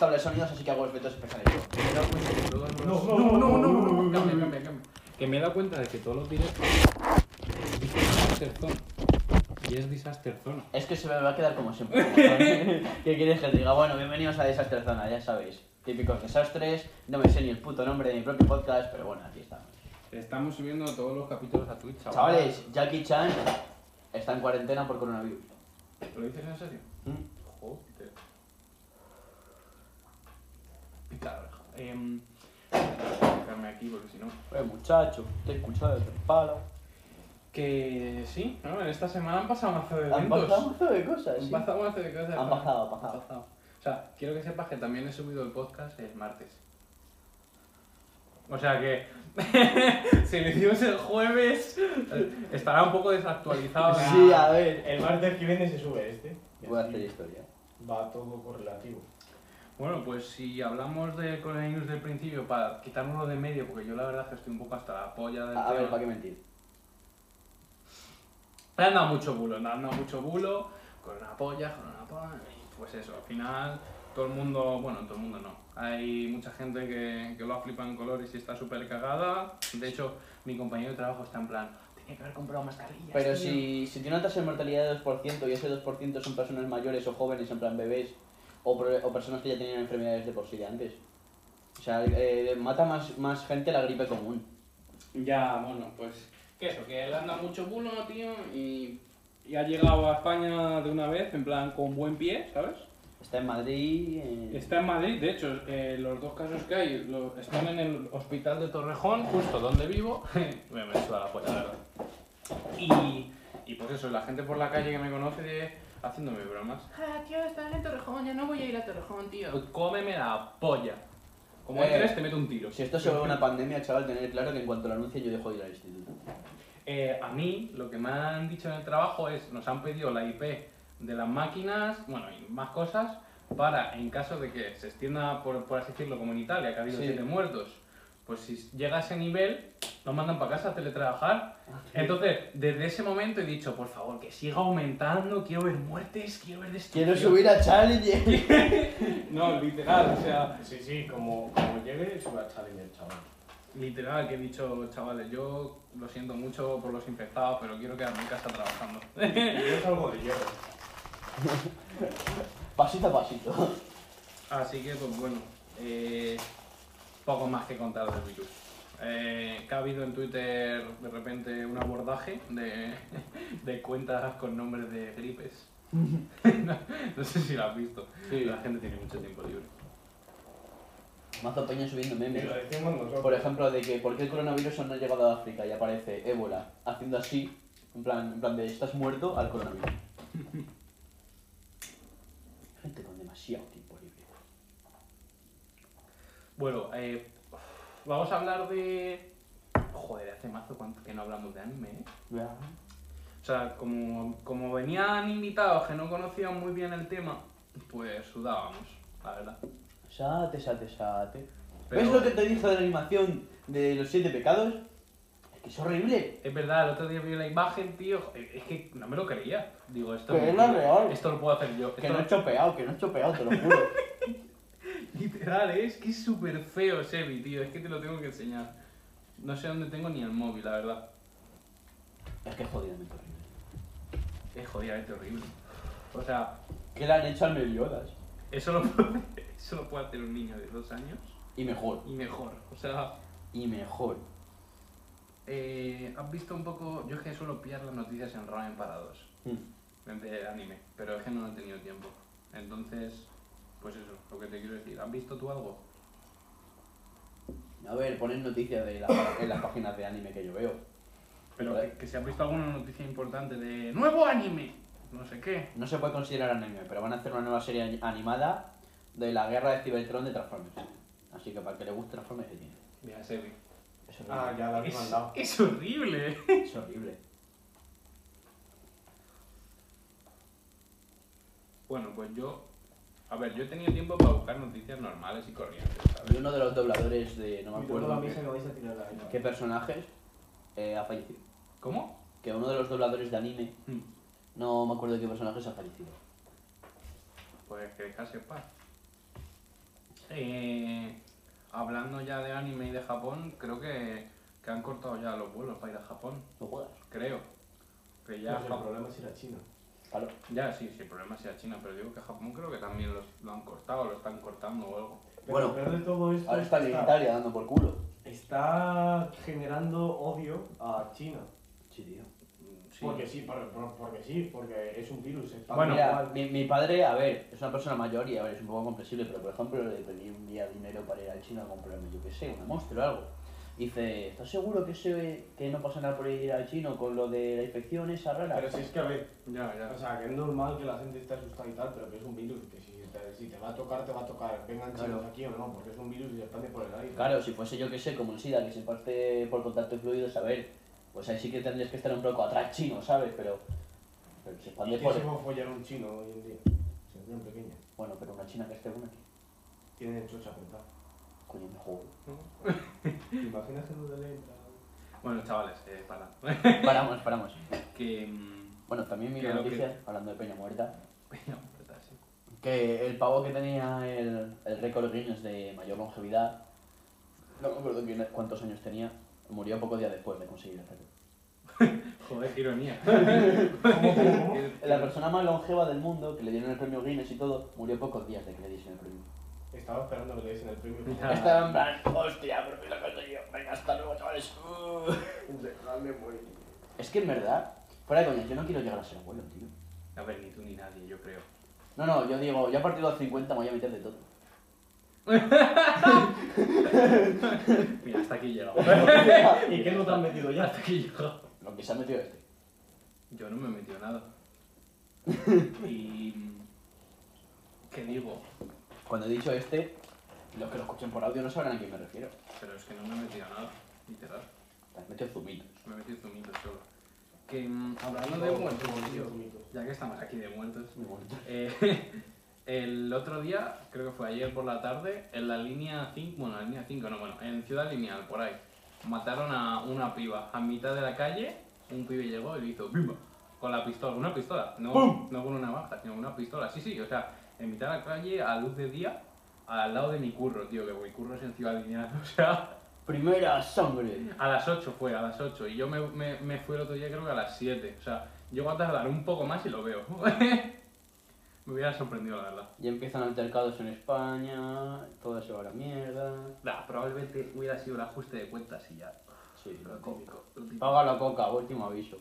estable de sonidos, así que hago efectos especiales. No, no, no, no, no, no. Cambia, cambia, cambia. Que me he dado cuenta de que todos los directos Disaster Zone. Y es Disaster Zone. Es que se me va a quedar como siempre. ¿Qué quieres que te diga? Bueno, bienvenidos a Desastre Zona, ya sabéis. Típicos desastres, no me sé ni el puto nombre de mi propio podcast, pero bueno, aquí estamos. Estamos subiendo todos los capítulos a Twitch, chaval. Chavales, Jackie Chan está en cuarentena por coronavirus. ¿Lo dices en serio? ¿Mm? Joder. La oreja. Em, voy a fijarme aquí porque si no. Eh, muchacho, te he escuchado de palo. Que sí, ¿no? En esta semana han pasado mazo de Han eventos. pasado un montón de cosas, Han sí. pasado mazo de cosas. Han pasado, han pasado. O sea, quiero que sepas que también he subido el podcast el martes. O sea que si lo hicimos el jueves estará un poco desactualizado. Sí, a ver. El martes que viene se sube este. Voy a hacer historia. Va todo correlativo. Bueno, pues si hablamos de coronavirus del principio, para quitárnoslo de medio, porque yo la verdad que estoy un poco hasta la polla del A, ver. ¿para qué mentir? Me han dado mucho bulo, me han dado mucho bulo, con una polla, con una polla, y pues eso, al final todo el mundo, bueno, todo el mundo no. Hay mucha gente que, que lo ha flipado en colores y está súper cagada. De hecho, mi compañero de trabajo está en plan, tenía que haber comprado mascarillas. Pero tío". si, si tiene una tasa de mortalidad de 2% y ese 2% son personas mayores o jóvenes, en plan bebés, o, o personas que ya tenían enfermedades de por sí de antes. O sea, eh, mata más, más gente la gripe común. Ya, bueno, pues que eso, que han dado mucho bulo, tío, y, y ha llegado a España de una vez, en plan, con buen pie, ¿sabes? Está en Madrid. eh, Está en Madrid, de hecho, eh, los dos casos que hay lo- están en el hospital de Torrejón, justo donde vivo. me me suda la polla, la verdad. Y, y pues eso, la gente por la calle que me conoce de- haciéndome bromas. Ah, tío, estás en Torrejón, ya no voy a ir a Torrejón, tío. Cómeme la polla. Como Eh, entres, te meto un tiro. Si esto se vuelve una pandemia, chaval, tener claro que en cuanto lo anuncie yo dejo de ir al instituto. Eh, a mí, lo que me han dicho en el trabajo es, nos han pedido la IP de las máquinas, bueno, y más cosas, para, en caso de que se extienda, por, por así decirlo, como en Italia, que ha habido Sí. siete muertos, pues si llega a ese nivel, nos mandan para casa a teletrabajar. Entonces, desde ese momento he dicho, por favor, que siga aumentando, quiero ver muertes, quiero ver destrucción. Quiero subir a Challenger. No, literal, o sea, Sí, sí, como, como llegue, sube a Challenger, chaval. literal que he dicho, chavales, yo lo siento mucho por los infectados, pero quiero quedarme en casa trabajando. Yo salgo de hierro. pasito a pasito. Así que, pues bueno, eh, poco más que contar del virus. Eh, que ha habido en Twitter de repente un abordaje de, de cuentas con nombres de gripes. no, no sé si lo has visto. Sí. La gente tiene mucho tiempo libre. Mazo Peña subiendo memes. Por ejemplo, de que por qué el coronavirus no ha llegado a África y aparece ébola haciendo así, en plan, en plan de estás muerto al coronavirus. Gente con demasiado tiempo. Bueno, eh, vamos a hablar de... Joder, hace mazo cuánto que no hablamos de anime, ¿eh? Ya. O sea, como, como venían invitados que no conocían muy bien el tema, pues sudábamos, la verdad. Sate, sate, sate. Pero- ¿Ves lo que te dije de la animación de los siete pecados? Es que es horrible. Es verdad, el otro día vi la imagen, tío, es que no me lo creía. Digo, esto, Pero es mentira. real. esto lo puedo hacer yo. Que no he chopeado, que no he chopeado, te lo juro. Literal, ¿eh? es que es súper feo Sebi, tío, es que te lo tengo que enseñar. No sé dónde tengo ni el móvil, la verdad. es que es jodidamente horrible. Es jodidamente horrible. O sea, ¿Qué le han hecho al Meliodas? eso lo, puede, eso lo puede hacer un niño de dos años Y mejor. y mejor. O sea, Y mejor. eh, has visto un poco. Yo es que suelo pillar las noticias en ramen para dos. Mm. de anime, pero es que no he tenido tiempo. Entonces, pues eso, lo que te quiero decir. ¿Has visto tú algo? A ver, ponen noticias de la- en las páginas de anime que yo veo. Pero Vale. que, que si has visto alguna noticia importante de nuevo anime, no sé qué. No se puede considerar anime, pero van a hacer una nueva serie animada de la guerra de Cybertron de Transformers. Así que para el que le guste Transformers, se tiene. Mira, Sebi. Es horrible. Ah, ya la Es, mandado. es horrible. Es horrible. Bueno, pues yo. A ver, yo he tenido tiempo para buscar noticias normales y corrientes, Y ¿sabes? uno de los dobladores de. No me Y acuerdo qué, qué personajes eh, ha fallecido. ¿Cómo? Que uno de los dobladores de anime. Hmm, No me acuerdo de qué personajes ha fallecido. Pues que en paz. Eh, hablando ya de anime y de Japón, creo que, que han cortado ya los vuelos para ir a Japón. No jodas. Creo. Que ya Pues el problema es ir a China. Claro. Ya, sí, sí, el problema sea China, pero digo que Japón creo que también los- lo han cortado, lo están cortando o algo. Pero Bueno, lo peor de todo esto Ahora es está que en está, Italia dando por culo. está generando odio a China. Sí, tío. Sí. Porque sí, por- por- porque sí, porque es un virus. está Bueno, Mira, mi, mi padre, a ver, es una persona mayor y a ver, es un poco comprensible, pero por ejemplo le pedí un día dinero para ir al chino a comprarme, yo qué sé, una monstruo o algo. Dice, ¿estás seguro que, se, que no pasa nada por ir al chino con lo de la infección esa rara? Pero si es que a ver, Ya, ya. o sea, que es normal que la gente esté asustada y tal, pero que es un virus, que si te, si te va a tocar, te va a tocar, vengan Claro. chinos aquí o no, porque es un virus y se expande por el aire. Claro, si fuese yo que sé, como el SIDA, que se parte por contacto fluido, a ver, pues ahí sí que tendrías que estar un poco atrás chino, ¿sabes? Pero, pero se ¿Y expande qué por... se va a follar un chino hoy en día? Se pequeña. Bueno, pero una china que esté una aquí. Tiene chocha apretada. Coño. ¿Te imaginas que no le entra? Bueno, chavales, eh, para. Paramos, paramos. que. mm, Bueno, también mi Que lo noticia, hablando de Peña Muerta, Peña Muerta, sí. que el pavo que tenía el, el récord Guinness de mayor longevidad, no me acuerdo quién- cuántos años tenía, murió pocos días después de conseguir el récord. Joder, qué ironía. ¿Cómo, cómo, cómo? La persona más longeva del mundo, que le dieron el premio Guinness y todo, murió pocos días de que le diesen el premio. Estaba esperando que le diesen el premio. Ya. Estaba en plan, hostia, pero mira lo yo, venga, hasta luego, chavales. Uh. Dejadme morir. Es que en verdad, fuera de coña, yo no quiero llegar a ser abuelo, tío. A ver, ni tú ni nadie, yo creo. No, no, yo digo, ya a partir de los 50 me voy a meter de todo. Mira, hasta aquí he llegado. ¿Y qué no te han metido ya? hasta aquí he llegado. Lo que se ha metido este. Yo no me he metido nada. Y. ¿Qué digo? Cuando he dicho este, los que lo escuchen por audio no sabrán a quién me refiero. Pero es que no me he metido nada, literal. Te has metido zumitos. Me he metido zumitos solo. Que mm, hablando de muertos, tío, ya que estamos aquí de muertos, eh, el otro día, creo que fue ayer por la tarde, en la línea 5, bueno, la línea 5 no, bueno, en Ciudad Lineal, por ahí, mataron a una piba a mitad de la calle, un pibe llegó y le hizo ¡bimba! con la pistola, una pistola, no, no con una navaja, sino una pistola, sí, sí, o sea, en mitad de la calle, a luz de día, al lado de mi curro, tío, que mi curro es en Ciudad Lineal, o sea, Primera sangre. a las 8 fue, a las 8. Y yo me, me, me fui el otro día creo que a las 7. O sea, llego a tardar un poco más y lo veo. me hubiera sorprendido, la verdad. Ya empiezan altercados en España, todo se va a la mierda. Nah, probablemente hubiera sido el ajuste de cuentas y ya. Sí, Lo lo típico. Paga la coca, último aviso.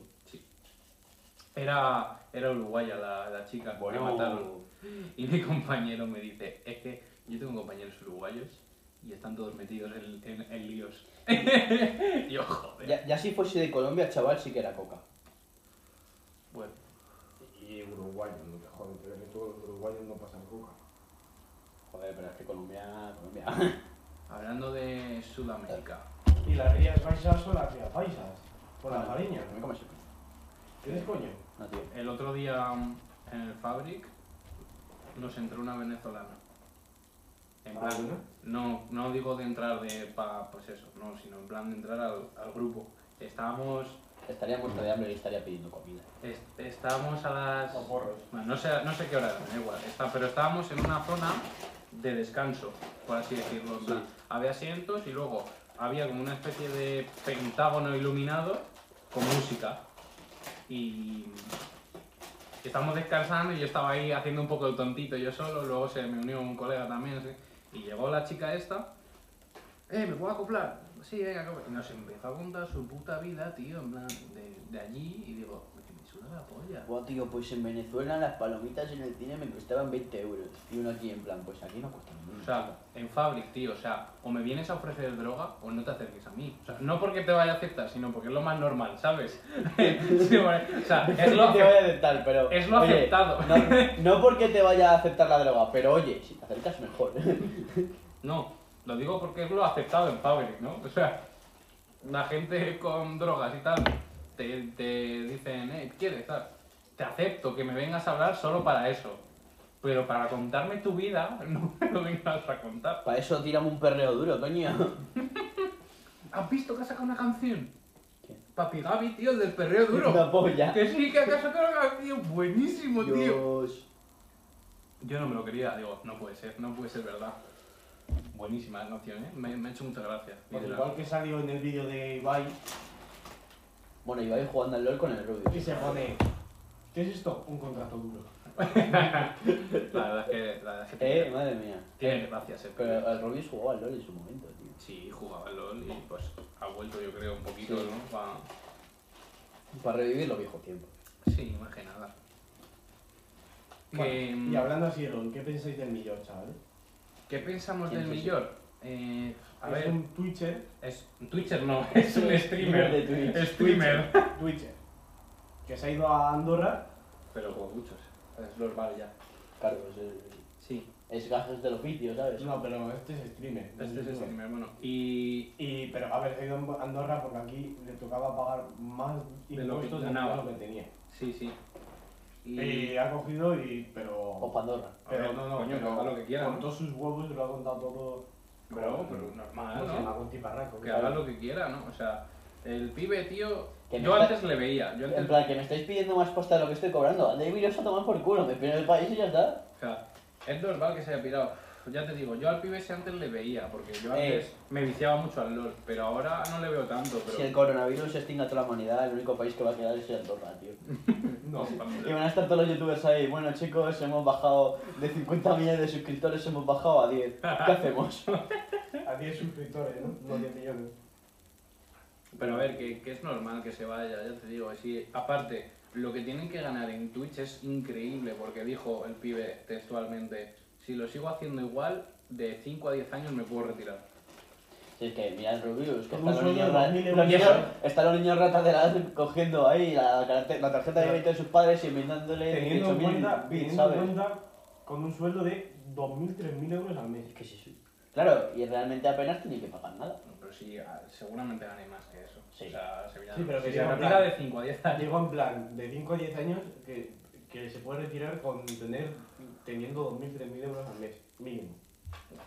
Era, era uruguaya la, la chica que Bueno, mataron. Y mi compañero me dice, es que yo tengo compañeros uruguayos y están todos metidos en, en, en líos. y yo, joder. ya, ya si fuese de Colombia, chaval, sí que era coca. Bueno, Y uruguayos, no te joden, pero que todos los uruguayos no pasan coca. Joder, pero es que Colombia, Colombia. hablando de Sudamérica. Y las rías paisas son las rías paisas. Con la Bueno, fariña. No me comes eso. ¿Tienes coño? No, tío. El otro día mm, en el Fabric nos entró una venezolana. En Ah, plan, no, no digo de entrar de pa, pues eso, no, sino en plan de entrar al, al grupo. Estábamos, Estaría muerto de hambre y estaría pidiendo comida. est- estábamos a las... O porros. Bueno, no sé, no sé qué hora era, me da igual. Está, pero estábamos en una zona de descanso, por así decirlo. en plan, Había asientos y luego había como una especie de pentágono iluminado con música. Y estábamos descansando y yo estaba ahí haciendo un poco el tontito yo solo. Luego se me unió un colega también. así, y llegó la chica esta. Eh, ¿me puedo acoplar? Sí, venga, acopla. Y nos empezó a contar su puta vida, tío, en plan, de, allí. Y digo, la polla. Buah, tío, pues en Venezuela las palomitas en el cine me costaban 20 euros. Y uno aquí en plan, pues aquí no cuesta nada. O sea, en Fabric, tío, o sea, o me vienes a ofrecer droga o no te acerques a mí. O sea, no porque te vaya a aceptar, sino porque es lo más normal, ¿sabes? Sí, bueno, o sea, es lo, te vaya a aceptar, pero. es lo oye, aceptado. No, no porque te vaya a aceptar la droga, pero oye, si te acercas mejor. No, lo digo porque es lo aceptado en Fabric, ¿no? O sea, la gente con drogas y tal te, te dicen, eh, ¿quieres? Tal. Te acepto que me vengas a hablar solo para eso. Pero para contarme tu vida, no me lo vengas a contar. Para eso tiramos un perreo duro, coño. ¿Has visto que ha sacado una canción? ¿Qué? Papi Gaby, tío, el del perreo duro. Una polla. Que sí, que ha sacado una canción buenísimo, tío. Dios. Yo no me lo quería, digo, no puede ser, no puede ser verdad. Buenísima la canción, ¿eh? Me, me ha hecho mucha gracia. Pues Mira. igual que salió en el vídeo de Ibai Bueno, iba a ir jugando al LOL con el Rubius. y se pone. ¿Qué es esto? Un contrato duro. La verdad es que, la verdad es que Eh, madre mía. tiene gracia ser Pero el Rubius jugaba al LOL en su momento, tío. Sí, jugaba al LOL y pues ha vuelto yo creo un poquito, Sí. ¿no? Pa- Para revivir los viejos tiempos. Sí, más que nada. Bueno, y hablando así de LOL, ¿qué pensáis del millón, chaval? ¿Qué pensamos ¿Quién del? Millor? Eh, a es ver, un Twitcher. es un Twitcher no, es un streamer. de Twitch. Streamer. Twitcher. Que se ha ido a Andorra. Pero como muchos. Es normal ya. Claro, es, el- Sí, es gajes del oficio, ¿sabes? No, pero este es streamer. este es streamer, bueno. Y Y, pero a ver, se ha ido a Andorra porque aquí le tocaba pagar más De lo que impuestos de lo que tenía. sí, sí. Y, Y ha cogido y. pero. O Pandorra. A Pero ver, no, no, coño, pero lo que quiera, Con ¿no? todos sus huevos lo ha contado todo. Bro, pero normal, ¿cómo se ¿no? Con tiparraco. que haga lo que quiera, ¿no? O sea, el pibe, tío. Que Yo antes le veía. Yo En antes, plan, que me estáis pidiendo más posta de lo que estoy cobrando. Anda y iros a tomar por culo, me piden el país y ya está. o sea, es normal que se haya pirado. Ya te digo, yo al pibe ese antes le veía, porque yo Eh. antes me viciaba mucho al LOL, pero ahora no le veo tanto. Pero... Si el coronavirus extingue a toda la humanidad, el único país que va a quedar es Andorra, tío. No, Y van a estar todos los youtubers ahí. Bueno, chicos, hemos bajado de 50 millones de suscriptores, hemos bajado a 10. ¿Qué hacemos? a 10 suscriptores, ¿no? No 10 millones. Pero a ver, que, que es normal que se vaya, ya te digo. Si, aparte, lo que tienen que ganar en Twitch es increíble, porque dijo el pibe textualmente, si lo sigo haciendo igual, de 5 a 10 años me puedo retirar. Si es que mira el Rubius, que están los, niños, ra- 2.000 los niños- están los niños ratas de la edad cogiendo ahí la, carte- la tarjeta de crédito de sus padres y enviándole Teniendo en 18.000 cuenta, bits, teniendo en ¿sabes? cuenta con un sueldo de 2.000, 3.000 euros al mes. Es que sí, sí. Claro, y realmente apenas tiene que pagar nada. Pero sí, a- seguramente gane más que eso. Sí. O sea, Sevilla Sí, pero que si se en retira plan- de 5 a 10 años. Digo en plan, de 5 a 10 años que, que se puede retirar con tener teniendo 2.000, 3.000 euros al mes, mínimo.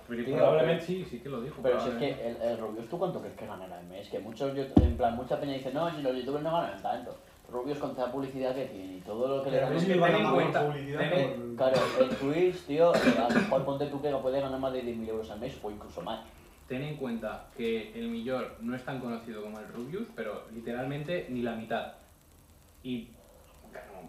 Pero Tío, probablemente sí, sí que lo dijo. Pero si es que el, el Rubius, ¿tú cuánto crees que ganará al mes? Que muchos, yo- en plan, mucha peña dice, no, si los youtubers no ganan tanto. Rubius con toda la publicidad que tiene y todo lo que le dan. es que cuenta, publicidad por- Claro, en Twitch, tío, a lo mejor ponte tú que puede ganar más de 10.000 euros al mes o incluso más. Ten en cuenta que el Millor no es tan conocido como el Rubius, pero literalmente ni la mitad. Y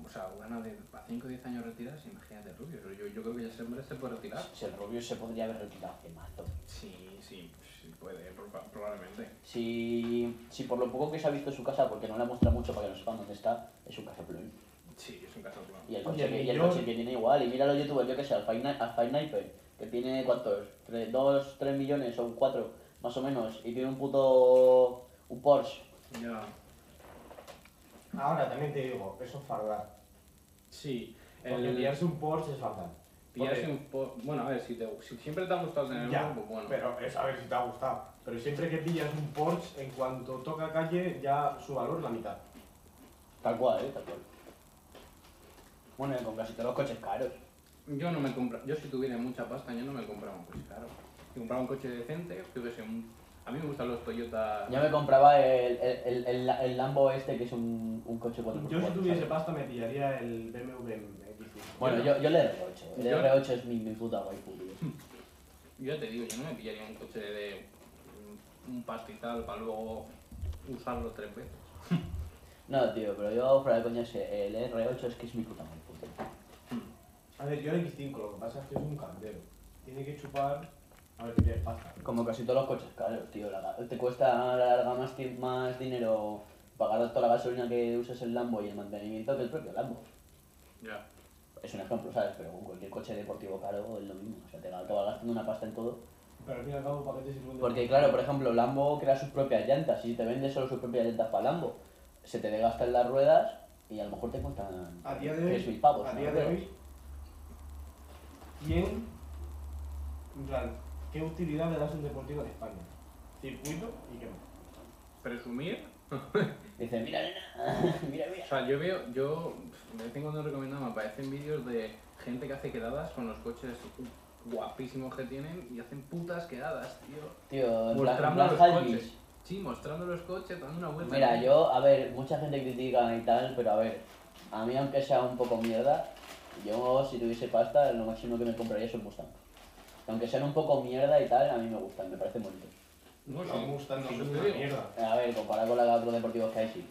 o sea, gana de a 5 o 10 años retirarse, imagínate el Rubius. Yo, yo creo que ya ese hombre se puede retirar. Si el Rubius se podría haber retirado hace mazo. Sí, sí, sí puede, proba- probablemente. Si, si por lo poco que se ha visto su casa, porque no la muestra mucho para que no sepan dónde está, es un caso plum. Sí, es un caso claro. Y el Oye, coche, que, y el yo- coche que tiene igual. Y mira los youtubers, yo que sé, al Five Ni- al Five Sniper, que tiene cuántos, 2, 3 millones o 4, más o menos, y tiene un puto. un Porsche. Ya. Ahora también te digo, eso es fardar. Sí, Porque el pillarse un Porsche es fardar. pillarse un po- Bueno, a ver, si, te, si siempre te ha gustado tener Ya, uno, pues bueno. pero es a ver si te ha gustado. Pero siempre que pillas un Porsche, en cuanto toca calle, ya su valor es la mitad. Tal cual, eh, tal cual. Bueno, y con casi todos los coches caros. Yo no me compra, yo si tuviera mucha pasta, yo no me compraba un coche caro. Si compraba un coche decente, yo que sé, un- a mí me gustan los Toyota. Yo me compraba el, el, el, el, el Lambo este, que es un, un coche 4x4. Yo si tuviese ¿sabes? pasta me pillaría el BMW X5. Bueno, yo, yo el R8. El Yo- R8 es mi, mi puta waifu, tío. Yo te digo, yo no me pillaría un coche de un pastizal para luego usarlo tres veces. No, tío, pero yo fuera de coña sé, el R8 es que es mi puta waifu, tío. A ver, yo el X5, lo que pasa es que es un caldero. Tiene que chupar. A ver, que tienes pasta. Como casi todos los coches caros, tío. la te cuesta a la larga más, más dinero pagar toda la gasolina que usas el Lambo y el mantenimiento que el propio Lambo. Ya. Es un ejemplo, ¿sabes? Pero con cualquier coche deportivo caro es lo mismo. O sea, te acabas gastando una pasta en todo. Pero al fin y al cabo, ¿para qué te sirve un Porque, claro, por ejemplo, Lambo crea sus propias llantas. Y si te vende solo sus propias llantas para Lambo, se te desgastan las ruedas y a lo mejor te cuestan A día de hoy, 3.000 pavos. a día de hoy, ¿quién, en plan, qué utilidad le das a un deportivo en España? Circuito y qué más. Presumir. Dice, mira, nena, mira, O mira. sea, yo veo, yo de vez en cuando recomiendo, me aparecen vídeos de gente que hace quedadas con los coches guapísimos que tienen y hacen putas quedadas, tío. Tío, Mostrando los coches. Sí, mostrando los coches, dando una vuelta. Mira, yo, a ver, mucha gente critica y tal, pero a ver, a mí aunque sea un poco mierda, yo si tuviese pasta, lo máximo que me compraría es un Mustang. Aunque sean un poco mierda y tal, a mí me gustan, me parecen bonitos. No, No me gustan, no son una digo. mierda. A ver, comparado con la otros deportivos que hay, sí.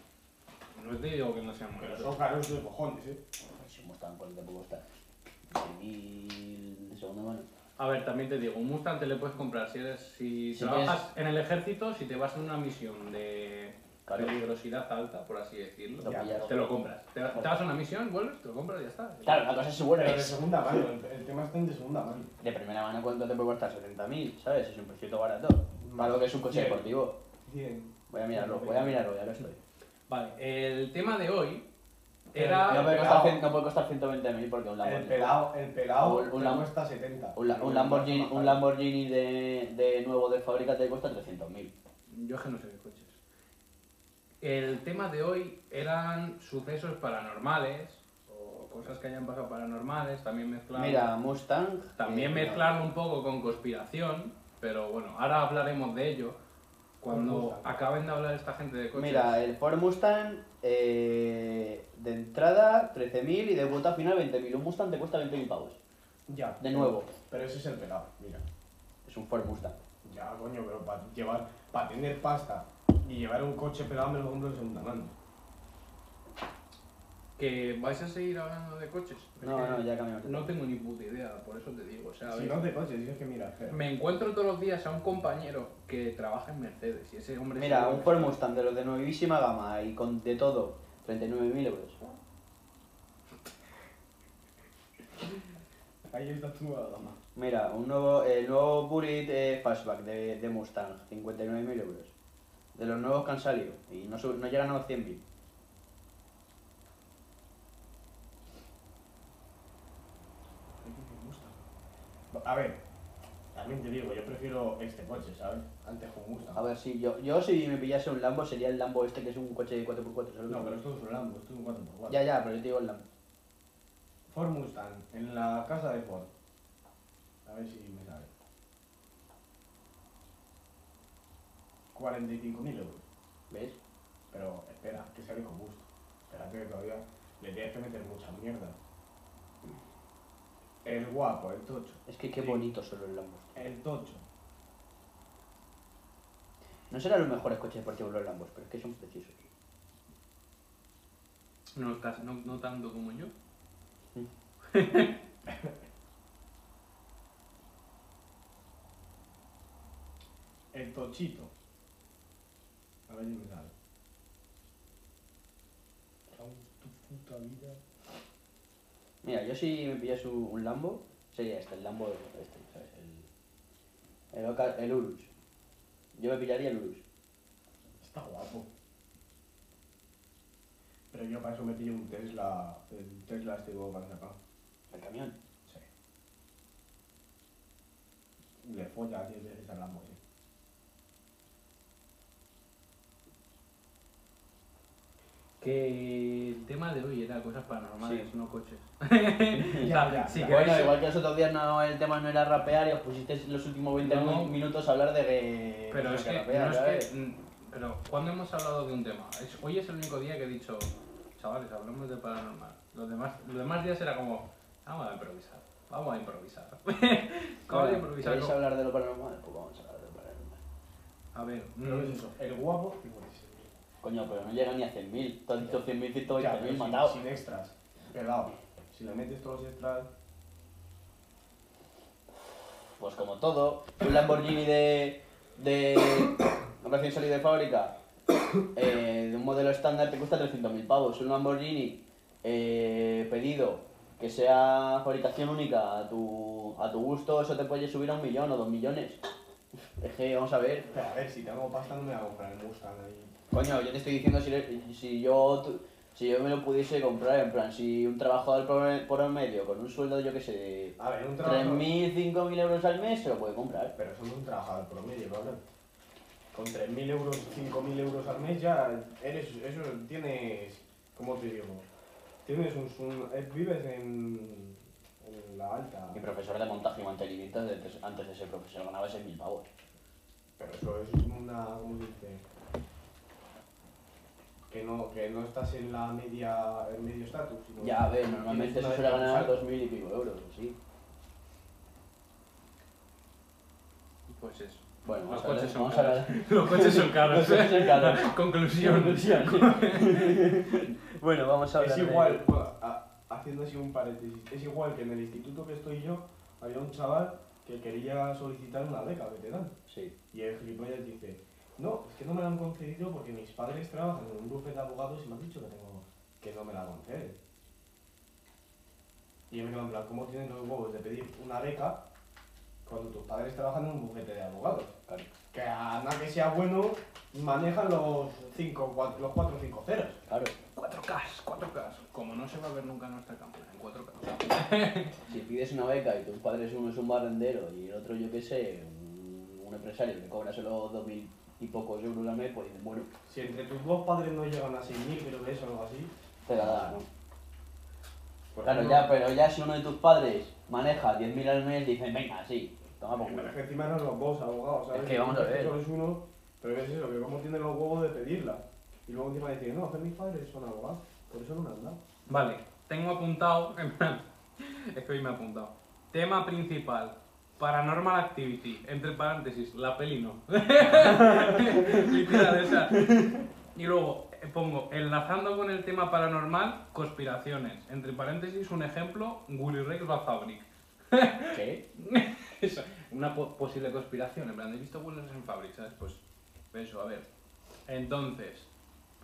No te digo que no sean Pero malos. son caros de cojones, ¿eh? Si un Mustang, ¿cuál te puede costar? 10.000 de segunda mano. A ver, también te digo, un Mustang te le puedes comprar si eres si Si trabajas en el ejército, si te vas en una misión de. Peligrosidad alta, por así decirlo, Ya, te lo compras. Te, te vas a una misión, vuelves, te lo compras y ya está. Claro, la cosa es si Pero de segunda mano, el, el tema está en de segunda mano. De primera mano, ¿cuánto te puede costar? 70.000, ¿sabes? Es un precio barato. Para lo que es un coche Bien. deportivo. Bien. Voy a mirarlo, voy a mirarlo, ya lo estoy. Vale, el tema de hoy No era... puede pelado. costar, cien- no puede costar 120.000 porque un El Lamborghini. pelado, el pelado Un- un te Lam- cuesta 70. Un, la- un Lamborghini, un Lamborghini de, de nuevo de fábrica te cuesta 300.000. Yo es que no sé de coches. El tema de hoy eran sucesos paranormales o cosas que hayan pasado paranormales, también mezclarlo, Mira, Mustang. también eh, mezclarlo un poco con conspiración, pero bueno, ahora hablaremos de ello cuando acaben de hablar esta gente de coches. Mira, el Ford Mustang eh, de entrada 13.000 y de vuelta final 20.000. Un Mustang te cuesta 20.000 pavos. Ya. De nuevo. Pero ese es el pelado, mira. Es un Ford Mustang. Ya, coño, pero para llevar, para tener pasta y llevar un coche pelado me lo compro en segunda mano. que vais a seguir hablando de coches. Es No, no, ya cambiamos. de No tengo ni puta idea, por eso te digo. O sea, a Si ver, no de coches, es que mira, espera. me encuentro todos los días a un compañero que trabaja en Mercedes y ese hombre... Mira, un Ford. Mustang de los de nuevísima gama y con de todo, 39.000 euros. Ahí está tu gama. Mira, un nuevo, el nuevo Bullet eh, Fastback de, de Mustang, 59.000 euros. De los nuevos que han salido y no, no llegan a los 100.000. A ver, también te digo, yo prefiero este coche, ¿sabes? Antes un Mustang. A ver, si yo, yo si me pillase un Lambo sería el Lambo este que es un coche de 4x4. ¿sabes? No, pero esto es un Lambo, esto es un 4x4. Ya, ya, pero yo te digo el Lambo. Ford Mustang, en la casa de Ford. A ver si me sale. 45.000 euros. ¿Ves? Pero espera, que sale con gusto. Espérate que todavía le tienes que meter mucha mierda. El guapo, el tocho. Es que qué Sí. bonitos son los Lambos. El tocho. No serán los mejores coches deportivos los Lambos, pero es que son preciosos. No, estás, no, no tanto como yo. El tochito. A ver si me sale. Cago en tu puta vida. Mira, yo si me pillase un, Lambo, sería este, el Lambo este, ¿sabes? El, el, Oca- el Urus. Yo me pillaría el Urus. Está guapo. Pero yo para eso me pillo un Tesla. El Tesla este que han sacado. El camión. Sí. Le folla a 10 veces al Lambo, sí. Que el tema de hoy era cosas paranormales, Sí. no coches. Ya, ya, si ya. queréis- Bueno, igual que los otros días no, el tema no era rapear y os pusisteis los últimos 20 No. minutos a hablar de que... Pero es que, rapear, no es ¿sabes? que, mm, pero cuando hemos hablado de un tema, Es- hoy es el único día que he dicho, chavales, hablemos de paranormal. Los demás, los demás días era como, vamos a improvisar, vamos a improvisar. vamos a Bueno, improvisar. ¿Queréis hablar de lo paranormal? Pues vamos a hablar de lo paranormal. A ver, Pero mm, es eso. El guapo, 56.000. Coño, pero no llega ni a 100.000. Tú has dicho 100.000, Ya, 120.000 pero sin, matado. sin extras. Pelado. Si le metes todos los extras. Pues como todo, un Lamborghini de, de recién salido de fábrica, eh, de un modelo estándar te cuesta 300.000 pavos. Un Lamborghini eh, pedido que sea fabricación única a tu, a tu gusto, eso te puede subir a un millón o dos millones. Es que, vamos a ver, Pero a ver, si tengo pasta no me voy a comprar el Mustang ahí. Coño, yo te estoy diciendo si, le- si yo tu- si yo me lo pudiese comprar, en plan, si un trabajador por, por el medio con un sueldo, yo que sé, de A ver, un trabajador. 3.000, 5.000 euros al mes, se lo puede comprar. Pero eso no es un trabajador promedio, cabrón. Con 3.000 euros, 5.000 euros al mes ya eres. Eso tienes. ¿Cómo te digo? Tienes un. un- eh, vives en. en la alta. Mi profesor de montaje y mantenimiento, antes antes de ser profesor, ganaba 6.000 pavos. Pero eso es una. ¿Cómo se dice? Que no, que no estás en la media. en medio estatus. Ya, a ver, normalmente se suele ganar descansar. 2.000 y pico euros, sí. Pues eso. Bueno, Los coches son vamos caros. Los coches son caros. Los coches son caros. Conclusión. Conclusión. bueno, vamos a hablar Es de- igual, bueno, a- haciendo así un paréntesis, es igual que en el instituto que estoy yo, había un chaval que quería solicitar una beca que te dan. Sí. Y el gilipollas dice, no, es que no me la han concedido porque mis padres trabajan en un bufete de abogados y me han dicho que tengo que no me la conceden. Y yo me quedo en plan, ¿cómo tienen los huevos de pedir una beca cuando tus padres trabajan en un bufete de abogados? Que a nada que sea bueno, manejan los 5 cuatro, los 4 5 ceros. Claro. 4K, 4K. Como no se va a ver nunca nuestra cámara, en 4K. si pides una beca y tus padres uno es un barrendero y el otro, yo qué sé, un, un empresario que cobra solo 2.000 tipo euros al mes, pues dices, bueno. Si entre tus dos padres no llegan a 6.000, creo que es algo así. Te la da, ¿no? Claro, ya, pero ya si uno de tus padres maneja 10.000 al mes, dices, venga, sí, toma por culo. encima eran los dos abogados, ¿sabes? Es que vamos a ver. Solo es uno, pero ¿qué es eso? Que cómo tienen los huevos de pedirla. Y luego encima decir, no, que mis padres son abogados, por eso no me han dado. Vale, tengo apuntado, es que hoy me he apuntado. Tema principal, Paranormal Activity. Entre paréntesis, la peli no. Literal, esa. Y luego eh, pongo, enlazando con el tema paranormal, conspiraciones. Entre paréntesis, un ejemplo, Willy Rex Bad Fabric. ¿Qué? Esa, una po- posible conspiración, en plan, he visto Willy Rex en Fabric, ¿sabes? Pues eso, a ver. Entonces,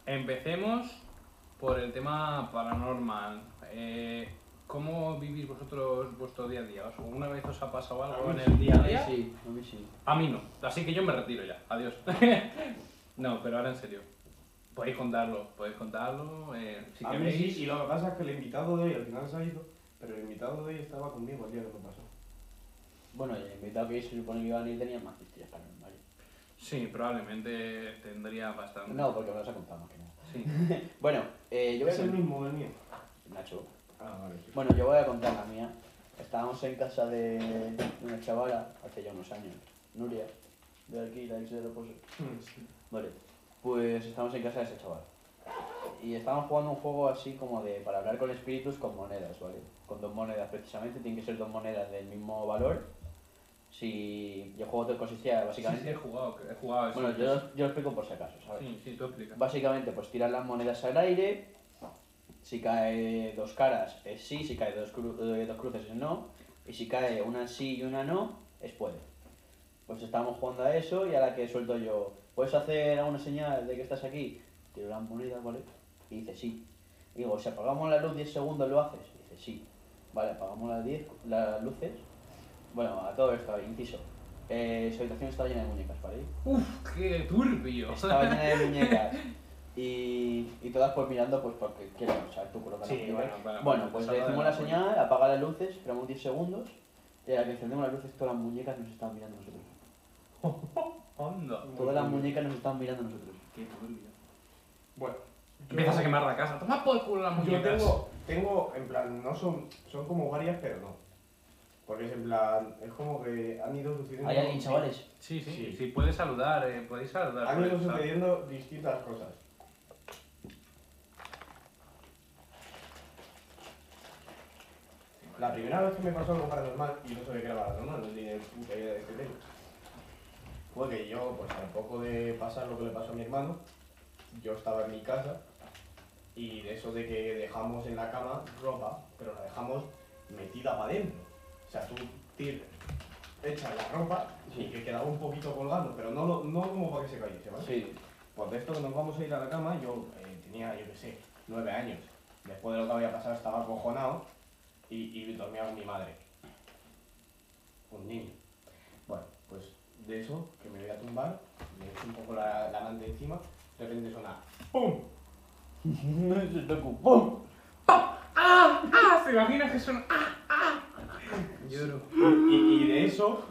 empecemos por el tema paranormal. Eh, ¿Cómo vivís vosotros vuestro día a día? ¿Os- ¿Alguna vez os ha pasado algo en el día a día? Sí, a mí sí. A mí no, así que yo me retiro ya, adiós. no, pero ahora en serio. Podéis contarlo, podéis contarlo. eh, si a mí queréis. sí, y lo que pasa es que el invitado de hoy al final se ha ido, pero el invitado de hoy estaba conmigo el día que me pasó. Bueno, y el invitado que se supone que iba a venir tenía más historias paranormales. Sí, probablemente tendría bastante. No, porque me las ha contado más que nada. Sí. Bueno, eh, yo voy a Es el contar... mismo el mío. Nacho. Ah, vale. sí. Bueno, yo voy a contar la mía. Estábamos en casa de, de una chavala hace ya unos años, Nuria, de aquí, la ex de Reposo. Vale, pues estábamos en casa de ese chaval. Y estábamos jugando un juego así como de para hablar con espíritus con monedas, ¿vale? Con dos monedas precisamente, tienen que ser dos monedas del mismo valor. Si el juego te consistía Sí, básicamente... sí, he jugado, he jugado eso. bueno, yo, yo lo explico por si acaso, ¿sabes? Sí, sí, tú explica. Básicamente, pues tirar las monedas al aire. Si cae dos caras es sí, si cae dos, cru- eh, dos cruces es no. Y si cae una sí y una no, es puede. Pues estábamos jugando a eso y a la que suelto yo, ¿puedes hacer alguna señal de que estás aquí? Tiro las monedas, ¿vale? Y dice sí. Y digo, si apagamos la luz 10 segundos, ¿lo haces? Y dice sí. Vale, apagamos las 10, las luces. Bueno, a todo esto, inciso. Eh, su habitación estaba llena de muñecas, ¿vale? Uf, qué turbio. Estaba llena de muñecas. Y, y todas pues mirando pues porque quiero saber tu culo Sí, bueno, para- bueno, pues le decimos de la la señal, apaga las luces, esperamos 10 segundos. Y a que encendemos las luces, todas las muñecas nos están mirando a nosotros. Onda. Todas las muñecas nos están mirando a nosotros. Qué turbio. Bueno. Empiezas a quemar la casa. Toma por culo las Yo muñecas. tengo, tengo, en plan, no son, son como varias, pero no. Porque es en plan, es como que han ido sucediendo... ¿Hay alguien, chavales? Sí, sí, sí, Sí. puedes saludar, eh, podéis saludar. Han ido chat. sucediendo distintas cosas. La primera vez que me pasó algo paranormal, y no sabía que era paranormal, no tenía ni puta idea de este tema, fue que yo, pues al poco de pasar lo que le pasó a mi hermano, yo estaba en mi casa, y de eso de que dejamos en la cama ropa, pero la dejamos metida para adentro. O sea, tú tir- echas la ropa y Sí. que quedaba un poquito colgando, pero no, lo- no como para que se cayese, ¿vale? Sí. Pues de esto que nos vamos a ir a la cama, yo eh, tenía, yo qué sé, nueve años. Después de lo que había pasado estaba acojonado y, y dormía con mi madre. Un niño. Bueno, pues de eso, que me voy a tumbar, me echo un poco la, la manta encima, de repente suena ¡PUM! ¡pum! ¡Ah! ¡Ah! ¿Se imaginas que son.? ¡Ah! ¡Ah! Lloro. Y, y de eso,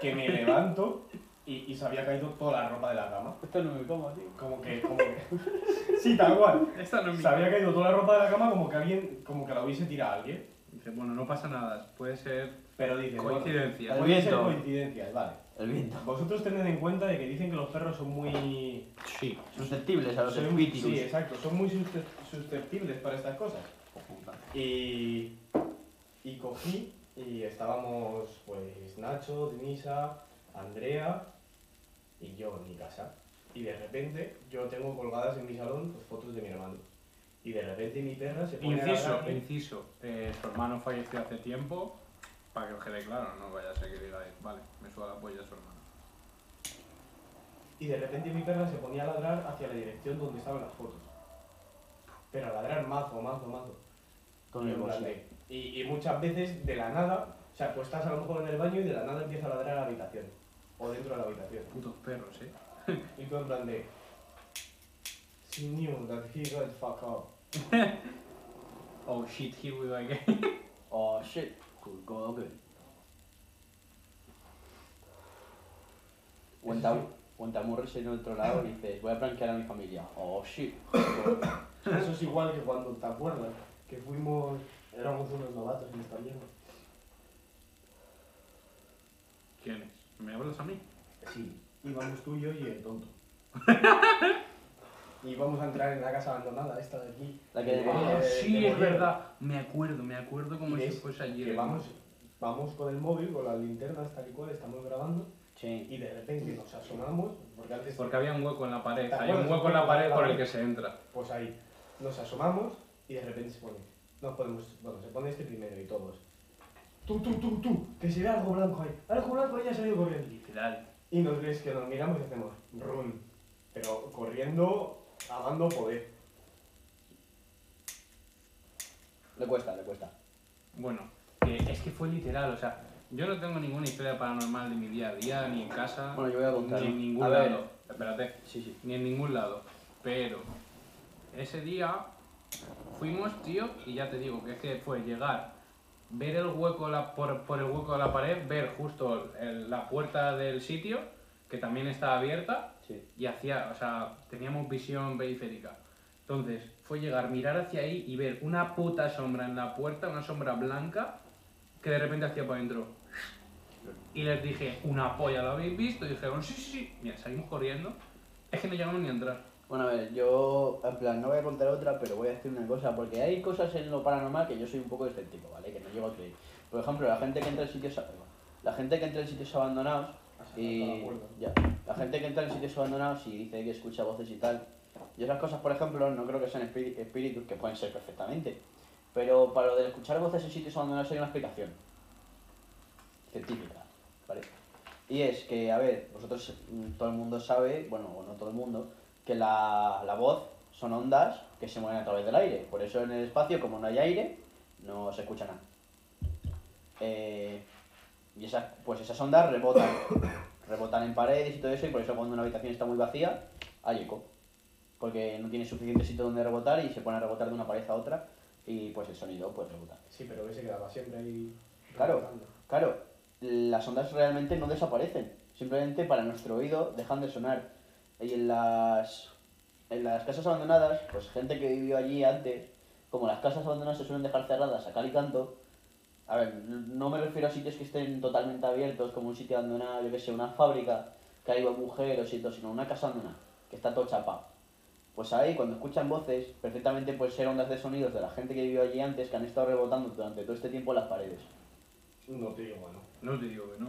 que me levanto y, y se había caído toda la ropa de la cama. Esto no me coma, tío. Como que, como que... Sí, tal cual. Esta no es mi. Se había caído toda la ropa de la cama como que alguien, como que la hubiese tirado alguien. Dice, bueno, no pasa nada, puede ser Pero dice, bueno, coincidencia. El puede ser viento. coincidencias, vale. El viento. Vosotros tened en cuenta de que dicen que los perros son muy... Sí. Susceptibles a los espíritus. Sí, exacto, son muy susce- susceptibles para estas cosas. Y, y cogí y estábamos pues Nacho, Denisa, Andrea y yo en mi casa. Y de repente yo tengo colgadas en mi salón pues, fotos de mi hermano. Y de repente mi perra se pone a Inciso, ladrarme. inciso. Eh, su hermano falleció hace tiempo. Para que os quede claro, no vaya a ser que digáis, vale, me suda la polla su hermano. Y de repente mi perra se ponía a ladrar hacia la dirección donde estaban las fotos. Pero a ladrar mazo, mazo, mazo. Con Y el en plan bolsillo. de- y, y muchas veces de la nada, o sea, tú estás a lo mejor en el baño y de la nada empieza a ladrar a la habitación. O dentro de la habitación. Putos perros, eh. Y tú en plan de... She knew that he got fuck up. Oh shit, here we go again. Oh shit, could go again. Wenta- Wentamurres en otro lado y dices, voy a planquear a mi familia. Oh shit. Eso es igual que cuando, ¿te acuerdas? Que fuimos... Éramos unos novatos en esta mierda. ¿Quién es? ¿Me hablas a mí? Sí, íbamos tú y yo y el tonto. y vamos a entrar en la casa abandonada, esta de aquí. La que- Eh, Ah, de sí, es verdad. Me acuerdo, me acuerdo como si fuese ayer. Que vamos, vamos con el móvil, con las linternas tal y cual, estamos grabando Sí. y de repente nos asomamos, porque antes, Porque había un hueco en la pared. ¿Te Hay un hueco en la pared por el La- que se entra. pues ahí, nos asomamos y de repente se pone, no podemos, bueno, se pone este primero y todos. Tú, tú, tú, tú, que se ve algo blanco ahí, algo blanco ahí ha salido corriendo. Literal. Y nos ves que nos miramos y hacemos run, pero corriendo, a dando poder. Le cuesta, le cuesta. Bueno, que es que fue literal, o sea, yo no tengo ninguna historia paranormal de mi día a día, ni en casa, Bueno, yo voy a contar. ni en ningún A ver. lado. Espérate, Sí, sí. ni en ningún lado. Pero ese día fuimos, tío, y ya te digo que es que fue llegar, ver el hueco la- por, por el hueco de la pared, ver justo el- la puerta del sitio, que también estaba abierta, Sí. y hacía, o sea, teníamos visión periférica. Entonces, fue llegar, mirar hacia ahí y ver una puta sombra en la puerta, una sombra blanca, que de repente hacía para adentro. Y les dije, una polla, ¿lo habéis visto? Y dijeron, sí, sí, sí. Mira, salimos corriendo. Es que no llegamos ni a entrar. Bueno, a ver, yo, en plan, no voy a contar otra, pero voy a decir una cosa, porque hay cosas en lo paranormal que yo soy un poco escéptico, ¿vale? Que no llego a creer. Por ejemplo, la gente que entra en sitios, la gente que entra en sitios abandonados y ya, la gente que entra en sitios abandonados y dice que escucha voces y tal. Y esas cosas, por ejemplo, no creo que sean espí- espíritus, que pueden ser perfectamente. Pero para lo de escuchar voces en sitios abandonados hay una explicación científica, ¿vale? Y es que, a ver, vosotros, mm, todo el mundo sabe, bueno, o no todo el mundo, que la, la voz son ondas que se mueven a través del aire. Por eso en el espacio, como no hay aire, no se escucha nada. Eh, y esas, pues esas ondas rebotan, rebotan en paredes y todo eso, y por eso cuando una habitación está muy vacía, hay eco. Porque no tiene suficiente sitio donde rebotar y se pone a rebotar de una pared a otra, y pues el sonido pues rebota. Sí, pero que se quedaba siempre ahí. Claro. rebotando. Claro, las ondas realmente no desaparecen, simplemente para nuestro oído dejan de sonar. Y en las, en las casas abandonadas, pues gente que vivió allí antes, como las casas abandonadas se suelen dejar cerradas a cal y canto, a ver, no me refiero a sitios que estén totalmente abiertos, como un sitio abandonado, yo que sé, una fábrica, que hay agujeros y todo, sino una casa abandonada, que está todo chapado. Pues ahí, cuando escuchan voces, perfectamente pueden ser ondas de sonidos de la gente que vivió allí antes, que han estado rebotando durante todo este tiempo en las paredes. No te digo, bueno. No te digo que no,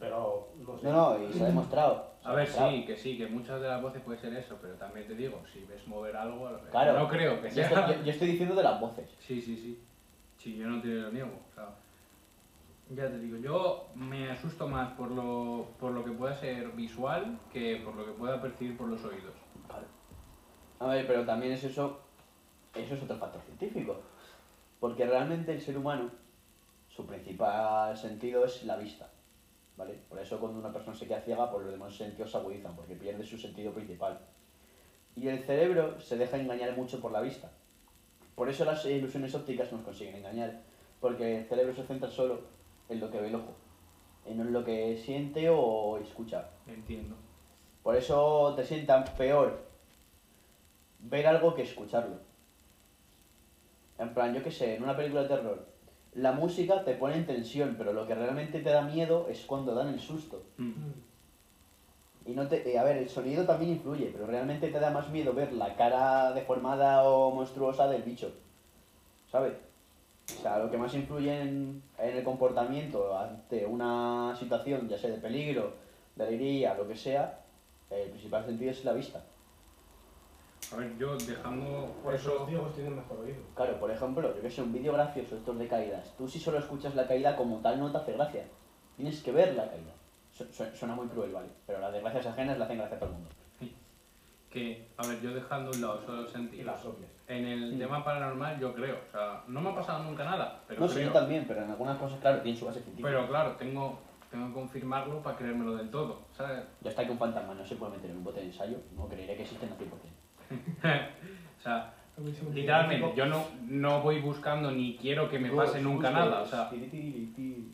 Pero no sé. No, no, y se ha demostrado. se A ha ver, demostrado. sí, que sí, que muchas de las voces puede ser eso, pero también te digo, si ves mover algo, Claro. no creo que Yo sea. estoy, yo- yo estoy diciendo de las voces. Sí, sí, sí. Sí, yo no te lo niego. Ya te digo, yo me asusto más por lo, por lo que pueda ser visual que por lo que pueda percibir por los oídos. A ver, pero también es eso, eso es otro factor científico. Porque realmente el ser humano, su principal sentido es la vista. ¿Vale? Por eso cuando una persona se queda ciega, pues los demás sentidos se agudizan, porque pierde su sentido principal. Y el cerebro se deja engañar mucho por la vista. Por eso las ilusiones ópticas nos consiguen engañar, porque el cerebro se centra solo en lo que ve el ojo, y no en lo que siente o escucha. Entiendo. Por eso te sientan peor ver algo que escucharlo. En plan, yo qué sé, en una película de terror, la música te pone en tensión, pero lo que realmente te da miedo es cuando dan el susto. Mm. Y no te, eh, a ver, el sonido también influye, pero realmente te da más miedo ver la cara deformada o monstruosa del bicho. ¿Sabes? O sea, lo que más influye en, en el comportamiento ante una situación, ya sea de peligro de alegría, lo que sea, el principal sentido es la vista. A ver, yo dejando Por eso eso... los ciegos tienen mejor oído. Claro, por ejemplo, yo que sé, un vídeo gracioso, estos de caídas. Tú si solo escuchas la caída como tal no te hace gracia. Tienes que ver la caída. Su- su- Suena muy cruel, ¿vale? Pero las desgracias ajenas le hacen gracia a todo el mundo. Que, a ver, yo dejando un lado solo el Y sentido. las obvias. En el Mm. tema paranormal yo creo, o sea, no me ha pasado nunca nada, pero no, sí, creo. yo también, pero en algunas cosas, claro, tiene su base científica. Pero claro, tengo, tengo que confirmarlo para creérmelo del todo, ¿sabes? Ya está que un fantasma no se puede meter en un bote de ensayo, no creeré que existen al 100%. o sea, literalmente, yo no, no voy buscando ni quiero que me pase nunca nada, o sea,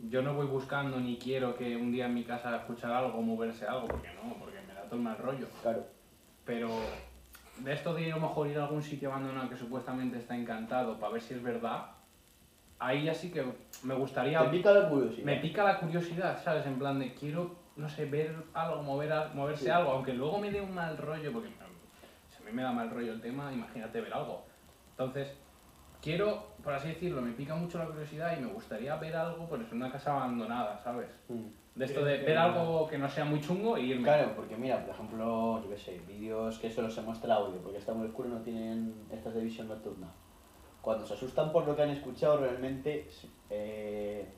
yo no voy buscando ni quiero que un día en mi casa escuchar algo moverse algo, porque no, porque me da todo el mal rollo. Claro. Pero de esto de a lo mejor ir a algún sitio abandonado que supuestamente está encantado para ver si es verdad, ahí ya sí que me gustaría... Te pica la curiosidad. Me pica la curiosidad, ¿sabes? En plan de quiero, no sé, ver algo, mover moverse Sí. algo, aunque luego me dé un mal rollo, porque a mí me da mal rollo el tema, imagínate ver algo. Entonces, quiero, por así decirlo, me pica mucho la curiosidad y me gustaría ver algo, por eso, en una casa abandonada, ¿sabes? Mm. De esto de ver algo que no sea muy chungo y irme. Claro, porque mira, por ejemplo, yo qué sé, vídeos que solo se muestra audio, porque está muy oscuro y no tienen estas de visión nocturna. Cuando se asustan por lo que han escuchado, realmente eh,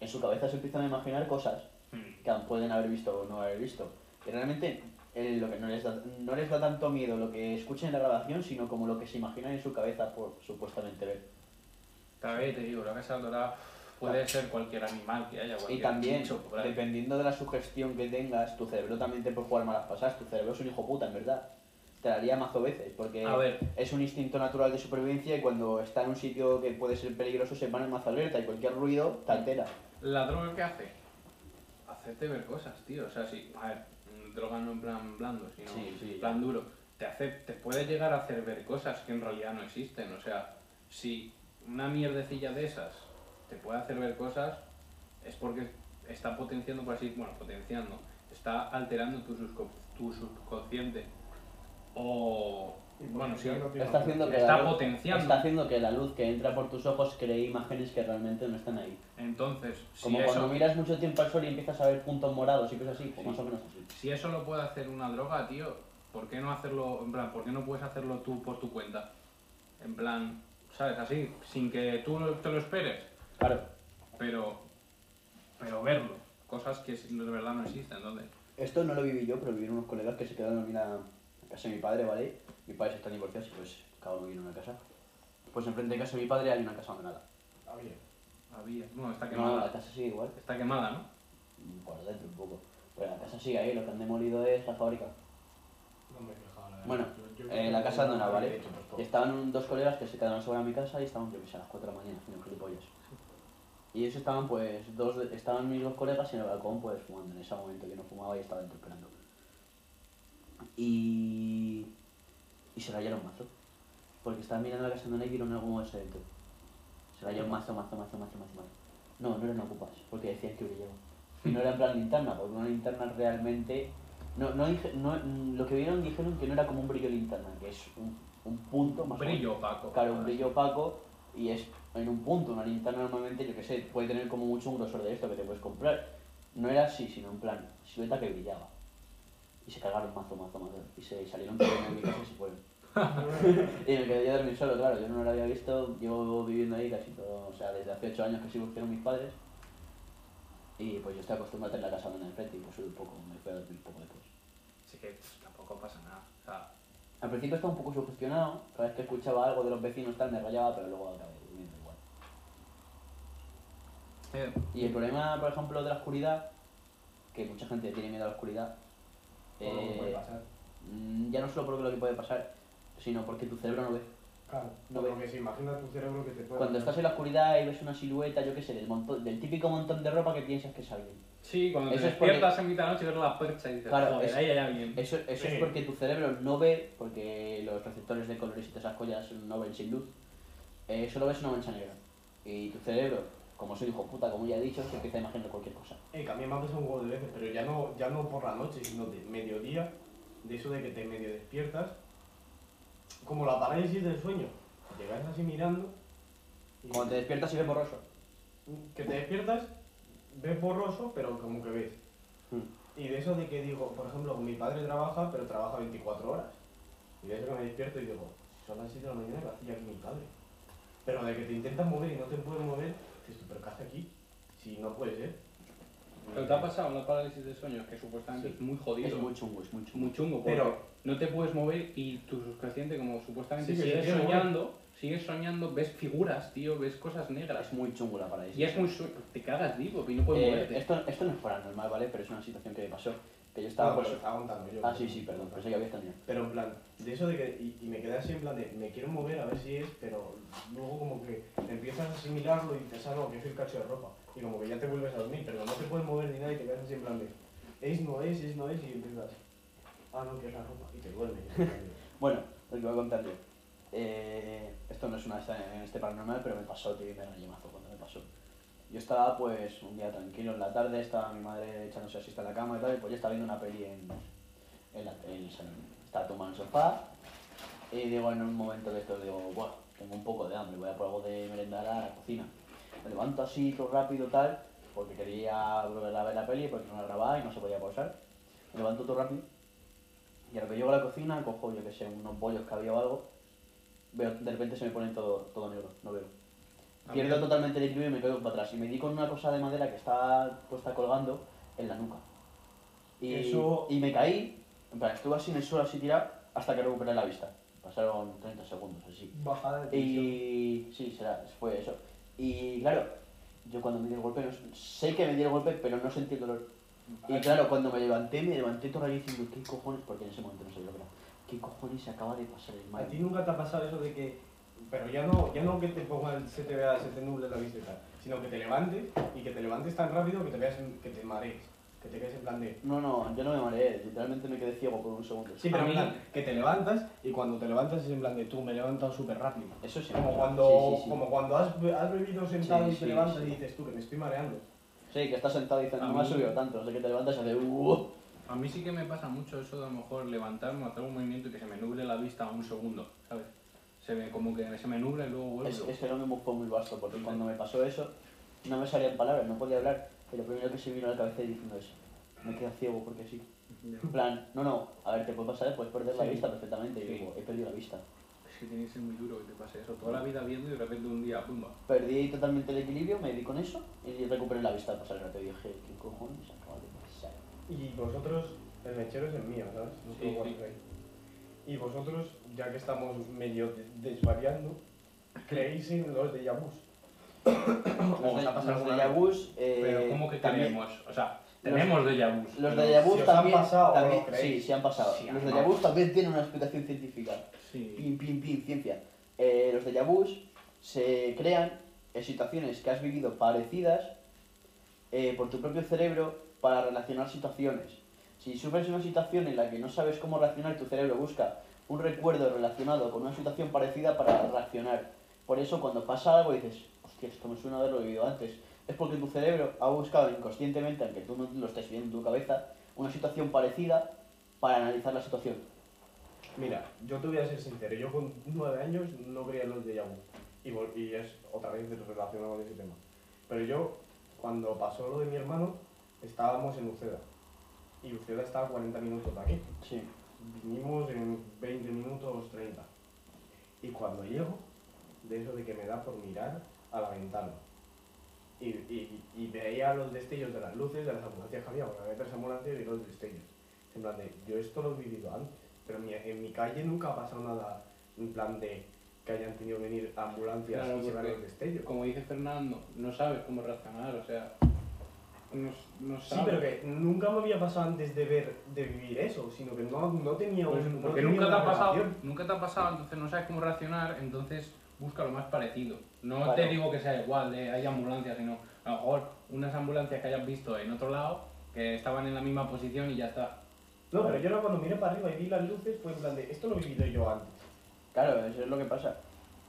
en su cabeza se empiezan a imaginar cosas Mm. que pueden haber visto o no haber visto. Y realmente lo que no les, da, no les da tanto miedo lo que escuchen en la grabación, sino como lo que se imaginan en su cabeza por supuestamente ver. Vez te digo, la casa dorada puede ser cualquier animal que haya, Y también, dependiendo de la sugestión que tengas, tu cerebro también te puede jugar malas pasadas. Tu cerebro es un hijo puta, en verdad. Te la haría mazo veces, porque A ver, es un instinto natural de supervivencia y cuando está en un sitio que puede ser peligroso se pone mazo alerta y cualquier ruido te altera. ¿La droga qué hace? Hacerte ver cosas, tío. O sea, sí, a ver, mm, droga no en plan blando, sino Sí, sí. en plan duro. Te, hace, te puede llegar a hacer ver cosas que en realidad no existen. O sea, si una mierdecilla de esas te puede hacer ver cosas, es porque está potenciando, por así bueno, potenciando, está alterando tu, tu subconsciente. O, bueno, sí, Está haciendo que Está la luz, potenciando. está haciendo que la luz que entra por tus ojos cree imágenes que realmente no están ahí. entonces, si Como eso... cuando miras mucho tiempo al sol y empiezas a ver puntos morados y cosas así, pues Sí. más o menos así. Si eso lo puede hacer una droga, tío, ¿por qué no hacerlo, en plan, por qué no puedes hacerlo tú por tu cuenta? En plan, ¿sabes? Así, sin que tú te lo esperes, Claro. pero, pero verlo. Cosas que de verdad no existen, entonces. Esto no lo viví yo, pero viví unos colegas que se quedaron a dormir a a casa de mi padre, ¿vale? Mi padre se está divorciado y pues cada uno viene a una casa. Pues enfrente de casa de mi padre hay una casa abandonada. Había. Había, bueno, está No, quemada. la casa sigue igual. Está quemada, ¿no? Por dentro un poco. Pero la casa sigue ahí, lo que han demolido es la fábrica. No me quejaba, la verdad. Bueno, Yo- yo eh, la que casa no abandonada, ¿vale? hecho estaban dos colegas que se quedaron sobre mi casa y estaban, yo que sé, a las 4 de la mañana haciendo gilipollas. Y ellos estaban, pues, dos de- estaban mis dos colegas en el balcón, pues, fumando en ese momento. Yo no fumaba y estaba dentro esperando. Y... Y se rayaron mazo. Porque estaban mirando la casa abandonada y vieron algo moverse dentro. Se rayaron mazo, mazo, mazo, mazo, mazo, mazo. No, no eran ocupas, porque decían que brillaban. Y no era en plan linterna, porque una linterna realmente... No, no, dije- no, lo que vieron dijeron que no era como un brillo linterna, que es un, un punto más menos. Brillo opaco. Claro, un brillo opaco y es en un punto. Una linterna normalmente, yo que sé, puede tener como mucho un grosor de esto que te puedes comprar. No era así, sino en plan, silueta que brillaba. Y se cargaron mazo, mazo, mazo. Y se salieron corriendo de mi casa y se fueron. y me quedé yo a dormir solo, claro. Yo no lo había visto, llevo viviendo ahí casi todo, o sea, desde hace 8 años que sí buscaron mis padres. Y pues yo estoy acostumbrado a tener la casa donde enfrente y pues un poco, me fui a dormir un poco después. Así que pues, tampoco pasa nada. O sea, Al principio estaba un poco sugestionado, cada vez que escuchaba algo de los vecinos tal me rayaba, pero luego acabé durmiendo igual. eh, Y el problema, por ejemplo, de la oscuridad, que mucha gente tiene miedo a la oscuridad, Todo lo que puede eh, pasar. mm, ya no solo por lo que puede pasar, sino porque tu cerebro no ve. Claro, no ve. lo que se imagina tu cerebro que te puede Cuando estás en la oscuridad y ves una silueta, yo qué sé, del, montón, del típico montón de ropa que piensas que es alguien. sí, cuando te Eso es porque- despiertas en mitad de la noche y ves la percha y dices, Claro, joder, es- ahí hay alguien. Eso, eso Sí. es porque tu cerebro no ve, porque los receptores de colores y todas esas collas no ven sin luz, eh, solo ves una mancha negra. Y tu cerebro, como soy hijo puta, como ya he dicho, se empieza a imaginar cualquier cosa. Eh, que a mí me ha pasado un huevo de veces, pero ya no, ya no por la noche, sino de mediodía, de eso de que te medio despiertas, como la parálisis del sueño. Llegas así mirando, y Cuando te despiertas y ves borroso. que te despiertas, ves borroso, pero como que ves. Mm. Y de eso de que digo, por ejemplo, mi padre trabaja, pero trabaja 24 horas. Y de eso que me despierto y digo, son las 7 de la mañana hacía aquí mi padre. Pero de que te intentas mover y no te puedes mover, dices tú, pero ¿qué hace aquí? Si no puede ser. ¿Pero te ha pasado una parálisis de sueño que supuestamente Sí. es muy jodido? Es muy chungo, es muy chungo. muy chungo, porque Pero- no te puedes mover y tu subconsciente, como supuestamente Sí, sigues soñando, sigues soñando, ves figuras, tío, ves cosas negras. Es muy chungo la parálisis. Y es muy su- te cagas vivo y no puedes Eh, moverte. esto, esto no es paranormal, ¿vale? Pero es una situación que me pasó. Que yo estaba No, pues... pero estaba contando yo. Ah, sí, sí, perdón, pensé que habías terminado. Pero en plan, de eso de que, y, y me quedé así en plan de, me quiero mover a ver si es, pero luego como que empiezas a asimilarlo y dices, ah, no, que soy el cacho de ropa. Y como que ya te vuelves a dormir, pero no te puedes mover ni nada y te quedas así en plan de, es, no es, es, no es, y empiezas, ah, no, que es la ropa, y te duermes. Bueno, lo que voy a contar yo. Eh, esto no es una en este paranormal, pero me pasó, tío, y me rayé mazo. Yo estaba, pues, un día tranquilo en la tarde, estaba mi madre echándose así en la cama y tal, y pues yo estaba viendo una peli en, en, la, en el sofá, y digo, en un momento de esto, digo, Buah, tengo un poco de hambre, voy a por algo de merendar a la cocina. Me levanto así, todo rápido, tal, porque quería volver a ver la peli, porque no la grababa y no se podía pausar. Me levanto todo rápido, y a lo que llego a la cocina, cojo, yo que sé, unos bollos que había o algo, veo, de repente se me pone todo, todo negro, no veo. Pierdo totalmente el equilibrio y me quedo para atrás. Y me di con una cosa de madera que estaba puesta colgando en la nuca. Y, Eso- y me caí, en plan, estuve así en el suelo, así tirado, hasta que recuperé la vista. Pasaron 30 segundos, así. Bajada de tensión. Y sí, será, fue eso. Y claro, yo cuando me di el golpe, no- sé que me di el golpe, pero no sentí el dolor. Y claro, cuando me levanté, me levanté todo raro diciendo, ¿qué cojones? Porque en ese momento no sabía lo que era. ¿Qué cojones se acaba de pasar el ¿A mal? ti nunca te ha pasado eso de que, pero ya no, ya no que te pongan, se te vea, se te nuble la vista y tal, sino que te levantes y que te levantes tan rápido que te veas, en- que te marees, que te quedes en plan de... No, no, yo no me mareé, literalmente me quedé ciego por un segundo. Sí, pero en mí- plan, que te levantas y cuando te levantas es en plan de tú, me he levantado súper rápido. Eso sí. Como cuando, sí, sí, sí. como cuando has, has bebido sentado Sí, y te sí, levantas sí. y dices tú, que me estoy mareando. Sí, que estás sentado y dices, no me ha mí- subido tanto, no sé qué te levantas y haces, uh. A mí sí que me pasa mucho eso de a lo mejor levantarme, hacer un movimiento y que se me nuble la vista un segundo, ¿sabes? Se me, como que se me nubla y luego vuelve. Es, ese no fue muy vasto, porque cuando me pasó eso, no me salían palabras, no podía hablar. Y lo primero que se vino a la cabeza es diciendo eso. Me quedo ciego porque sí. En plan, no, no, a ver, te puede pasar, puedes perder la vista perfectamente. Y Sí. digo, he perdido la vista. Es que tiene que ser muy duro que te pase eso. Toda la vida viendo y de repente un día, pumba. Perdí totalmente el equilibrio, me di con eso y recuperé la vista al pasar el rato. Y dije, ¿qué cojones acaba de pasar? Y vosotros, el mechero es el mío, ¿sabes? No Sí, sí. Y vosotros, ya que estamos medio de- desvariando, creéis en los de Yabus. Los os de, los de? Yabus, eh, Pero ¿cómo que también- tenemos? O sea, tenemos de Yabus. Los de Yabus si os han también, pasado, también ¿o lo creéis? sí, sí han pasado. Sí, los de no. Yabus también tienen una explicación científica. Sí. Pim, pim, pim, ciencia. Eh, los de Yabus se crean en situaciones que has vivido parecidas eh, por tu propio cerebro para relacionar situaciones. Si sufres una situación en la que no sabes cómo reaccionar, tu cerebro busca un recuerdo relacionado con una situación parecida para reaccionar. Por eso cuando pasa algo dices, hostia, esto me suena a haberlo vivido antes. Es porque tu cerebro ha buscado inconscientemente, aunque tú no lo estés viendo en tu cabeza, una situación parecida para analizar la situación. Mira, yo te voy a ser sincero, yo con nueve años no creía en los de Yabus. Y, y es otra vez relacionado con ese tema. Pero yo, cuando pasó lo de mi hermano, estábamos en Uceda. Y Uceda estaba a 40 minutos de aquí. Sí. Vinimos en 20 minutos 30. Y cuando llego, de eso de que me da por mirar a la ventana. Y, y, y veía los destellos de las luces de las ambulancias que había, porque había tres ambulancias y los destellos. En plan de, yo esto lo he vivido antes, pero en mi, en mi calle nunca ha pasado nada en plan de que hayan tenido que venir ambulancias Claro, y porque los destellos. Como dice Fernando, no sabes cómo reaccionar, o sea, no, no Sí, pero que nunca me había pasado antes de ver, de vivir eso, sino que no, no tenía Pues un, porque tenía nunca te ha pasado, relación. nunca te ha pasado, entonces no sabes cómo reaccionar, entonces busca lo más parecido. No Claro. te digo que sea igual, de hay ambulancias, sino a lo mejor unas ambulancias que hayas visto en otro lado, que estaban en la misma posición y ya está. No, pero yo no cuando miré para arriba y vi las luces fue en plan de, esto lo he vivido yo antes. Claro, eso es lo que pasa.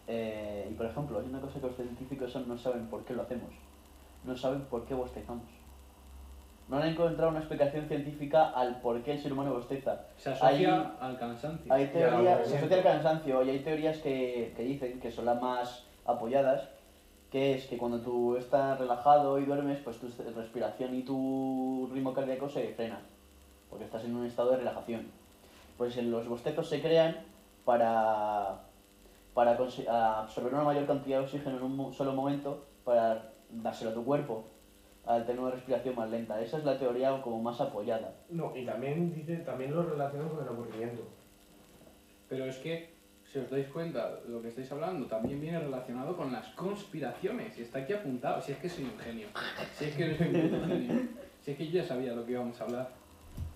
Eh, y por ejemplo, hay una cosa que los científicos son- no saben por qué lo hacemos. No saben por qué bostezamos. No han encontrado una explicación científica al por qué el ser humano bosteza. Se asocia Hay- al cansancio. Hay teorías, se asocia al cansancio y hay teorías que, que dicen que son las más apoyadas, que es que cuando tú estás relajado y duermes, pues tu respiración y tu ritmo cardíaco se frena. porque estás en un estado de relajación. Pues en los bostezos se crean para, para absorber una mayor cantidad de oxígeno en un solo momento para dárselo a tu cuerpo, al tener una respiración más lenta. Esa es la teoría como más apoyada. No, y también dice, también lo relacionan con el aburrimiento. Pero es que, si os dais cuenta, lo que estáis hablando también viene relacionado con las conspiraciones. Y está aquí apuntado. Si es que soy un genio. Si es que soy un genio. Si es que yo ya sabía lo que íbamos a hablar.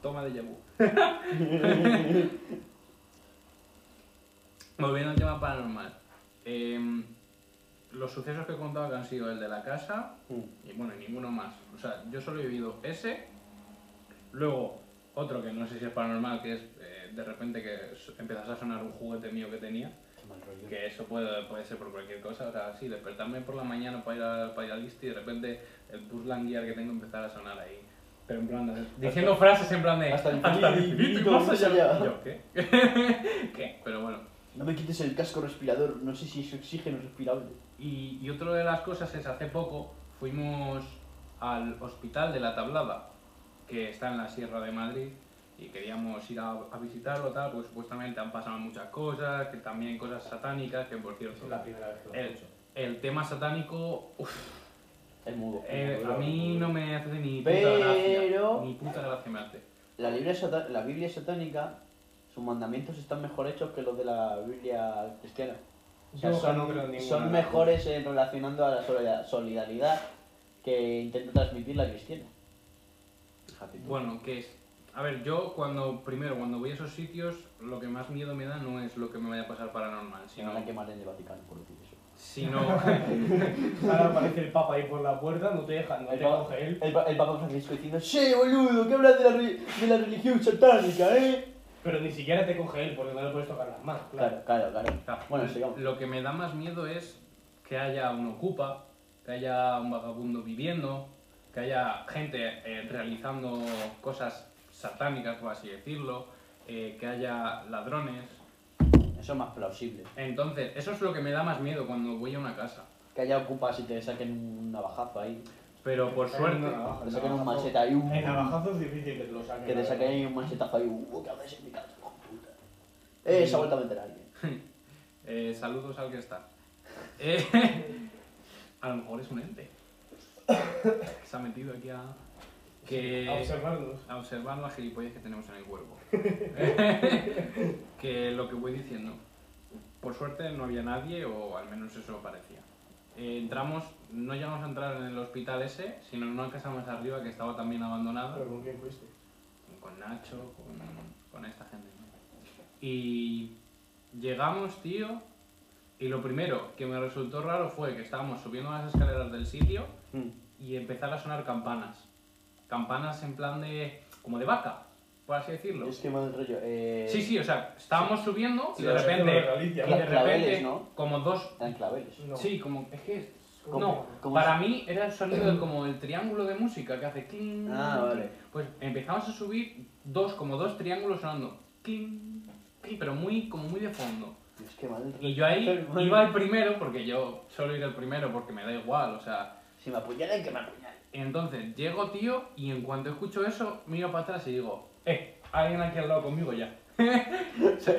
Toma de vu. Volviendo al tema paranormal. Em, los sucesos que he contado que han sido el de la casa y bueno, y ninguno más. O sea, yo solo he vivido ese. Luego, otro que no sé si es paranormal, que es eh, de repente que s- empezase a sonar un juguete mío que tenía. Que eso puede, puede ser por cualquier cosa. O sea, sí, despertarme por la mañana para ir, a, para ir al y de repente el Buzz Lightyear que tengo empezar a sonar ahí. Pero en plan, de- diciendo frases en plan de. hasta el "Hasta el infinito infinito más allá". yo, ¿qué? ¿Qué? Pero bueno. No me quites el casco respirador, no sé si es oxígeno respirable. Y, y otra de las cosas es, hace poco fuimos al hospital de la Tablada, que está en la Sierra de Madrid, y queríamos ir a, a visitarlo, tal, pues supuestamente han pasado muchas cosas, que también cosas satánicas, que por cierto, Es la primera vez que lo el, el tema satánico, uf, Es mudo. eh, a mí no me hace ni puta Pero- gracia, ni puta gracia me hace. La, Biblia sata- la Biblia satánica, sus mandamientos están mejor hechos que los de la Biblia cristiana. O sea, son, no creo en ninguna son de mejores en relacionando a la solida- solidaridad que intenta transmitir la cristiana. Fíjate tú. Bueno, que es... A ver, yo cuando, primero, cuando voy a esos sitios, lo que más miedo me da no es lo que me vaya a pasar paranormal, sino... van a quemar en el Vaticano por decir eso. sino Ahora aparece el Papa ahí por la puerta, no te deja, no El te Papa- coge él. El, el Papa Francisco diciendo, ¡Sí, boludo! ¿Qué hablas de la, re- de la religión satánica, eh? Pero ni siquiera te coge él porque no le puedes tocar las manos, claro. Claro, claro, Bueno, sigamos. Lo que me da más miedo es que haya un ocupa, que haya un vagabundo viviendo, que haya gente eh, realizando cosas satánicas, por así decirlo, eh, que haya ladrones. Eso es más plausible. Entonces, eso es lo que me da más miedo cuando voy a una casa. Que haya ocupas y te saquen un navajazo ahí. Pero por suerte, Te saquen un machete ahí. uh, El navajazo es difícil que te lo saquen. Que te saquen ahí un machetazo ahí. Uh, ¿Qué haces en mi casa, de puta? Eh, se ha vuelto a meter a alguien. eh, saludos al que está. Eh, a lo mejor es un ente. Que se ha metido aquí a... Que... A observarnos. a observar las gilipollas que tenemos en el cuerpo. que lo que voy diciendo. Por suerte no había nadie, o al menos eso parecía. Eh, entramos, no llegamos a entrar en el hospital ese, sino en una casa más arriba que estaba también abandonada, Pero ¿con quién fuiste? con Nacho, con, con esta gente. Y llegamos, tío, y lo primero que me resultó raro fue que estábamos subiendo las escaleras del sitio y empezar a sonar campanas. Campanas en plan de. como de vaca, por así decirlo. Es que mal rollo. Eh, Sí, sí, o sea, estábamos subiendo y Sí, de repente. de Galicia, Y de Claveles, repente, ¿no? como dos. Eran claveles. No. Sí, como. Es que. Es- ¿Cómo- no, cómo para mí era el sonido como el triángulo de música que hace cling. Ah, vale. Pues empezamos a subir dos, como dos triángulos sonando cling, cling, pero muy, como muy de fondo. Mal. Y yo ahí iba el primero, porque yo suelo ir el primero porque me da igual, o sea. Si me apuñalan, que me apuñalen. Entonces llego, tío, y en cuanto escucho eso, miro para atrás y digo, eh, alguien aquí al lado conmigo ya.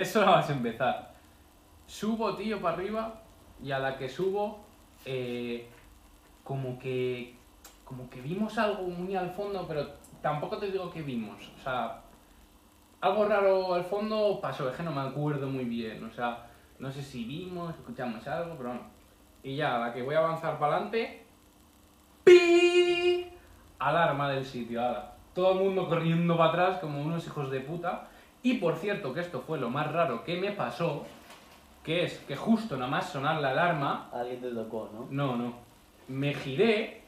Eso no vas a empezar. Subo, tío, para arriba, y a la que subo, eh, como que. Como que vimos algo muy al fondo, pero tampoco te digo que vimos. O sea, algo raro al fondo pasó, es que no me acuerdo muy bien. O sea, no sé si vimos, escuchamos algo, pero no. Y ya, la que voy a avanzar para adelante, ¡Pi! Alarma del sitio, ala. Todo el mundo corriendo para atrás como unos hijos de puta. Y por cierto, que esto fue lo más raro que me pasó, que es que justo nada más sonar la alarma, Alguien te tocó, ¿no? no, no, me giré,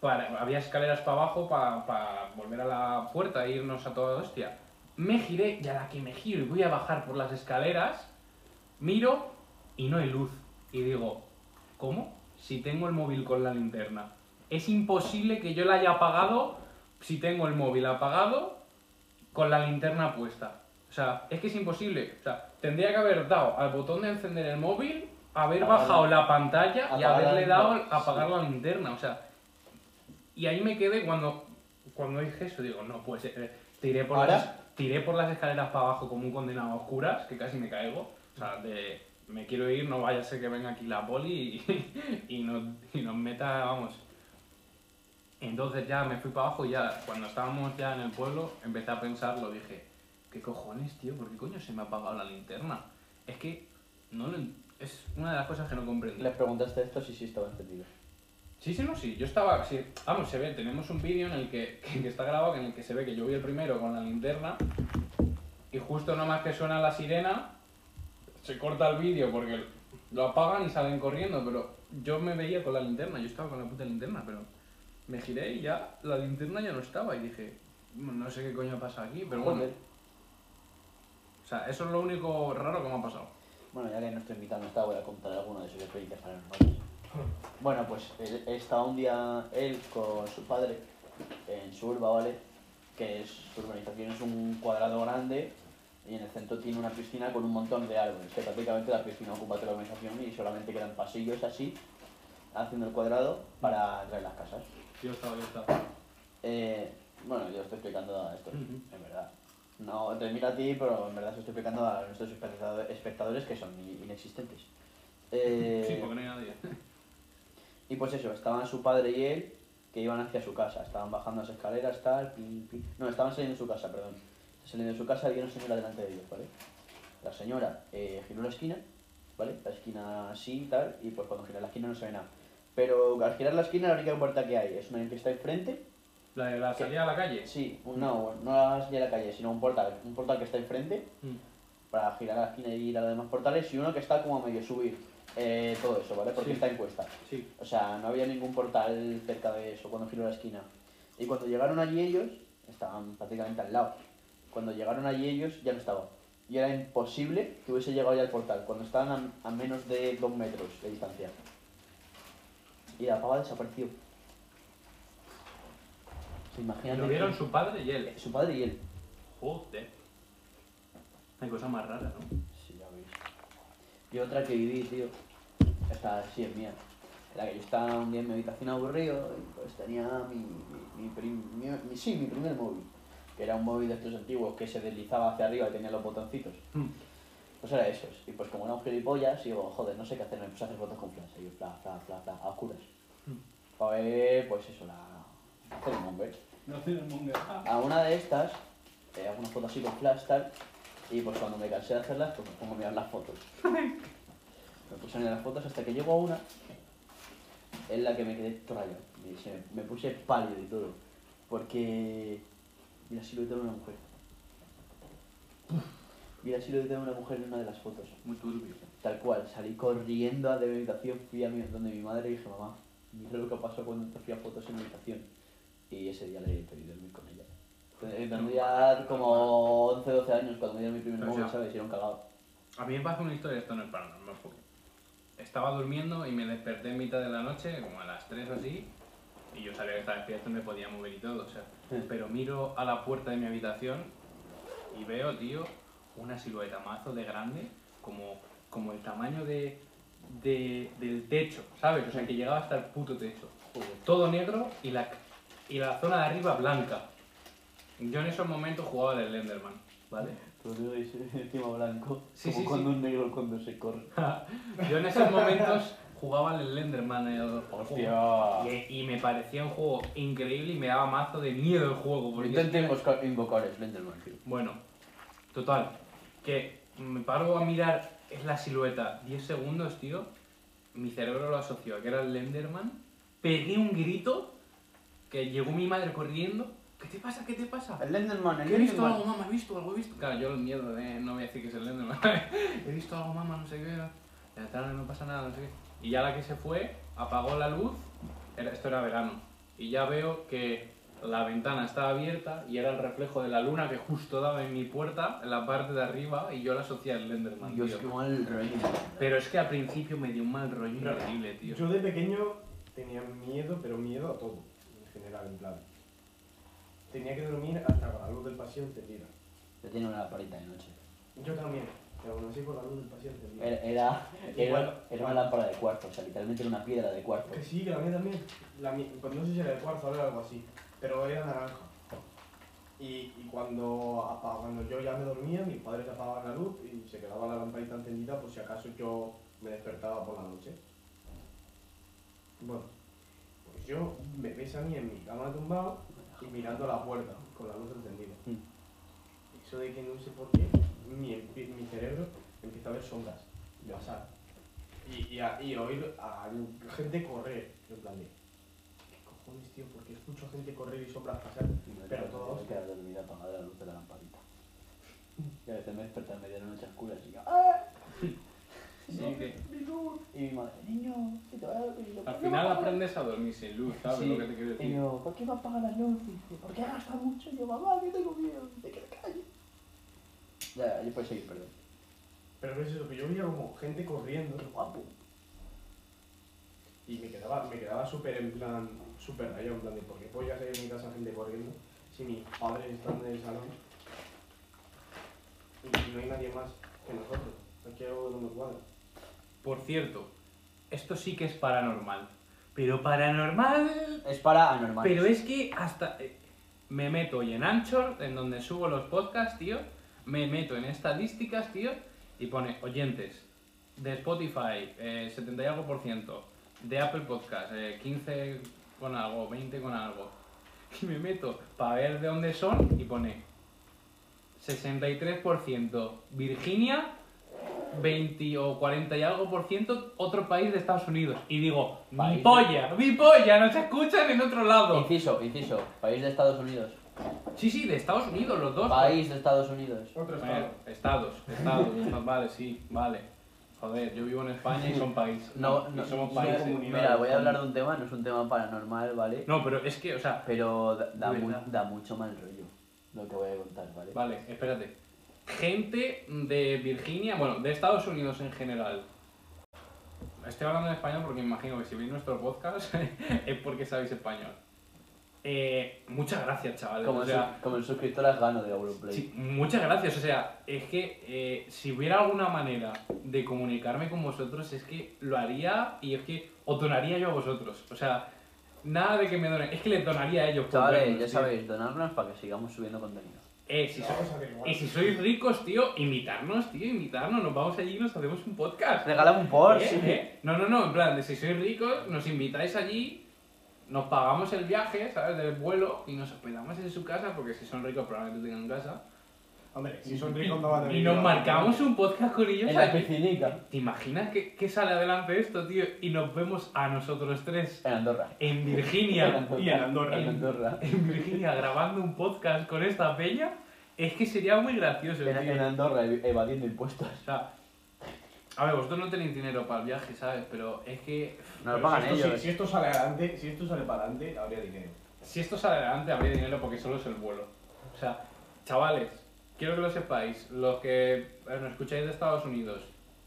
para, había escaleras para abajo para volver a la puerta e irnos a toda hostia. Me giré y a la que me giro y voy a bajar por las escaleras, miro y no hay luz. Y digo, ¿cómo? Si tengo el móvil con la linterna. Es imposible que yo la haya apagado si tengo el móvil apagado con la linterna puesta. O sea, es que es imposible. O sea, tendría que haber dado al botón de encender el móvil, haber Apagar- bajado la pantalla y haberle dado a apagar sí. la linterna. O sea, y ahí me quedé cuando, cuando dije eso, digo, no, pues tiré por, ¿Ahora? las, tiré por las escaleras para abajo como un condenado a oscuras, que casi me caigo. O sea, de me quiero ir, no vaya a ser que venga aquí la poli y, y, nos, y nos meta, vamos. Entonces ya me fui para abajo y ya cuando estábamos ya en el pueblo empecé a pensarlo, dije, ¿qué cojones, tío? ¿Por qué coño se me ha apagado la linterna? Es que no lo es una de las cosas que no comprendí. Le preguntaste esto si sí estaba encendido. Sí, sí, no, sí. Yo estaba. Sí, vamos, se ve. Tenemos un vídeo en el que, que, que está grabado en el que se ve que yo vi el primero con la linterna y justo nomás que suena la sirena, se corta el vídeo porque lo apagan y salen corriendo, pero yo me veía con la linterna, yo estaba con la puta linterna, pero me giré y ya la linterna ya no estaba y dije, no sé qué coño pasa aquí, pero bueno. O sea, eso es lo único raro que me ha pasado. Bueno, ya que nuestro invitado no está, voy a contar alguna de sus experiencias paranormales. Bueno, pues él- estaba un día él con su padre en su urba, ¿vale? Que es, su urbanización es un cuadrado grande y en el centro tiene una piscina con un montón de árboles. Que prácticamente la piscina ocupa toda la urbanización y solamente quedan pasillos así, haciendo el cuadrado para entrar en las casas. Yo estaba, yo estaba. Eh, bueno, yo estoy explicando esto, Ujú. en verdad. No te miro a ti, pero en verdad se estoy explicando a nuestros espectador- espectadores que son inexistentes. Eh, Sí, porque no hay nadie. y pues eso, estaban su padre y él que iban hacia su casa. Estaban bajando las escaleras, tal, pim, pim. No, estaban saliendo de su casa, perdón. Saliendo de su casa había una señora delante de ellos, ¿vale? La señora eh, giró la esquina, ¿vale? La esquina así y tal, y pues cuando gira la esquina no se ve nada. Pero al girar la esquina la única puerta que hay es una que está enfrente La de la salida a la calle. Sí, no, no la salida de la calle, sino un portal. Un portal que está enfrente Mm. para girar a la esquina y ir a los demás portales y uno que está como a medio subir. Eh, todo eso, ¿vale? Porque Sí. está en cuesta. Sí. O sea, no había ningún portal cerca de eso cuando giró la esquina. Y cuando llegaron allí ellos, estaban prácticamente al lado. Cuando llegaron allí ellos ya no estaba. Y era imposible que hubiese llegado ya al portal, cuando estaban a, a menos de dos metros de distancia. Y la pava desapareció. ¿Se imaginan? Lo vieron su padre y él. su padre y él. Joder. Hay cosas más raras, ¿no? Sí, ya veis. Y otra que viví, tío, esta sí es mía. Era que yo estaba un día en mi habitación aburrido y pues tenía mi, mi, mi, prim- mi- sí, mi primer móvil. Que era un móvil de estos antiguos que se deslizaba hacia arriba y tenía los botoncitos. Mm. Pues era esos. Y pues como era un gilipollas, digo, joder, no sé qué hacer, me puse a hacer fotos con flash. Y yo, fla, fla, fla, fla, a oscuras. Mm. Para ver, pues eso, la... hacer un monger. No el monger. A una de estas, eh, hago una foto así con flash tal, y pues cuando me cansé de hacerlas, pues me pongo a mirar las fotos. me puse a mirar las fotos hasta que llegó a una en la que me quedé se- me puse pálido y todo. Porque vi la silueta de una mujer. Vi la silueta de una mujer en una de las fotos. Muy turbio. Tal cual, salí corriendo a de mi habitación, fui a mi, donde mi madre y dije, mamá, mira lo que pasó cuando te fui a fotos en mi habitación. Y ese día le pedí dormir con ella. Eh, Tendría como 11, 12 años cuando me dieron mi primer O móvil, ¿sabes? Y era un cagado. A mí me pasó una historia, esto no es paranormal, porque estaba durmiendo y me desperté en mitad de la noche, como a las 3 o así, y yo sabía que estaba despierto y me podía mover y todo, o sea, Sí. pero miro a la puerta de mi habitación y veo, tío, una silueta mazo de grande, como, como el tamaño de, de- del techo, ¿sabes? O sea, que llegaba hasta el puto techo. Todo negro y la, y la zona de arriba blanca. Yo en esos momentos jugaba al Slenderman, ¿vale? Tú lo ves encima blanco, Sí, como sí, cuando sí. un negro cuando se corre. Yo en esos momentos jugaba al Slenderman el juego. Y, y me parecía un juego increíble y me daba mazo de miedo el juego. Porque es Intenté invocar, a Slenderman, tío. Bueno, total. Que me paro a mirar, es la silueta. 10 segundos, tío. Mi cerebro lo asoció a que era el Slenderman. Pegué un grito que llegó mi madre corriendo. ¿Qué te pasa? ¿Qué te pasa? Slenderman, el ¿Qué he visto algo, mamá? ¿He visto algo? ¿He visto? Claro, yo el miedo de no voy a decir que es el Enderman. He visto algo, mamá, no sé qué. Ya tal, no pasa nada, no sé qué. Y ya la que se fue, apagó la luz. Esto era verano. Y ya veo que la ventana estaba abierta y era el reflejo de la luna que justo daba en mi puerta, en la parte de arriba, y yo la asocié al Enderman, Dios, tío. qué mal rollo. Pero es que al principio me dio un mal rollo increíble, tío. Yo de pequeño tenía miedo, pero miedo a todo, en plan. Tenía que dormir hasta con la luz del pasillo encendida. Yo tenía una lamparita de noche. Yo también, pero aún así con la luz del pasillo encendida. Era, era, era, una lámpara de cuarzo, o sea, literalmente era una piedra de cuarzo. Que sí, que la mía también. La mía, pues no sé si era de cuarzo o era algo así, pero era naranja. Y, y cuando, cuando yo ya me dormía, mis padres apagaban la luz y se quedaba la lamparita encendida por si acaso yo me despertaba por la noche. Bueno, yo me ves a mí en mi cama tumbado y mirando la puerta con la luz encendida. Mm. Eso de que no sé por qué, mi, mi cerebro empieza a ver sombras pasar. Y, y, a, y oír a gente correr. En plan de, ¿qué cojones, tío? Porque escucho a gente correr y sombras pasar. Pero todos- Me dormida apagada la luz de la lamparita. Y a veces me despierto en medio de la noche oscura y digo, ¡ah! Y mi madre, niño, que te va a dormir. al final aprendes a dormir sin luz, ¿sabes Sí, lo que te quiero Y decir? yo, ¿por qué me apaga la luz? Y dice, ¿por qué gasta mucho? Y yo, mamá, que tengo miedo, de que me calle. Ya, yo puedo seguir, perdón. Pero es eso, que yo veía como gente corriendo Qué guapo. y me quedaba, me quedaba súper en plan, súper rayado, en plan de, ¿por qué pollas hay en mi casa gente corriendo si mis padres están en el salón y no hay nadie más que nosotros? Aquí hay algo no me cuadra. Por cierto, esto sí que es paranormal. Pero paranormal. Es para anormales. Pero es que hasta. eh, Me meto y en Anchor, en donde subo los podcasts, tío. Me meto en estadísticas, tío. Y pone oyentes de Spotify, eh, 70 y algo por ciento. De Apple Podcast, eh, 15 con algo, 20 con algo. Y me meto para ver de dónde son y pone 63% Virginia, 20 o 40 y algo por ciento otro país de Estados Unidos. Y digo, mi País. polla, mi polla, nos escuchan en otro lado. Inciso, inciso. País de Estados Unidos. Sí, sí, de Estados Unidos, los dos. País de Estados Unidos. Otro Bueno, estado. estados, estados, estados, vale, sí, vale. Joder, yo vivo en España y son país. No, Y no, somos no, países. Mira, voy a hablar de un tema, no es un tema paranormal, ¿vale? No, pero es que, o sea, Pero da, da mu- verdad. da mucho mal rollo lo que voy a contar, ¿vale? vale, espérate. Gente de Virginia, bueno, de Estados Unidos en general. Estoy hablando en español porque me imagino que si veis nuestro podcast es porque sabéis español. Eh, muchas gracias, chavales. Como, o el, sea, su- como el suscriptor afgano de Europlay. Sí, muchas gracias. O sea, es que eh, si hubiera alguna manera de comunicarme con vosotros, es que lo haría y es que os donaría yo a vosotros. O sea, nada de que me donen, es que les donaría a ellos. Chavales, vernos, ya tío. sabéis, donarnos para que sigamos subiendo contenido. Eh, si Vamos a y si sois ricos, tío, invitarnos, tío, invitarnos. Nos vamos allí y nos hacemos un podcast. Regálame un Porsche. Eh, eh. No, no, no, en plan, de si sois ricos, nos invitáis allí, nos pagamos el viaje, ¿sabes? Del vuelo y nos hospedamos en su casa, porque si son ricos probablemente tengan casa. Hombre, si son ricos no van a Y nos marcamos un podcast con ellos. En la aquí. piscinica. ¿Te imaginas que, que sale adelante esto, tío? Y nos vemos a nosotros tres En Andorra. en Virginia. Y en Andorra. En Andorra. en Virginia grabando un podcast con esta peña. Es que sería muy gracioso, En, tío. en Andorra, ev- evadiendo impuestos. O sea, a ver, vosotros no tenéis dinero para el viaje, ¿sabes? Pero es que No lo pagan si esto, ellos. Si, si esto sale adelante, si esto sale para adelante, habría dinero. si esto sale adelante habría dinero porque solo es el vuelo. O sea, chavales, quiero que lo sepáis. Los que nos escucháis de Estados Unidos,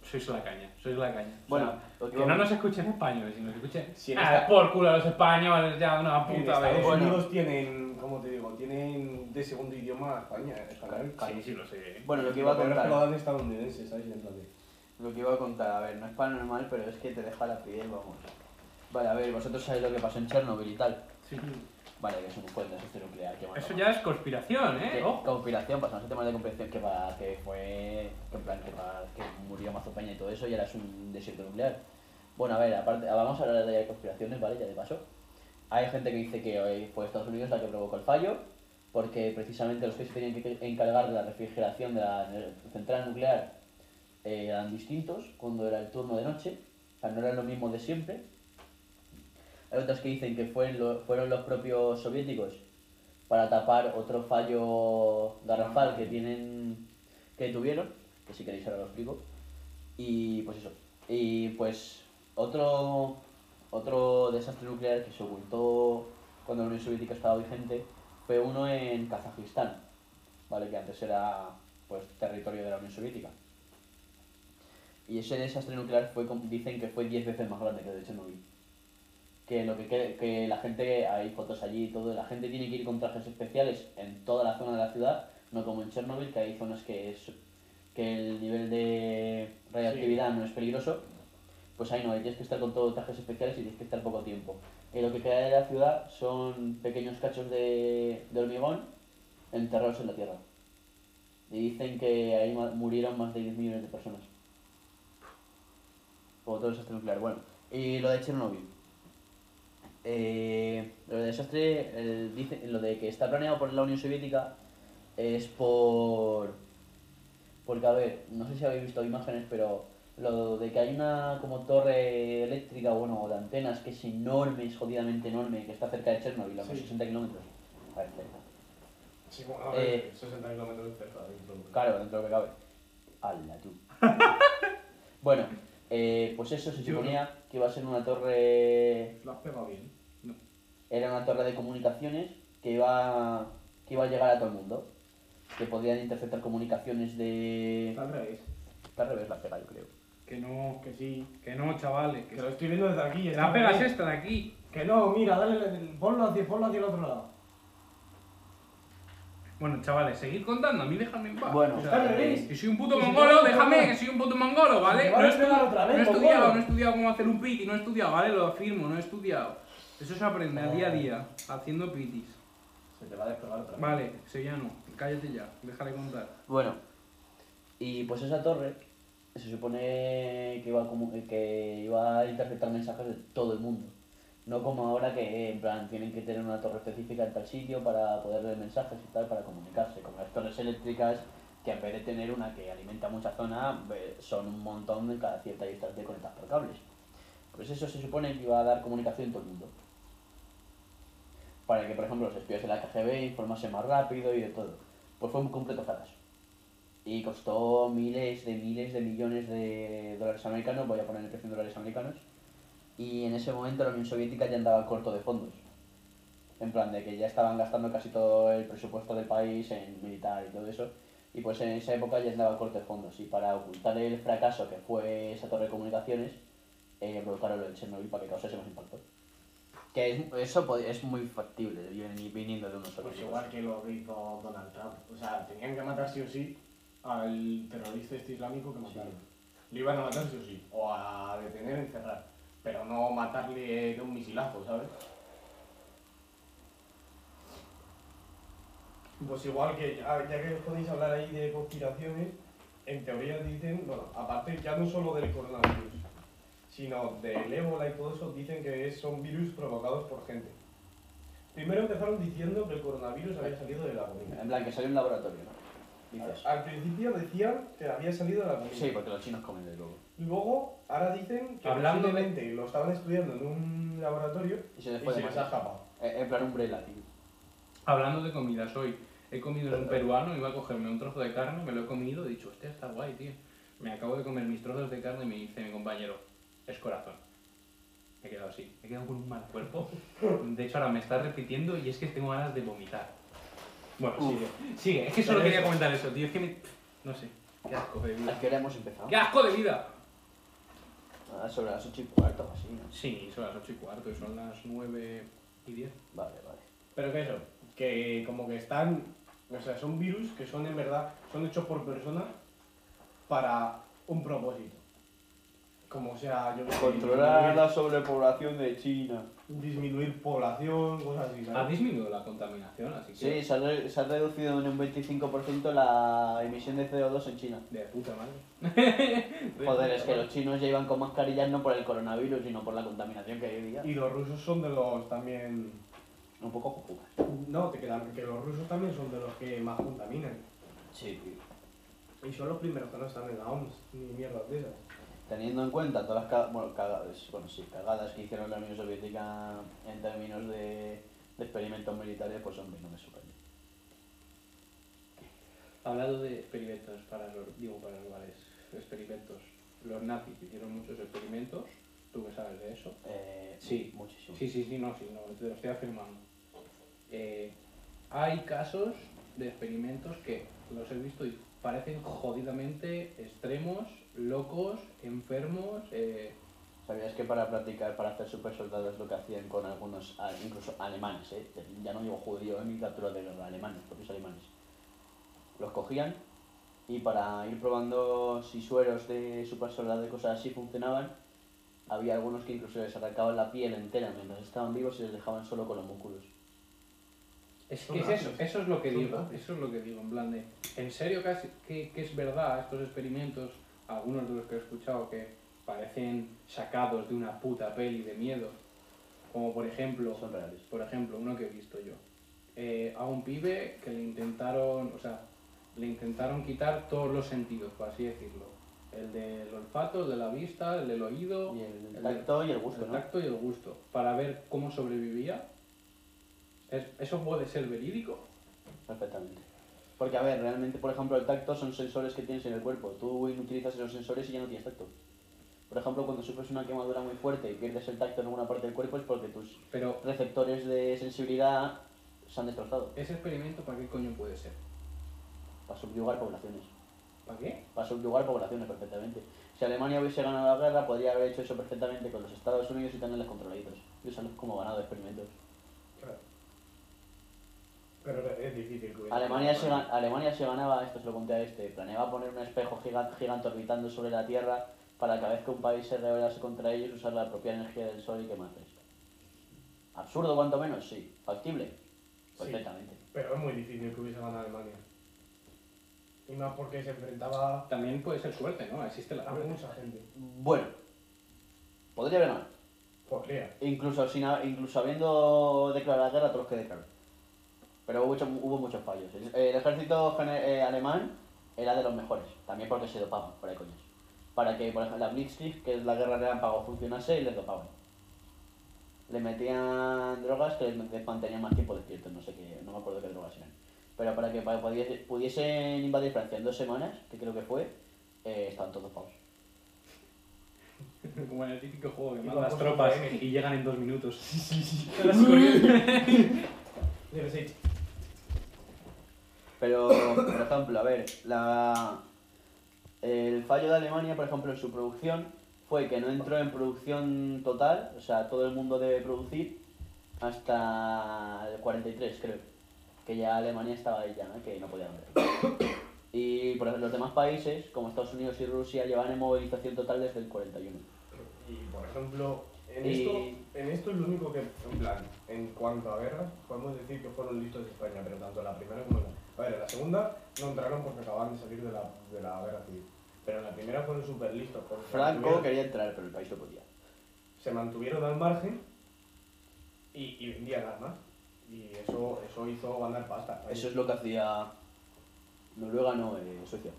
sois la caña, sois la caña. O Bueno, sea, lo que Que no nos escuchen españoles, sino nos escuchen. Si en ah, esta- por culo a los españoles, ya una puta Estados vez. Bueno. Unidos tienen, ¿cómo te digo? Tienen de segundo idioma España, español. Sí, sí, lo sé. Bueno, lo que iba a que lo contar. dan estadounidenses, ¿sabes? De- Lo que iba a contar, a ver, no es paranormal, pero es que te deja la piel, vamos. Vale, a ver, vosotros sabéis lo que pasó en Chernobyl y tal. Sí. Vale, que es un fue un desastre nuclear. Que Eso ya es conspiración, ¿eh? Ojo. Conspiración, pasamos a temas de conspiración que, para, que fue. Que, en plan, que, que murió Mazo Peña y todo eso y ahora es un desierto nuclear. Bueno, a ver, aparte, vamos a hablar de conspiraciones, ¿vale? Ya de paso. Hay gente que dice que hoy fue Estados Unidos la que provocó el fallo, porque precisamente los que se tenían que encargar de la refrigeración de la central nuclear eh, eran distintos cuando era el turno de noche, o sea, no era lo mismo de siempre. Hay otras que dicen que fue lo- fueron los propios soviéticos para tapar otro fallo garrafal que tienen que tuvieron, que si queréis ahora lo explico. Y pues eso. Y pues otro otro desastre nuclear que se ocultó cuando la Unión Soviética estaba vigente fue uno en Kazajistán, ¿vale? Que antes era pues territorio de la Unión Soviética. Y ese desastre nuclear fue dicen que fue 10 veces más grande que el de Chernobyl que lo que, que, que la gente, hay fotos allí y todo, la gente tiene que ir con trajes especiales en toda la zona de la ciudad, no como en Chernobyl, que hay zonas que, es, que el nivel de radiactividad no es peligroso, pues ahí no, ahí tienes que estar con todos trajes especiales y tienes que estar poco tiempo. Y lo que queda de la ciudad son pequeños cachos de, de hormigón enterrados en la tierra. Y dicen que ahí murieron más de 10 millones de personas. Por todo el desastre nuclear. Bueno, y lo de Chernobyl. Eh, lo del desastre, el- dice, lo de que está planeado por la Unión Soviética es por... Porque, a ver, no sé si habéis visto imágenes, pero lo de que hay una como torre eléctrica, bueno, o de antenas que es enorme, es jodidamente enorme, que está cerca de Chernobyl, a unos Sí. 60 kilómetros. A ver, cerca. Sí, bueno, a ver, Eh, 60 kilómetros cerca dentro de- Claro, dentro de lo que cabe. ¡Hala, tú! bueno, eh, pues eso se suponía que iba a ser una torre... Lo has pegado bien. Era una torre de comunicaciones que iba, que iba a llegar a todo el mundo. Que podían interceptar comunicaciones de... Está al revés. Está al revés la pega, yo creo. Que no, Que sí. que no, chavales. Que Que lo estoy viendo desde aquí. la pega es esta de aquí. Que no, mira, dale, ponlo hacia, ponlo hacia el otro lado. Bueno, chavales, seguid contando, a mí déjame en paz. Bueno, O Está revés. que soy un puto mongolo, déjame, que soy un puto mongolo, ¿vale? No he, a pegar estu- otra vez, no he estudiado, no he estudiado cómo hacer un piti, no he estudiado, ¿vale? Lo afirmo, no he estudiado. Eso se aprende a día a día, haciendo pitis. Se te va a despegar otra vez. Vale, Sellano, cállate ya, déjale contar. Bueno, y pues esa torre se supone que iba, a que iba a interceptar mensajes de todo el mundo. No como ahora que en plan tienen que tener una torre específica en tal sitio para poder ver mensajes y tal, para comunicarse. Como las torres eléctricas, que en vez de tener una que alimenta mucha zona, son un montón en cada cierta distancia conectadas por cables. Pues eso se supone que iba a dar comunicación en todo el mundo. Para que, por ejemplo, los espías de la KGB informasen más rápido y de todo. Pues fue un completo fracaso. Y costó miles de miles de millones de dólares americanos, voy a poner el precio en dólares americanos. Y en ese momento la Unión Soviética ya andaba corto de fondos. En plan de que ya estaban gastando casi todo el presupuesto del país en militar y todo eso. Y pues en esa época ya andaba corto de fondos. Y para ocultar el fracaso que fue esa torre de comunicaciones, eh, provocaron de Chernobyl para que causase más impacto. Que es, eso es muy factible vini- viniendo de unos Pues igual que lo que hizo Donald Trump. O sea, tenían que matar sí o sí al terrorista este islámico que mataron. Lo iban a matar sí o sí. O a detener, encerrar. Pero no matarle de un misilazo, ¿sabes? Pues igual que ya, ya que os podéis hablar ahí de conspiraciones, en teoría dicen, bueno, aparte ya no solo del coronavirus, sino del ébola y todo eso, dicen que es- son virus provocados por gente. Primero empezaron diciendo que el coronavirus había salido de la comida. En plan, que salió en un laboratorio, ¿no? Dices. Al principio decían que había salido de la comida. Sí, porque los chinos comen de luego. Luego, ahora dicen que Hablando de- posiblemente lo estaban estudiando en un laboratorio Y se les y fue se de les ha escapado. Eh, En plan, umbrella, tío. Hablando de comidas, hoy he comido en un peruano, iba a cogerme un trozo de carne, me lo he comido, he dicho, hostia, está guay, tío. Me acabo de comer mis trozos de carne y me dice mi compañero, es corazón. Me he quedado así, me he quedado con un mal cuerpo. De hecho, ahora me está repitiendo y es que tengo ganas de vomitar. Bueno, Uf. sigue, sigue, es que solo Pero quería eso- comentar eso, tío, es que me... No sé, qué asco de ¿A vida. qué hora hemos empezado? ¡Qué asco de vida! Ah, sobre las 8 y cuarto o así, ¿no? Sí, son las 8 y cuarto y son las 9 y 10. Vale, vale. Pero que eso, que como que están, o sea, son virus que son en verdad, son hechos por personas para un propósito. Como sea, yo Controlar la sobrepoblación de China. disminuir, población, cosas así, Ha ¿sabes? disminuido la contaminación, así que... Sí, se ha, re- se ha reducido en un 25% la emisión de CO2 en China. De puta madre. Joder, es que los chinos ya iban con mascarillas no por el coronavirus, sino por la contaminación que hay hoy día. Y los rusos son de los también... Un poco jujugas. No, te quedan, que los rusos también son de los que más contaminan. Sí, tío. Y son los primeros que no están en la OMS, ni mierdas de esas. Teniendo en cuenta todas las ca- bueno, cagadas, bueno, sí, cagadas que hicieron la Unión Soviética en términos de, de experimentos militares, pues hombre, no me sorprende. Hablando de experimentos para los, digo para los bares, experimentos. Los nazis hicieron muchos experimentos, tú que sabes de eso. Eh, Sí. muchísimo. Sí, sí, sí, no, sí, no, te lo estoy afirmando. Eh, hay casos de experimentos que los he visto y parecen jodidamente extremos, locos, enfermos. eh, ¿Sabías que para practicar, para hacer super soldados, lo que hacían con algunos, ah, incluso alemanes, eh? ya no digo judíos en literatura de guerra, alemanes, propios alemanes, los cogían y para ir probando si sueros de super soldado y cosas así funcionaban, había algunos que incluso les arrancaban la piel entera mientras estaban vivos y les dejaban solo con los músculos. Es que es eso, eso es lo que digo, eso es lo que digo, en plan de, ¿en serio casi que, que es verdad estos experimentos, algunos de los que he escuchado que parecen sacados de una puta peli de miedo? Como por ejemplo, Son reales. por ejemplo, uno que he visto yo, eh, a un pibe que le intentaron, o sea, le intentaron quitar todos los sentidos, por así decirlo. El del olfato, el de la vista, el del oído, Y el el tacto y el gusto, el ¿no? tacto y el gusto, para ver cómo sobrevivía. ¿Es- ¿Eso puede ser verídico? Perfectamente. Porque, a ver, realmente, por ejemplo, el tacto son sensores que tienes en el cuerpo. Tú utilizas esos sensores y ya no tienes tacto. Por ejemplo, cuando sufres una quemadura muy fuerte y pierdes el tacto en alguna parte del cuerpo es porque tus Pero, receptores de sensibilidad se han destrozado. ¿ese experimento para qué coño puede ser? Para subyugar poblaciones. ¿Para qué? Para subyugar poblaciones perfectamente. Si Alemania hubiese ganado la guerra, podría haber hecho eso perfectamente con los Estados Unidos y tenerles controladitos. Y usarlos como ganado de experimentos. Pero es difícil que Alemania se, gan- Alemania se ganaba, esto se lo conté a este, planeaba poner un espejo gigante, gigante orbitando sobre la Tierra para cada vez que un país se rebelase contra ellos usar la propia energía del Sol y quemarles. Absurdo cuanto menos, sí. Factible, Sí. perfectamente. Pero es muy difícil que hubiese ganado Alemania. Y más porque se enfrentaba También puede ser suerte, ¿no? Existe la suerte. mucha gente. Bueno, podría haber ganado. Podría. Incluso, sin, incluso habiendo declarado la guerra a todos los que declaró. Pero hubo, mucho- hubo muchos fallos. El, el ejército eh, alemán era de los mejores, también porque se dopaban, por ahí coños. Para que, por ejemplo, la Blitzkrieg, que es la guerra relámpago, funcionase y les dopaban. Le metían drogas que les mantenían más tiempo despiertos, no sé qué, no me acuerdo qué drogas eran. Pero para que pudiesen invadir Francia en dos semanas, que creo que fue, eh, estaban todos dopados. Como en el típico juego que mandas tropas y llegan en dos minutos. Pero, por ejemplo, a ver, la, el fallo de Alemania, por ejemplo, en su producción fue que no entró en producción total, o sea, todo el mundo debe producir hasta el 43, creo, que ya Alemania estaba ahí ya, ¿no? que no podía vender. Y por ejemplo, los demás países, como Estados Unidos y Rusia, llevan en movilización total desde el 41. Y por ejemplo, en, Y- esto, en esto es lo único que, en plan, en cuanto a guerras, podemos decir que fueron listos de España, pero tanto la primera como la. A ver, en la segunda no entraron porque acababan de salir de la, de la guerra civil. Pero en la primera fueron súper listos. porque se Franco quería entrar, pero el país no podía. Se mantuvieron al margen y, y vendían armas. Y eso, eso hizo ganar pasta. Eso es lo que hacía Noruega, no, eh, Suecia.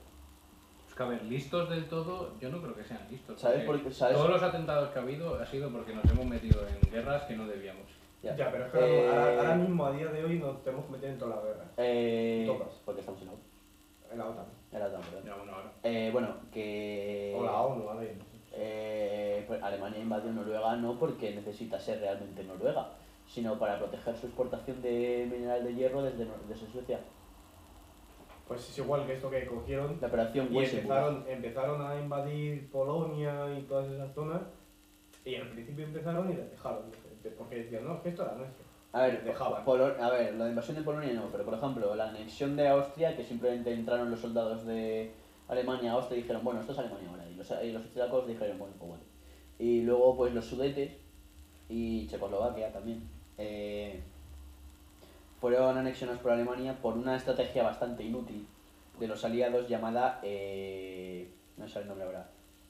Pues que a ver, listos del todo, yo no creo que sean listos. ¿Sabes porque por qué? ¿Sabes? Todos los atentados que ha habido ha sido porque nos hemos metido en guerras que no debíamos. Ya, pero es que Eh, ahora, ahora mismo, a día de hoy, nos tenemos que meter en todas las guerras. Eh, Todas. Porque estamos en la OTAN. En la OTAN. En la OTAN, perdón. Ya, bueno, ahora. Eh, bueno, que O la ONU, a ver. eh, pues Alemania invadió Noruega no porque necesita ser realmente Noruega, sino para proteger su exportación de mineral de hierro desde, desde Suecia. Pues es igual que esto que cogieron La operación y empezaron, empezaron a invadir Polonia y todas esas zonas. Y al principio empezaron y las dejaron. Porque decían, no, es que esto era nuestro. A ver, Dejaban. Polo- a ver, la invasión de Polonia no, pero por ejemplo, la anexión de Austria, que simplemente entraron los soldados de Alemania a Austria y dijeron, bueno, esto es Alemania ahora. Y los, y los austriacos dijeron, bueno, pues bueno. Y luego, pues los sudetes y Checoslovaquia también eh, fueron anexionados por Alemania por una estrategia bastante inútil de los aliados llamada. Eh, no sale el nombre ahora.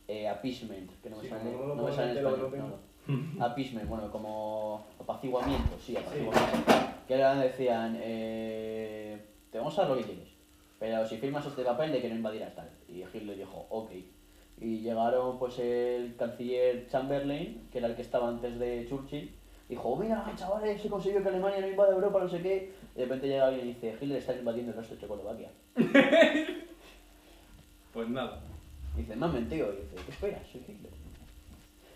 Eh, appeasement, que no me Sí, sale, como no lo no me puedo sale en meter, lo español. tengo. no, no. Appeasement, bueno, como apaciguamiento, sí, apaciguamiento. Que era, decían, eh, te vamos a dar lo que quieres, pero si firmas este papel de que no invadirás tal. Y Hitler dijo, ok. Y llegaron pues el canciller Chamberlain, que era el que estaba antes de Churchill, dijo, mira chavales, se consiguió que Alemania no invada Europa, no sé qué. Y de repente llega alguien y dice, Hitler está invadiendo el resto de Checoslovaquia. Pues nada. Y dice, me han mentido. Y dice, ¿qué esperas? Soy Hitler.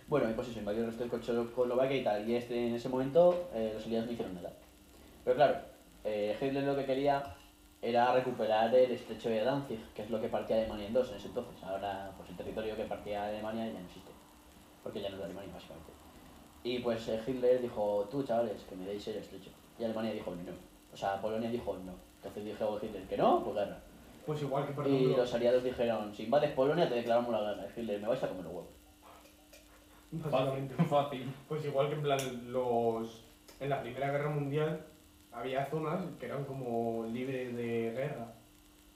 Bueno, y pues eso, invadió el resto de Checoslovaquia y tal. Y este, en ese momento eh, los aliados no hicieron nada. Pero claro, eh, Hitler lo que quería era recuperar el estrecho de Danzig, que es lo que partía Alemania en dos en ese entonces. Ahora, pues el territorio que partía Alemania ya no existe. Porque ya no es de Alemania, básicamente. Y pues eh, Hitler dijo, tú chavales, que me deis el estrecho. Y Alemania dijo, no. O sea, Polonia dijo, no. Entonces dijo Hitler, que no, pues guerra. Pues igual que, por Y los aliados dijeron, si invades Polonia te declaramos la guerra. Hitler, me vais a comer los huevos. Básicamente, Fácil. pues igual que en plan los... En la Primera Guerra Mundial, había zonas que eran como libres de guerra.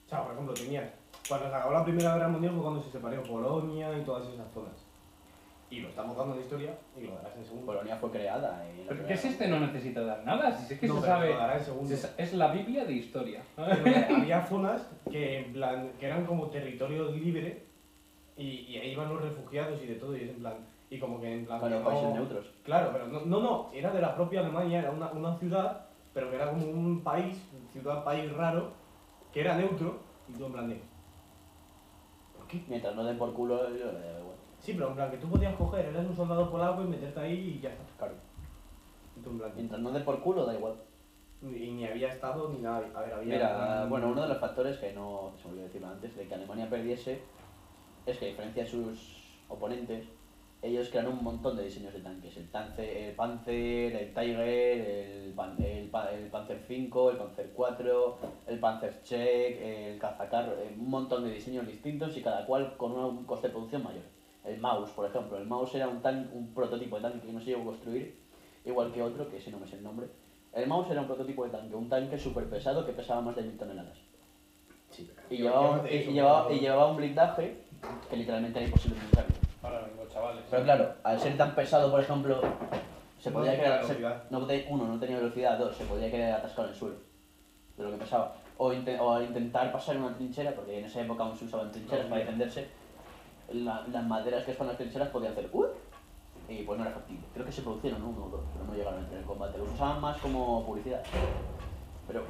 O sea, por ejemplo, tenías, cuando se acabó la Primera Guerra Mundial fue cuando se separó Polonia y todas esas zonas. Y lo estamos dando en historia y lo darás en segundo. Polonia fue creada. y lo ¿Pero qué es este? No necesita dar nada, si es que No, se pero sabe. lo dará en segundo. Es, es la Biblia de historia. Pero había zonas que, en plan, que eran como territorio libre y, y ahí iban los refugiados y de todo y es en plan y como que en plan Bueno, países no- neutros. claro pero no, no no era de la propia Alemania era una, una ciudad pero que era como un país ciudad país raro que era neutro y tú en plan de ¿por qué? Mientras no den por culo, yo le da igual. sí pero en plan que tú podías coger eres un soldado polaco y meterte ahí y ya está Claro. y tú en plan Mientras no den por culo, da igual. y ni había estado ni nada a ver había Mira, un- bueno, uno de los factores que no se me olvidó decirlo antes, de que Alemania perdiese, es que a diferencia de sus oponentes, ellos crean un montón de diseños de tanques. El, Tance- el Panzer, el Tiger, el, Pan- el, Pa- el Panzer 5, el Panzer 4, el Panzer Check, el cazacarro, eh, un montón de diseños distintos y cada cual con un coste de producción mayor. El Maus, por ejemplo, el Maus era un, tan, un prototipo de tanque que no se llegó a construir, igual que otro, que ese no me sé el nombre. El Maus era un prototipo de tanque, un tanque súper pesado que pesaba más de mil toneladas. Sí, Y llevaba, y llevaba un blindaje que literalmente era imposible utilizarlo. Ahora vengo, chavales. Pero claro, al ser tan pesado, por ejemplo, se No podía quedar. se- no te- uno, no tenía velocidad, dos, se podía quedar atascado en el suelo de lo que pesaba. O, inte- o al intentar pasar una trinchera, porque en esa época aún se usaban trincheras No, para defenderse, la- las maderas que son las trincheras podían hacer ¡uh! y pues no era factible. Creo que se producieron uno o dos, pero no llegaron a entrar en combate. Los usaban más como publicidad. Pero,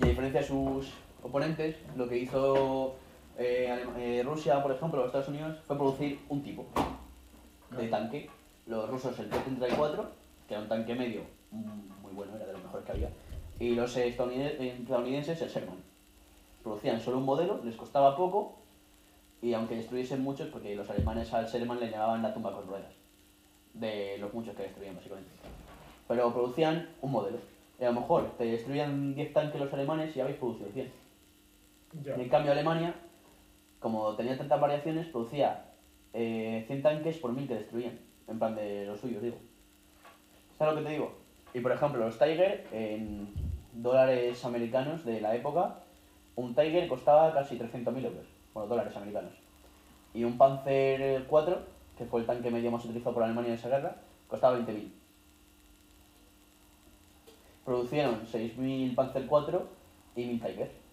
y a diferencia de sus oponentes, lo que hizo eh, eh, Rusia, por ejemplo, o Estados Unidos, fue producir un tipo de tanque. Los rusos el T-34, que era un tanque medio muy bueno, era de los mejores que había. Y los estadounid- estadounidenses el Sherman. Producían solo un modelo, les costaba poco y aunque destruyesen muchos, porque los alemanes al Sherman le llamaban la tumba con ruedas, de los muchos que destruían básicamente. Pero producían un modelo. Y a lo mejor te destruían 10 tanques los alemanes y habéis producido 100. Ya. En cambio Alemania, como tenía tantas variaciones, producía eh, 100 tanques por 1000 que destruían. En plan de los suyos, digo. ¿Sabes lo que te digo? Y por ejemplo, los Tiger, en dólares americanos de la época, un Tiger costaba casi 300.000 euros. Bueno, dólares americanos. Y un Panzer 4, que fue el tanque medio más utilizado por Alemania en esa guerra, costaba 20.000. Producieron 6.000 Panzer 4 y 1.000 Tiger.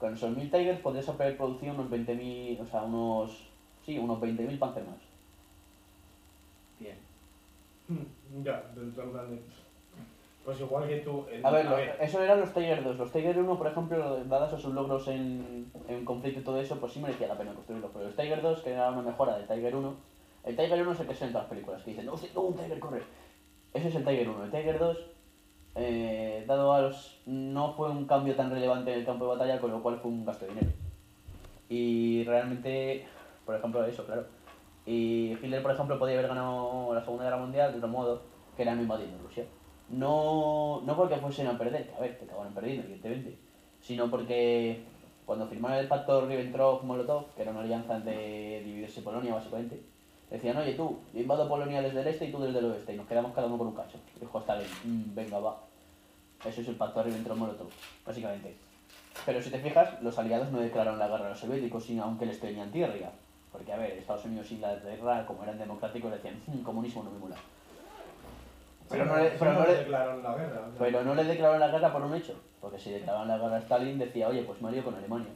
Con esos 1.000 Tigers podrías haber producido unos 20.000, o sea, unos, sí, unos 20.000 Panzer más. Bien. Ya, pero tú en plan de- Pues igual que tú. en- A ver, lo- eso eran los Tiger 2. Los Tiger 1, por ejemplo, dadas a sus logros en, en conflicto y todo eso, pues sí merecía la pena construirlos. Pero los Tiger 2, que era una mejora del Tiger 1, el Tiger 1 es el que se en todas las películas, que dicen, no, no, un Tiger corre. Ese es el Tiger 1. El Tiger 2, eh, dado a los... no fue un cambio tan relevante en el campo de batalla, con lo cual fue un gasto de dinero. Y realmente, por ejemplo, eso, claro. Y Hitler, por ejemplo, podía haber ganado la Segunda Guerra Mundial de otro modo, que era invadiendo Rusia. No, no porque fuesen a perder, que a ver, que acabaron perdiendo, evidentemente, sino porque cuando firmaron el pacto Ribbentrop-Molotov, que era una alianza de dividirse Polonia, básicamente, decían, oye, tú, invado Polonia desde el este y tú desde el oeste, y nos quedamos cada uno con un cacho. Dijo Stalin, "Mm, venga, va. Eso es el pacto Ribbentrop-Molotov, básicamente. Pero si te fijas, los aliados no declararon la guerra a los soviéticos, sino aunque les tenían tierra. Porque, a ver, Estados Unidos y Inglaterra, como eran democráticos, decían, "Mm, comunismo no me mola. Pero no le- pero no le- declararon la guerra. o sea. Pero no le declararon la guerra por un hecho. Porque si declaraban la guerra a Stalin, decía, oye, pues me alío con Alemania.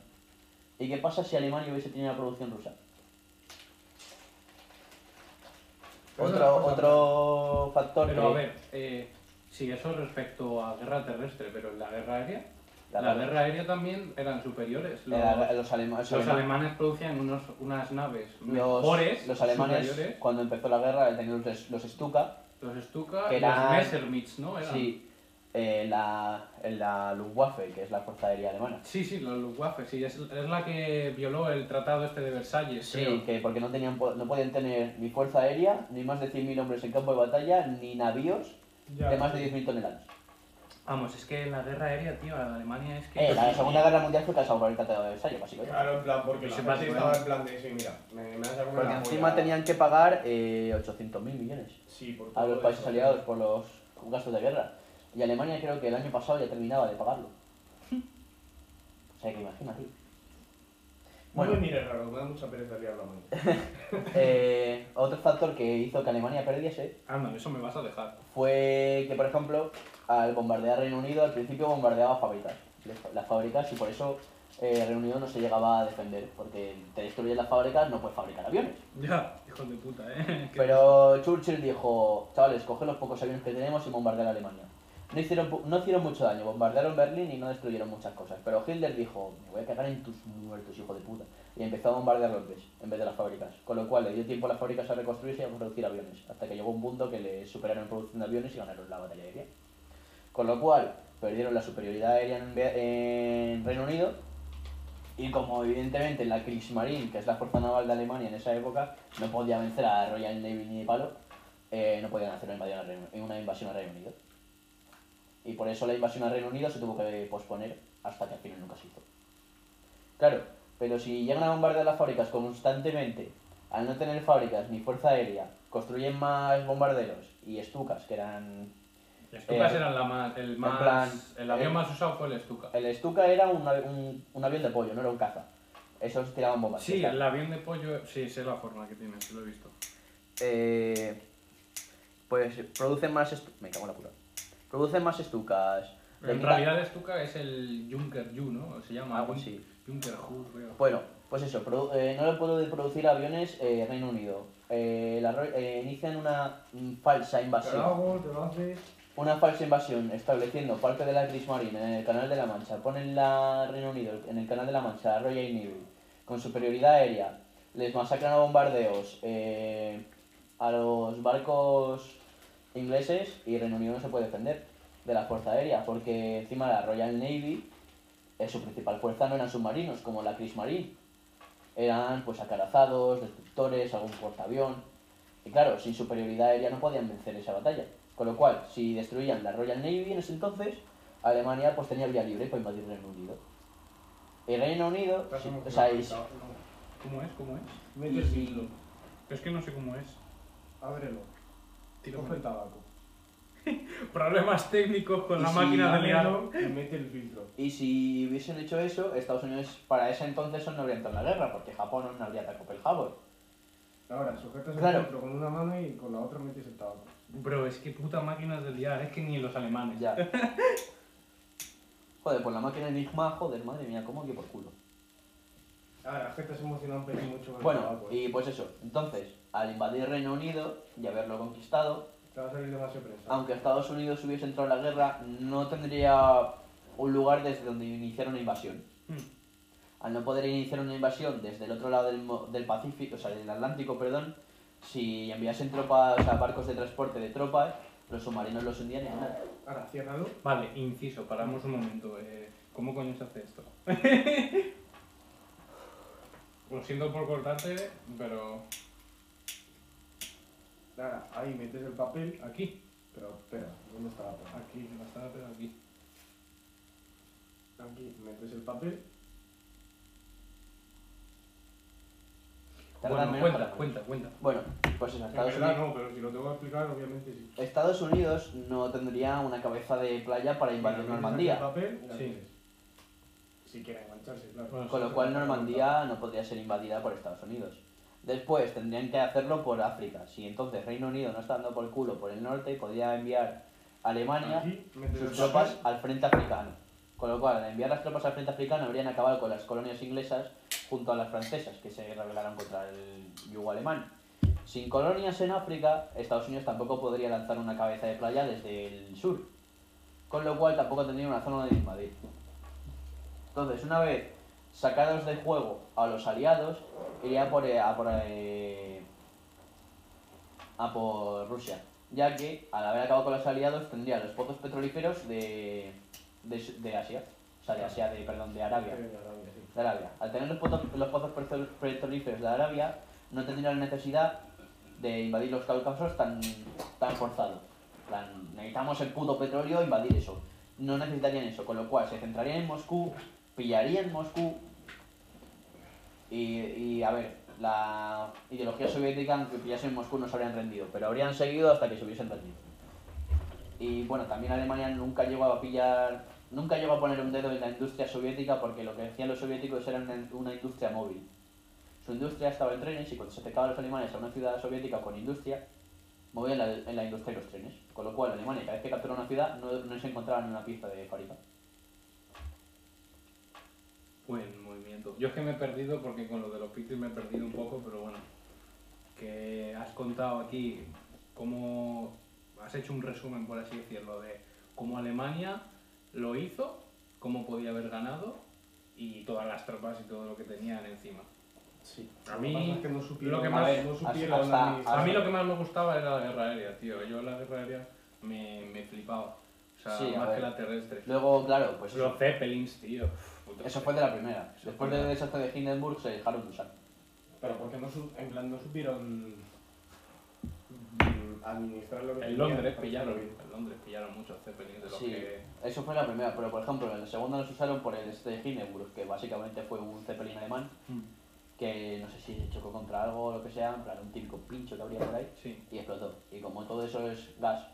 ¿Y qué pasa si Alemania hubiese tenido la producción rusa? Pero Otro, otro factor Pero que... a ver, eh, sí, eso respecto a guerra terrestre, pero en la guerra aérea. La La, guerra- aérea también eran superiores. Los, Era- los, alema- los los alema- alemanes producían unos, unas naves los- mejores, los alemanes, superiores. cuando empezó la guerra, tenían los, los Stuka, Los Stuka que los Messerschmitts, ¿no? Eran. sí, en la, la Luftwaffe, que es la Fuerza Aérea Alemana. Sí, sí, los Luftwaffe, sí, es, es la que violó el tratado este de Versalles, Sí, creo. que porque no, tenían, no podían tener ni fuerza aérea, ni más de 100.000 hombres en campo de batalla, ni navíos Ya. de más de 10.000 toneladas. Vamos, es que la guerra aérea, tío, la de Alemania es que... Eh, la Segunda Guerra Mundial fue causada por el Tratado de Versalles, básicamente. Claro, en plan, porque la Sí, gente estaba en plan de, sí, mira, me, me vas a comer Porque encima polla. tenían que pagar eh, 800.000 millones Sí, por a los países eso. aliados por los gastos de guerra. Y Alemania creo que el año pasado ya terminaba de pagarlo. O sea que imagínate. Bueno, no me mires raro, me da mucha pereza liar la mano. Eh, otro factor que hizo que Alemania perdiese Anda, eso me vas a dejar. fue que, por ejemplo, al bombardear Reino Unido, al principio bombardeaba fábricas. Las fábricas y por eso eh, Reino Unido no se llegaba a defender, porque te destruyen las fábricas, no puedes fabricar aviones. Ya, hijos de puta, ¿eh? Pero Churchill dijo, chavales, coge los pocos aviones que tenemos y bombardear Alemania. No hicieron, no hicieron mucho daño, bombardearon Berlín y no destruyeron muchas cosas. Pero Hitler dijo, me voy a cagar en tus muertos, hijo de puta. Y empezó a bombardear Londres en vez de las fábricas. Con lo cual le dio tiempo a las fábricas a reconstruirse y a producir aviones. Hasta que llegó un punto que le superaron en producción de aviones y ganaron la batalla aérea. Con lo cual perdieron la superioridad aérea en, Reino Unido. Y como evidentemente la Kriegsmarine, que es la fuerza naval de Alemania en esa época, no podía vencer a Royal Navy ni de palo, eh, no podían hacer una invasión, al Reino Unido. Y por eso la invasión al Reino Unido se tuvo que posponer hasta que al final nunca se hizo. Claro, pero si llegan a bombardear las fábricas constantemente, al no tener fábricas ni fuerza aérea, construyen más bombarderos y estucas, que eran... Las Stukas Eh, eran la más, el más... plan, el avión eh, más usado fue el Stuka. El Stuka era un, un, un avión de pollo, no era un caza. Esos tiraban bombas. Sí, el avión de pollo, sí, sé la forma que tiene, sí lo he visto. eh, pues producen más me cago en la puta producen más estucas En realidad Stuka es el Junker Ju, ¿no? Se llama algo así Junker Ju, creo. bueno pues eso eh, no le puedo producir aviones eh, Reino Unido eh, la eh, inician una mm, falsa invasión hago, te lo haces. una falsa invasión estableciendo parte de la Kriegsmarine en el canal de la Mancha ponen la Reino Unido en el canal de la Mancha la Royal Navy con superioridad aérea les masacran a bombardeos a los barcos ingleses y Reino Unido no se puede defender de la fuerza aérea porque encima la Royal Navy eh, su principal fuerza no eran submarinos como la Kriegsmarine eran pues acarazados, destructores, algún portaavión y claro, sin superioridad aérea no podían vencer esa batalla con lo cual, si destruían la Royal Navy en ese entonces, Alemania pues tenía vía libre para invadir Reino Unido. Y Reino Unido, sí, o sea, cabrón. ¿Cómo es? ¿Cómo es? El y-. Es que no sé cómo es. Ábrelo. Tiro Coge el tabaco. Problemas técnicos con Y la si máquina de liar. Ábrelo y mete el filtro. y si hubiesen hecho eso, Estados Unidos para ese entonces no habría entrado en la guerra, porque Japón no habría atacado Pearl Harbor. Ahora, sujetas Claro. el filtro con una mano y con la otra metes el tabaco. Bro, es que puta máquinas de liar, es que ni los alemanes. Ya. Joder, pues la máquina Enigma, joder, madre mía, cómo que por culo. Ahora, es que te has emocionado un pelín mucho con el Bueno, tabaco. ¿eh? y pues eso, entonces, al invadir Reino Unido y haberlo conquistado, va a aunque Estados Unidos hubiese entrado en la guerra, no tendría un lugar desde donde iniciar una invasión. Hmm. Al no poder iniciar una invasión desde el otro lado del, mo- del Pacífico, o sea, del Atlántico, perdón, si enviasen tropas, o sea, barcos de transporte de tropas, los submarinos los hundían y nada. Ahora, ciérralo. Vale, inciso, paramos un momento. eh, ¿Cómo coño se hace esto? Lo siento por cortarte, pero Ahora, ahí metes el papel. aquí, Pero espera, ¿dónde está la pena? aquí, bastante, pero aquí. Aquí metes el papel. Tardan Bueno, menos cuenta, para- cuenta, cuenta. Bueno, pues eso, En Estados verdad Unidos, no, pero si lo tengo que explicar, obviamente sí. Estados Unidos no tendría una cabeza de playa para invadir Metes aquí Normandía. el papel y la Sí. Si quiere engancharse, claro. Bueno, Con lo cual Normandía no podría ser invadida por Estados Unidos. Después tendrían que hacerlo por África. Si entonces Reino Unido no está dando por culo por el norte, podría enviar a Alemania Aquí sus el tropas al frente africano. Con lo cual, al enviar las tropas al frente africano, habrían acabado con las colonias inglesas junto a las francesas, que se rebelaron contra el yugo alemán. Sin colonias en África, Estados Unidos tampoco podría lanzar una cabeza de playa desde el sur. Con lo cual, tampoco tendría una zona de invadir. Entonces, una vez sacados de juego a los aliados, iría por, eh, a por, eh, a por Rusia, ya que al haber acabado con los aliados tendría los pozos petrolíferos de, de, de Asia, o sea, de Asia, de, perdón, de Arabia, Eh, de Arabia. Al tener los pozos, los pozos petro- petrolíferos de Arabia, no tendría la necesidad de invadir los Cáucasos tan, tan forzado. Plan, necesitamos el puto petróleo, invadir eso. No necesitarían eso, con lo cual se centrarían en Moscú, pillarían Moscú y, y a ver, la ideología soviética, aunque pillasen Moscú, no se habrían rendido, pero habrían seguido hasta que se hubiesen rendido. Y bueno, también Alemania nunca llegó a pillar, nunca llegó a poner un dedo en la industria soviética porque lo que decían los soviéticos era una, industria móvil. Su industria estaba en trenes y cuando se acercaban los alemanes a una ciudad soviética con industria, movían la, en la industria los trenes. Con lo cual Alemania cada vez que capturaba una ciudad no, no se encontraba ni una pieza de fábrica. Buen movimiento. Yo es que me he perdido porque con lo de los Pixels me he perdido un poco, pero bueno. Que has contado aquí cómo has hecho un resumen, por así decirlo, de cómo Alemania lo hizo, cómo podía haber ganado y todas las tropas y todo lo que tenían encima. Sí. A mí, lo que más- me gustaba era la guerra aérea, tío. Yo la guerra aérea me, me flipaba. O sea, Sí, más que la terrestre. Luego, claro, pues Los Zeppelins, tío. Puto eso fue de la primera. Eso Después del desastre de Hindenburg se dejaron de usar. Pero porque no, su- en plan, no supieron mm, administrar lo que En Londres pillaron, en Londres pillaron muchos Zeppelins de los Sí, que... eso fue la primera, pero por ejemplo, en la segunda los usaron por el este de Hindenburg, que básicamente fue un Zeppelin alemán, que no sé si chocó contra algo o lo que sea, en plan un típico pincho que habría por ahí, Sí. y explotó. Y como todo eso es gas,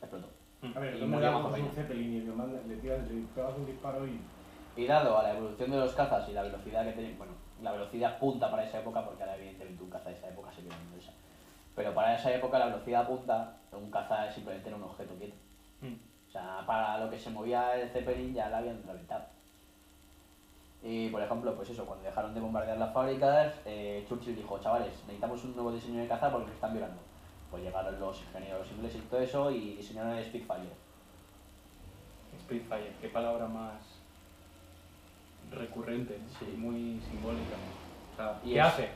explotó. A ver, Y ¿dónde murió le bajo haces un. Zeppelin y le, mandas, le tiras, le pegas un disparo y... Y dado a la evolución de los cazas y la velocidad que tenían, bueno, la velocidad punta para esa época, porque ahora evidentemente un caza de esa época se viene esa. Pero para esa época la velocidad punta, un caza simplemente era un objeto quieto. Mm. O sea, para lo que se movía el Zeppelin ya la habían reventado. Y por ejemplo, pues eso, cuando dejaron de bombardear las fábricas, eh, Churchill dijo, chavales, necesitamos un nuevo diseño de caza porque nos están violando. Pues llegaron los ingenieros ingleses y todo eso y diseñaron el Spitfire. Spitfire, qué palabra más recurrente, Sí. muy simbólica. O sea, Y ¿qué es- hace?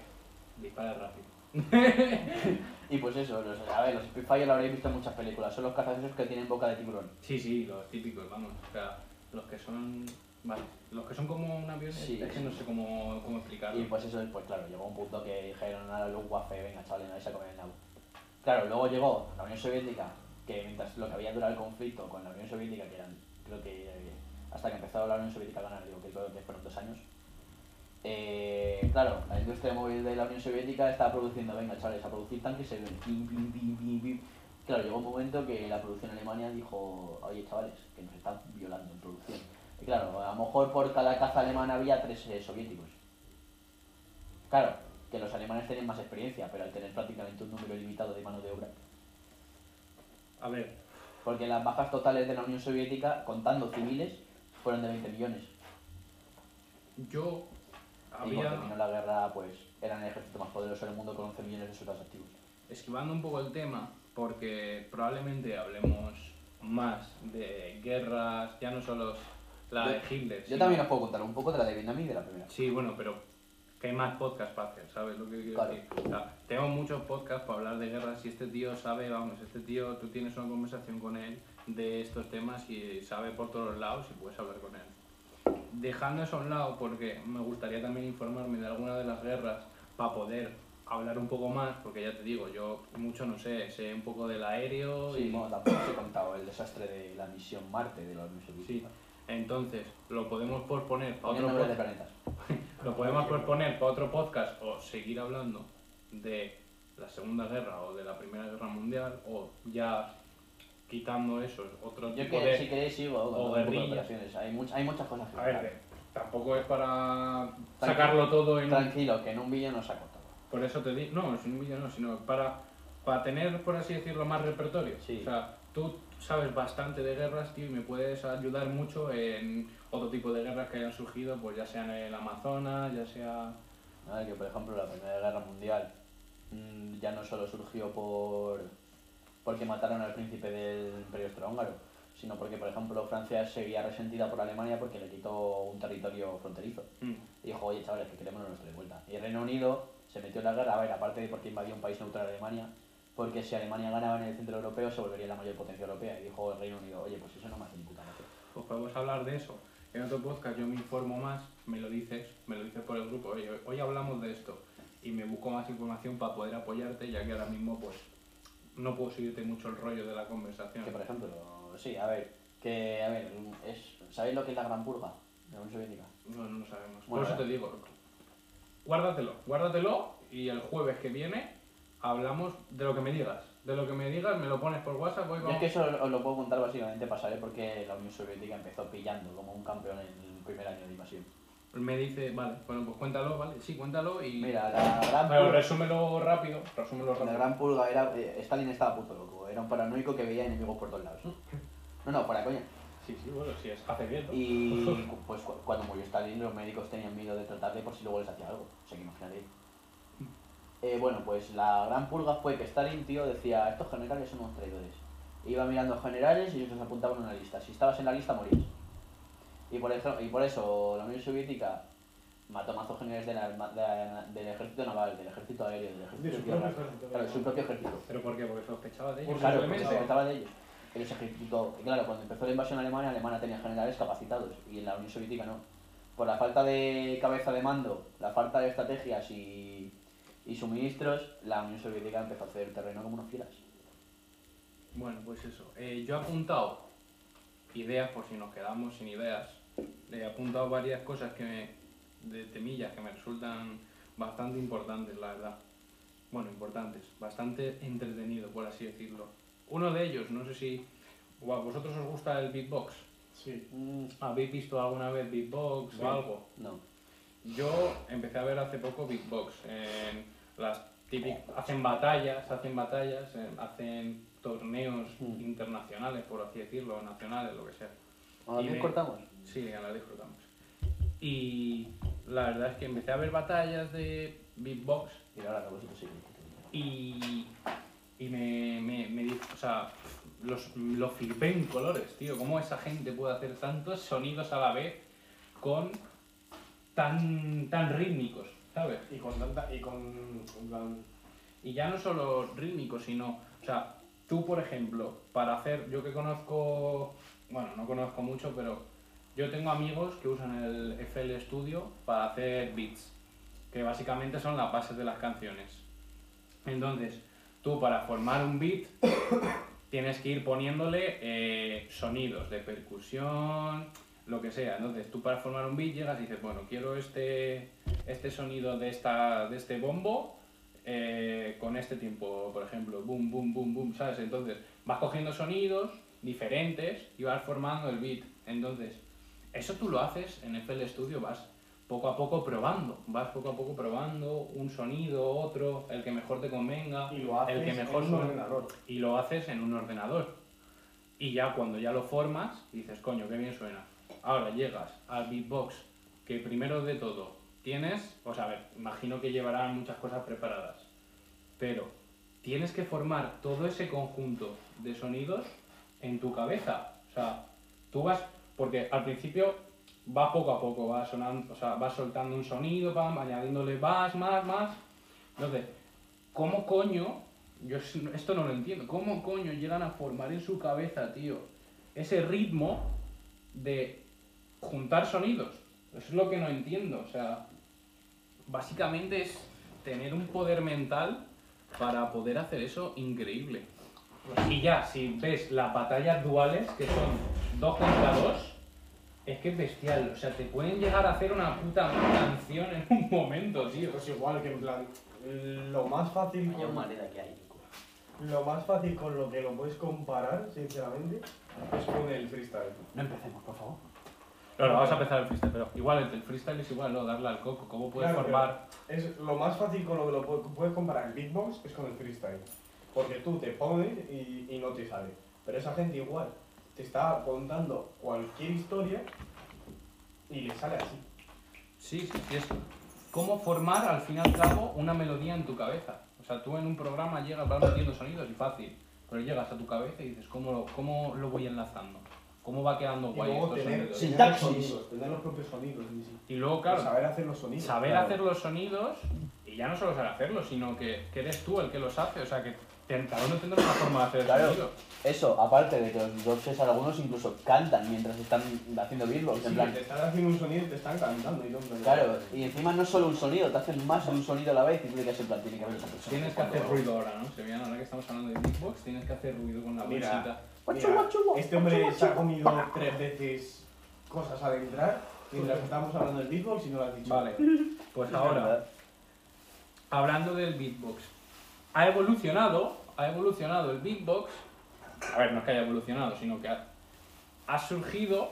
Dispara rápido. Y pues eso, los, a ver, los Spitfire lo habréis visto en muchas películas, son los cazas esos que tienen boca de tiburón. Sí, sí, los típicos, vamos. O sea, los que son... Vale, los que son como un avión, Sí, es que no sé cómo, cómo explicarlo. Y pues eso, pues claro, llegó un punto que dijeron a la Luftwaffe, venga chavales, no vais a comer el nabo. Claro, luego llegó la Unión Soviética, que mientras lo que había durado el conflicto con la Unión Soviética, que eran, creo que eh, hasta que empezó la Unión Soviética a ganar, digo que creo que fueron dos años, eh, claro, la industria móvil de la Unión Soviética estaba produciendo, venga chavales, a producir tanques, se ven. Claro, llegó un momento que la producción en Alemania dijo, oye chavales, que nos están violando en producción. Y claro, a lo mejor por cada caza alemana había tres eh, soviéticos. Claro, que los alemanes tienen más experiencia, pero al tener prácticamente un número limitado de mano de obra. A ver, Porque las bajas totales de la Unión Soviética, contando civiles, fueron de 20 millones. yo Y cuando había... terminó la guerra, pues eran el ejército más poderoso del mundo con 11 millones de soldados activos. esquivando un poco el tema, porque probablemente hablemos más de guerras, ya no solo la de Hitler. Yo sino- también os puedo contar un poco de la de Vietnam y de la primera. Sí, bueno, pero que hay más podcasts para hacer, ¿sabes lo que quiero Claro. decir? O sea, tengo muchos podcasts para hablar de guerras y este tío sabe, vamos, este tío, tú tienes una conversación con él de estos temas y sabe por todos lados y puedes hablar con él. Dejando eso a un lado, porque me gustaría también informarme de alguna de las guerras para poder hablar un poco más, porque ya te digo, yo mucho no sé, sé un poco del aéreo Sí, y... bueno, tampoco os he contado el desastre de la misión Marte de la Unión Sí, Soviética. entonces lo podemos posponer para otro de podcast. planetas. Lo podemos proponer para otro podcast o seguir hablando de la Segunda Guerra o de la Primera Guerra Mundial o ya quitando esos otro Yo tipo que, de... si queréis o de guerrillas. operaciones. Hay, much- hay muchas cosas que A ver, tampoco es para Tranquilo. sacarlo todo en... Tranquilo, que en un vídeo no se ha contado. Por eso te digo... No, sin un vídeo no, sino para, para tener, por así decirlo, más repertorio. Sí. O sea, tú sabes bastante de guerras, tío, y me puedes ayudar mucho en otro tipo de guerras que hayan surgido, pues ya sea en el Amazonas, ya sea... A ver, que por ejemplo la Primera Guerra Mundial mm, ya no solo surgió por porque mataron al príncipe del Imperio Austrohúngaro, sino porque, por ejemplo, Francia seguía resentida por Alemania porque le quitó un territorio fronterizo. Mm. Y dijo, oye, chavales, que queremos nuestro de vuelta. Y el Reino Unido se metió en la guerra, a ver, aparte de porque invadió un país neutral Alemania, porque si Alemania ganaba en el centro europeo se volvería la mayor potencia europea. Y dijo el Reino Unido, oye, pues eso no me hace ni puta. Pues podemos hablar de eso. En otro podcast yo me informo más, me lo dices, me lo dices por el grupo, oye, hoy hablamos de esto y me busco más información para poder apoyarte, ya que ahora mismo pues no puedo seguirte mucho el rollo de la conversación. Que por ejemplo, sí, a ver, que, a ver, es, ¿sabéis lo que es la Gran Purga de la Unión Soviética? No, no lo sabemos. Bueno, por eso te digo, guárdatelo, guárdatelo y el jueves que viene hablamos de lo que me digas. De lo que me digas, me lo pones por WhatsApp, voy Yo es que eso os lo puedo contar básicamente para saber por qué la Unión Soviética empezó pillando como un campeón en el primer año de invasión. Me dice, vale, bueno, pues cuéntalo, vale, sí, cuéntalo y... Mira, la gran, Pero resúmelo rápido, resúmelo la rápido. gran purga era. eh, Stalin estaba puto loco, era un paranoico que veía enemigos por todos lados. No, no, fuera coña. Sí, sí, bueno, sí, es hace bien. ¿no? Y pues cu- cuando murió Stalin, los médicos tenían miedo de tratarle por si luego les hacía algo. O sea que imagínate. Eh, bueno, pues la gran purga fue que Stalin, tío, decía: Estos generales son unos traidores. Iba mirando generales y ellos los apuntaban en una lista. Si estabas en la lista, morías. Y por eso, y por eso la Unión Soviética mató mazos generales de la arma- de la- del ejército naval, del ejército aéreo, del ejército De su tierra. propio ejército. Claro, de su propio ejército. ¿Pero por qué? Porque sospechaba de ellos. Porque Claro, porque trataba de ellos. Ejecutó. Y claro, cuando empezó la invasión alemana, Alemania tenía generales capacitados y en la Unión Soviética no. Por la falta de cabeza de mando, la falta de estrategias y, y suministros, la Unión Soviética empezó a hacer terreno como unos fieras. Bueno, pues eso. Eh, yo he apuntado ideas, por si nos quedamos sin ideas. He apuntado varias cosas que me, de temillas que me resultan bastante importantes, la verdad. Bueno, importantes, bastante entretenido, por así decirlo. Uno de ellos, no sé si a vosotros os gusta el beatbox. Sí. ¿Habéis visto alguna vez beatbox Sí. o algo? No. Yo empecé a ver hace poco beatbox. En las típicas, hacen batallas, hacen batallas, eh, hacen torneos Mm. internacionales, por así decirlo, nacionales, lo que sea. ¿Ahora bien me- cortamos? Sí, a la disfrutamos. Y la verdad es que empecé a ver batallas de beatbox Y ahora sí. y, y me, me, me o sea, los, lo flipé en colores, tío. ¿Cómo esa gente puede hacer tantos sonidos a la vez con tan, tan rítmicos, ¿sabes? Y con tanta. Y con. plan, Y ya no solo rítmicos, sino, o sea, tú, por ejemplo, para hacer, yo que conozco, bueno, no conozco mucho, pero yo tengo amigos que usan el FL Studio para hacer beats, que básicamente son las bases de las canciones. Entonces, tú para formar un beat tienes que ir poniéndole eh, sonidos de percusión, lo que sea. Entonces, tú para formar un beat llegas y dices, bueno, quiero este, este sonido de, esta, de este bombo eh, con este tiempo, por ejemplo, boom, boom, boom, boom, ¿sabes? Entonces, vas cogiendo sonidos diferentes y vas formando el beat. Entonces, eso tú lo haces en FL Studio, vas poco a poco probando, vas poco a poco probando un sonido, otro, el que mejor te convenga y lo haces el que mejor en un ordenador. y lo haces en un ordenador. Y ya cuando ya lo formas, dices, coño, qué bien suena. Ahora llegas al beatbox, que primero de todo tienes, o sea, a ver, imagino que llevarán muchas cosas preparadas, pero tienes que formar todo ese conjunto de sonidos en tu cabeza. O sea, tú vas, porque al principio va poco a poco, va sonando, o sea, vas soltando un sonido, va añadiéndole más, más, más. Entonces, ¿cómo coño? Yo esto no lo entiendo. ¿Cómo coño llegan a formar en su cabeza, tío, ese ritmo de juntar sonidos? Eso es lo que no entiendo. O sea, básicamente es tener un poder mental para poder hacer eso increíble. Y ya, si ves las batallas duales, que son dos contra dos, es que es bestial. O sea, te pueden llegar a hacer una puta canción en un momento, tío. Pues igual que en plan. Lo más fácil. Con- manera que hay. Lo más fácil con lo que lo puedes comparar, sinceramente, es con el freestyle. No empecemos, por favor. Claro, vamos a empezar el freestyle, pero igual el, freestyle es igual, ¿no? Darle al coco. ¿Cómo puedes Claro, formar? Es lo más fácil con lo que lo pu- puedes comparar el beatbox es con el freestyle. Porque tú te pones y, y no te sale. Pero esa gente igual te está contando cualquier historia y le sale así. Sí, sí, sí, es cómo formar al fin y al cabo una melodía en tu cabeza. O sea, tú en un programa llegas, vas metiendo sonidos y fácil, pero llegas a tu cabeza y dices, ¿cómo lo, cómo lo voy enlazando? ¿Cómo va quedando Y guay luego estos tener, sonidos? Sí. tener los Sintaxis. sonidos, tener los propios sonidos. Y luego, claro, saber hacer los sonidos. saber claro. hacer los sonidos y ya no solo saber hacerlos, sino que, que eres tú el que los hace. O sea, que cada uno tendrá una forma de hacer el Claro. sonido. Eso, aparte de que los beatboxes algunos incluso cantan mientras están haciendo beatbox, Sí, en plan. te están haciendo un sonido y te están cantando y Claro, y encima no es solo un sonido, te hacen más de un sonido a la vez y tú te quedas en plan, tiene que haber esa persona. Tienes que hacer ruido ahora, ¿no? Sevillano, ahora que estamos hablando de beatbox, tienes que hacer ruido con la Mira. bolsita. Mira, este hombre se ha comido tres veces cosas al entrar mientras estábamos hablando del beatbox y no lo has dicho. Vale, pues Es ahora, hablando del beatbox, ha evolucionado, ha evolucionado el beatbox. A ver, no es que haya evolucionado, sino que ha, surgido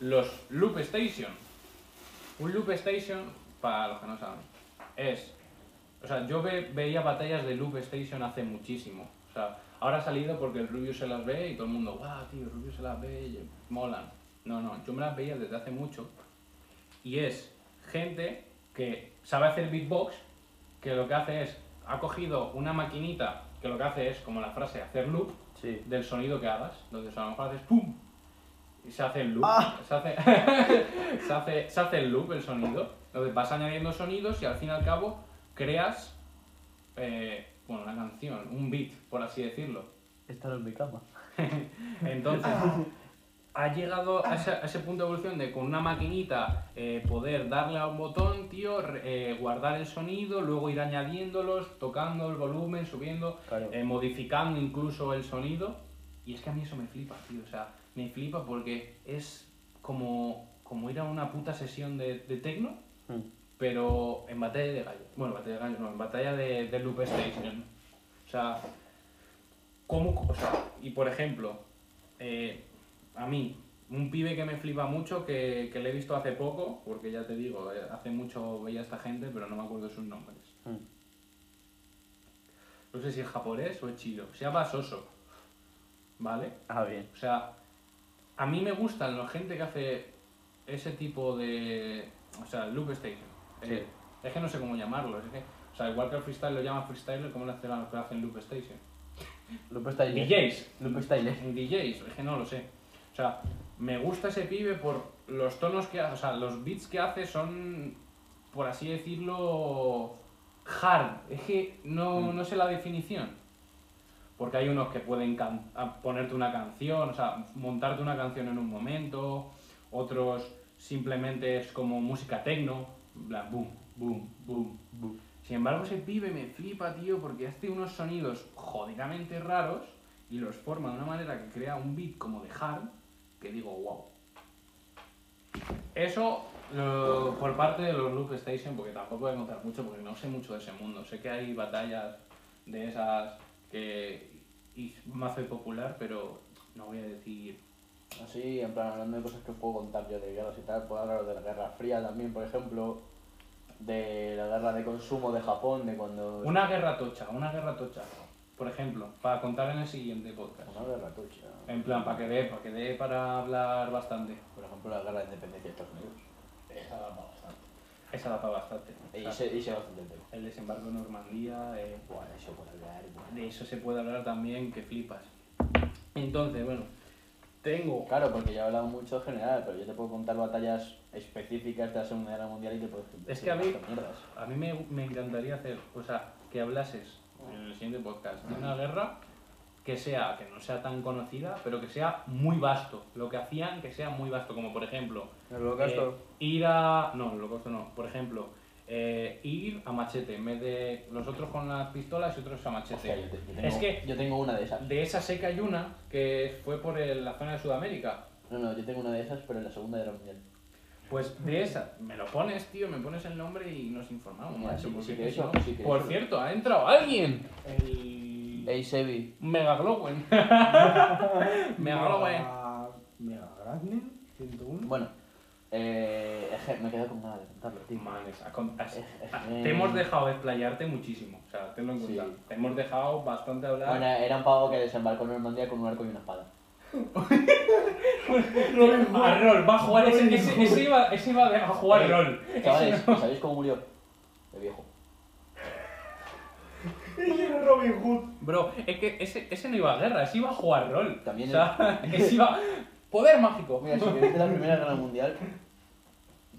los loop station. Un loop station, para los que no saben, es... O sea, yo ve- veía batallas de loop station hace muchísimo. O sea, ahora ha salido porque el Rubio se las ve y todo el mundo, guau, tío, el Rubio se las ve y molan. No, no, yo me las veía desde hace mucho. Y es gente que sabe hacer beatbox, que lo que hace es, ha cogido una maquinita que lo que hace es, como la frase, hacer loop Sí. del sonido que hagas. Entonces a lo mejor haces ¡pum! Y se hace el loop. Ah. Se, hace, se, hace, se hace el loop, el sonido. Entonces vas añadiendo sonidos y al fin y al cabo creas eh, bueno, una canción, un beat, por así decirlo. Esta no es mi cama. Entonces, ha llegado a ese, a ese punto de evolución de con una maquinita eh, poder darle a un botón, tío, eh, guardar el sonido, luego ir añadiéndolos, tocando el volumen, subiendo, Claro. eh, modificando incluso el sonido. Y es que a mí eso me flipa, tío. O sea, me flipa porque es como, como ir a una puta sesión de, de techno, Mm. pero en batalla de gallo. Bueno, batalla de gallo no, en batalla de, de loop station. O sea, ¿cómo? O sea, y por ejemplo, eh, a mí, un pibe que me flipa mucho, que, que le he visto hace poco, porque ya te digo, eh, hace mucho veía a esta gente, pero no me acuerdo sus nombres. Mm. No sé si es japonés o es chino. Se llama Soso. ¿Vale? Ah, bien. O sea, a mí me gustan la gente que hace ese tipo de. O sea, loop station. Sí. Eh, es que no sé cómo llamarlo. Es que, o sea, igual que el freestyle lo llama freestyle, ¿cómo le hacen que hacen loop station? Loop Styler. DJs. Loop Styler. En DJs, es que no lo sé. O sea, me gusta ese pibe por los tonos que hace, o sea, los beats que hace son, por así decirlo, hard. Es que no, Mm. no sé la definición. Porque hay unos que pueden ponerte una canción, o sea, montarte una canción en un momento, otros simplemente es como música techno, plan, boom, boom, boom, boom. Sin embargo, ese pibe me flipa, tío, porque hace unos sonidos jodidamente raros y los forma de una manera que crea un beat como de hard, que digo, wow. Eso lo- por parte de los Loop Station, porque tampoco voy a contar mucho, porque no sé mucho de ese mundo. Sé que hay batallas de esas que y hace popular, pero no voy a decir... Así, en plan, hablando de cosas que puedo contar yo de guerras y tal, puedo hablar de la Guerra Fría también, por ejemplo, de la guerra de consumo de Japón, de cuando... Una guerra tocha, una guerra tocha, por ejemplo, para contar en el siguiente podcast. Una guerra tucha. En plan, para que dé, para que dé para hablar bastante. Por ejemplo, la guerra de independencia de Estados Unidos. Esa da para bastante. Esa da para bastante. Y se, y se bastante el tema. el desembarco de Normandía, eh, Bueno, eso puede hablar. bueno. de eso se puede hablar también, que flipas. Entonces, bueno, tengo... Claro, porque ya he hablado mucho en general, pero yo te puedo contar batallas específicas de la Segunda Guerra Mundial y te puedo Es que a mí-. A mí me, me encantaría hacer, o sea, que hablases en el siguiente podcast de una guerra que sea, que no sea tan conocida, pero que sea muy vasto. Lo que hacían que sea muy vasto, como por ejemplo, El eh, ir a... No, el holocausto no. Por ejemplo, eh, ir a machete, en vez de los otros con las pistolas y otros a machete. Yo, te- yo tengo, Es que- yo tengo una de esas. De esa seca hay una que fue por el- la zona de Sudamérica. No, no, yo tengo una de esas, pero en la Segunda Guerra Mundial. Pues de esa, me lo pones, tío, me pones el nombre y nos informamos. Mira, macho, sí, porque sí que si eso, no- sí que Por cierto, ha entrado alguien. El. Ey, Sebi. Mega Glowen. Mega Glowen. Mega Gradner, 101. Bueno, eh, que me quedo con ganas de contarlo, tío. Manes, a con- has- Es- es- a- te hemos dejado desplayarte muchísimo. O sea, tenlo en Sí. cuenta. Te hemos dejado bastante hablar. Bueno, era un pavo que desembarcó en Normandía con un arco y una espada. a rol, va a jugar. Ese, ese, ese iba, ese iba a jugar rol. Chavales, ¿sabéis cómo murió? De viejo. Robin Hood. Bro, es que ese, ese no iba a guerra, ese iba a jugar rol. También o sea, ese iba. Poder mágico. Mira, si queréis de la Primera Guerra Mundial,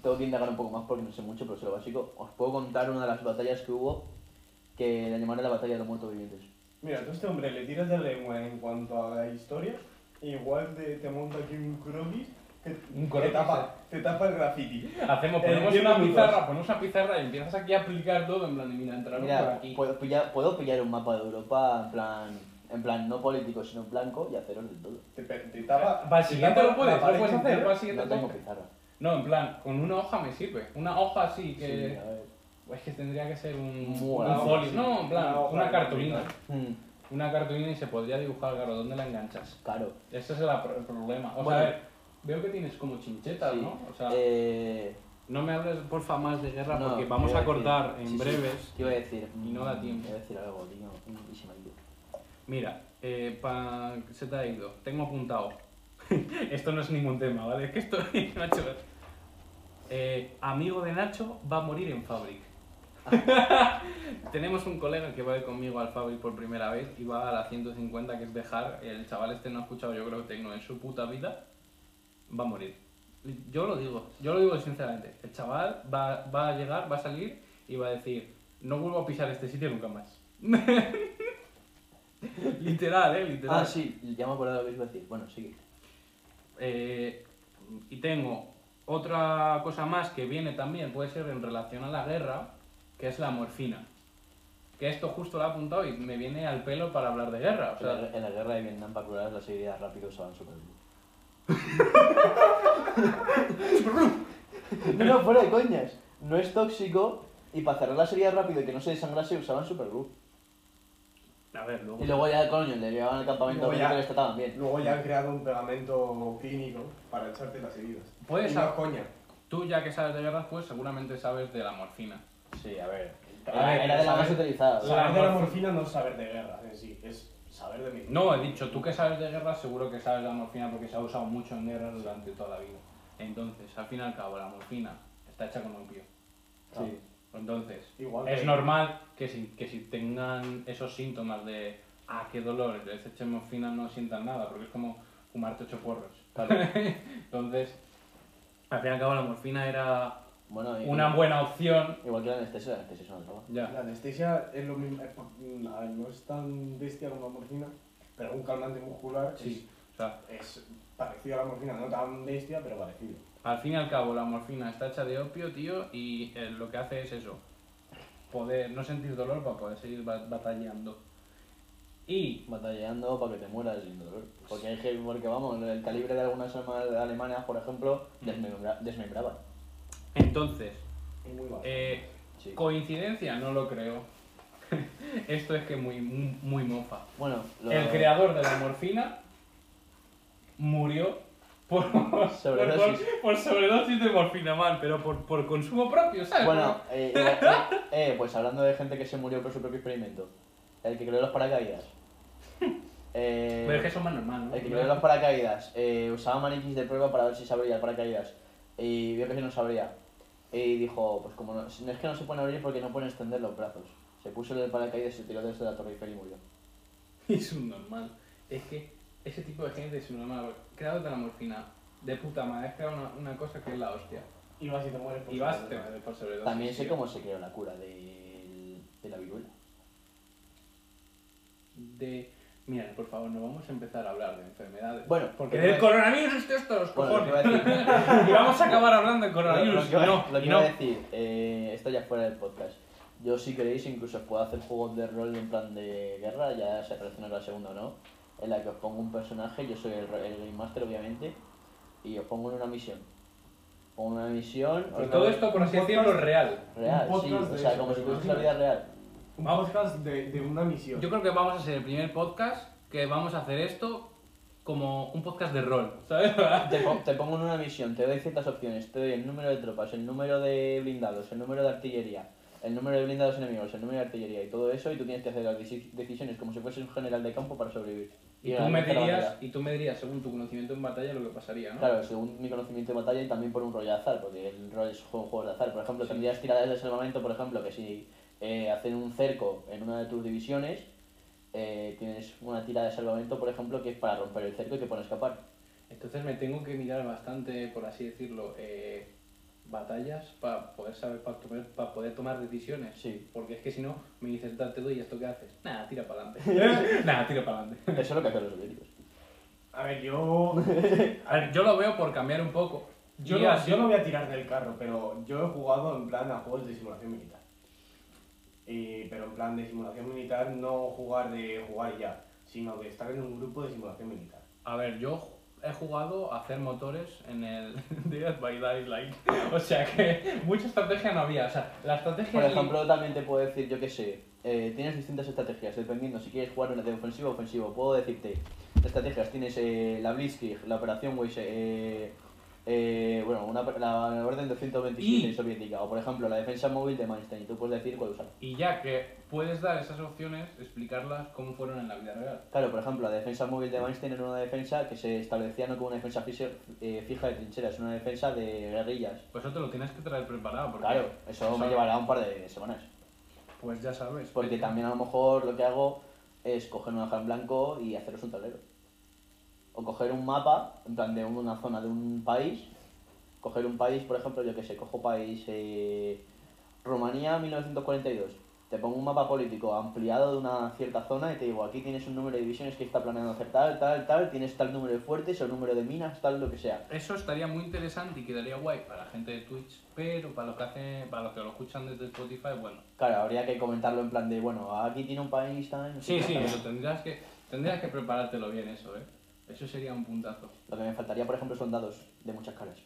tengo que indagar un poco más porque no sé mucho, pero sé lo básico. Os puedo contar una de las batallas que hubo que la llamaron la batalla de los muertos vivientes. Mira, tú a este hombre le tiras de lengua en cuanto a la historia, igual te, te monta aquí un croquis que Un te, tapa, te tapa el graffiti. Hacemos, ponemos una pizarra, ponemos una pizarra y empiezas aquí a aplicar todo en plan de mira, entramos por Mira, aquí. puedo pillar, puedo pillar un mapa de Europa en plan, en plan no político, sino en blanco y haceros de todo. Te, te tapa. Para el te siguiente lo puedes, lo puedes hacer, para el siguiente No tengo pizarra. No, en plan, con una hoja me sirve. Una hoja así Sí, que. a ver. Es que tendría que ser un, un folio. No, en plan, Una hoja una cartulina. Mm, Una cartulina y se podría dibujar, claro, ¿dónde la enganchas? claro. Ese es el, el problema. O Bueno. sea, a ver, veo que tienes como chinchetas, Sí. ¿no? O sea, Eh, no me hables porfa más de guerra no, porque te vamos a decir- cortar en sí, sí, breves. ¿Qué iba a decir? Y no da tiempo. Iba a decir algo, tío. Y se me ha ido. Mira, eh, pa- se te ha ido. Tengo apuntado. esto no es ningún tema, ¿vale? Es que esto Nacho. Eh, amigo de Nacho va a morir en Fabric. Tenemos un colega que va a ir conmigo al Fabric por primera vez y va a la 150 que es dejar. El chaval este no ha escuchado, yo creo, Tecno en su puta vida. Va a morir. Yo lo digo, yo lo digo sinceramente. El chaval va, va a llegar, va a salir y va a decir: No vuelvo a pisar este sitio nunca más. literal, eh, literal. Ah, sí, ya me acuerdo lo que iba a decir. Bueno, sigue. Eh, y tengo otra cosa más que viene también, puede ser en relación a la guerra, que es la morfina. Que esto justo lo he apuntado y me viene al pelo para hablar de guerra. O En la, sea, en la guerra de Vietnam, para curar las heridas rápido usaban Super No, no, fuera de coñas. No es tóxico y para cerrar las heridas rápido y que no se desangrase usaban Super Glue. a ver, luego. Y luego ya, coño, le llevaban al campamento Luego ya- que les trataban bien. Luego ya han creado un pegamento clínico para echarte las heridas. Puedes Y no sab- es coña. Tú, ya que sabes de guerras, pues seguramente sabes de la morfina. Sí, a ver. A ver, era de las más utilizadas. La Saber de la morf- morfina no es saber de guerra en sí, es saber de mí. No, he dicho, tú que sabes de guerra, seguro que sabes la morfina porque se ha usado mucho en guerras durante toda la vida. Entonces, al fin y al cabo, la morfina está hecha con opio. Sí. Entonces, Igual es que- normal que si, que si tengan esos síntomas de, ah, qué dolor, les echen morfina, no sientan nada, porque es como fumarte ocho porros. Entonces, al fin y al cabo, la morfina era Bueno, y- una buena opción. Igual que la anestesia, la anestesia es una droga. Ya. La anestesia es lo mismo, es- a ver, no es tan bestia como la morfina, pero un calmante muscular Sí. O sea, es, es parecido a la morfina, no tan bestia, pero parecido. al fin y al cabo, la morfina está hecha de opio, tío, y eh, lo que hace es eso. Poder no sentir dolor para poder seguir ba- batallando. Y Batallando para que te mueras sin dolor. Porque hay que, porque vamos, el calibre de algunas armas alemanas, por ejemplo, desmembra- desmembraban. Entonces, eh, coincidencia, no lo creo. Esto es que muy, muy, muy mofa. Bueno, lo- El creador de la morfina murió por Sobredosis. por, por sobredosis de morfina, mal, pero por, por consumo propio, ¿sabes? Bueno, eh, igual- eh, eh, pues hablando de gente que se murió por su propio experimento. El que creó los paracaídas. Eh, Pero es que eso es más normal, ¿no? El que creó los paracaídas eh, usaba maniquís de prueba para ver si se abría el paracaídas y vio que se no se abría. Y dijo, pues como no, es que no se pueden abrir porque no pueden extender los brazos. Se puso el paracaídas y se tiró desde la Torre Eiffel y murió. Es un normal. Es que ese tipo de gente es un normal. De la morfina, de puta madre, has creado una, una cosa que es la hostia. Y vas y te mueres por Y vas sobredosis. te mueres por sobredosis. También sé tío. cómo se creó la cura de, de la viruela. De... Mira, por favor, no vamos a empezar a hablar de enfermedades. Bueno, porque lo que del coronavirus esto es los lo cojones. y vamos a acabar hablando de Lo, lo coronavirus. que no, lo que y iba a no. decir, eh, esto ya fuera del podcast. Yo si queréis incluso os puedo hacer juegos de rol en plan de guerra, ya se relaciona con la segunda o no, en la que os pongo un personaje, yo soy el, ro- el Game Master obviamente, y os pongo en una misión. Pongo una misión... Pero todo esto, por así decirlo, real. Real, sí, o sea, eso, como si fuese la vida real. Un Vamos. podcast de, de una misión. Yo creo que vamos a ser el primer podcast que vamos a hacer esto como un podcast de rol, ¿sabes? Te, pon- te pongo en una misión, te doy ciertas opciones, te doy el número de tropas, el número de blindados, el número de artillería, el número de blindados enemigos, el número de artillería y todo eso, y tú tienes que hacer las deci- decisiones como si fueses un general de campo para sobrevivir. Y tú, ganar me dirías, y tú me dirías, según tu conocimiento en batalla, lo que pasaría, ¿no? Claro, según mi conocimiento de batalla y también por un rol de azar, porque el rol es juego, de azar. Por ejemplo, tendrías tiradas de salvamento, por ejemplo, que si eh, hacen un cerco en una de tus divisiones, eh, tienes una tirada de salvamento, por ejemplo, que es para romper el cerco y que pone escapar. Entonces me tengo que mirar bastante, por así decirlo, eh, batallas para poder saber, para poder tomar decisiones. Sí. Porque es que si no, me dices, date doy, ¿y esto qué haces? Nada, tira para adelante. Nada, tira para adelante. Eso es lo que hacen los soviéticos. A ver, yo. A ver, yo lo veo por cambiar un poco. Yo no, así- yo no voy a tirar del carro, pero yo he jugado en plan a juegos de simulación militar. Y- pero en plan de simulación militar, no jugar de jugar y ya, sino de estar en un grupo de simulación militar. A ver, yo he jugado a hacer motores en el Dead by Daylight. O sea que mucha estrategia no había. O sea, la estrategia... Por ejemplo, también te puedo decir, yo qué sé, eh, tienes distintas estrategias, dependiendo si quieres jugar una de ofensivo o ofensivo. Puedo decirte, estrategias, tienes eh, la Blitzkrieg, la Operación Weiss, eh, eh, bueno, una, la, Orden 227 Y- soviética, o por ejemplo, la defensa móvil de Manstein, y tú puedes decir cuál usar. Y ya que puedes dar esas opciones, explicarlas cómo fueron en la vida real. Claro, por ejemplo, la defensa móvil de Weinstein era una defensa que se establecía no como una defensa fija, eh, fija de trincheras, es una defensa de guerrillas. Pues eso te lo tienes que traer preparado. Porque, Claro, eso me llevará un par de semanas. Pues ya sabes. Porque también a lo mejor lo que hago es coger una hoja en blanco y haceros un tablero. O coger un mapa, en plan de una zona de un país. Coger un país, por ejemplo, yo que sé, cojo país eh, Rumanía 1942. Te pongo un mapa político ampliado de una cierta zona y te digo, aquí tienes un número de divisiones que está planeando hacer tal, tal, tal, tienes tal número de fuertes o número de minas, tal, lo que sea. Eso estaría muy interesante y quedaría guay para la gente de Twitch, pero para los que hacen, para los que lo escuchan desde Spotify, bueno. Claro, habría que comentarlo en plan de, bueno, aquí tiene un país tal, no Sí, sí, lo tendrías que, tendrías que preparártelo bien eso, ¿eh? Eso sería un puntazo. Lo que me faltaría, por ejemplo, son dados de muchas caras.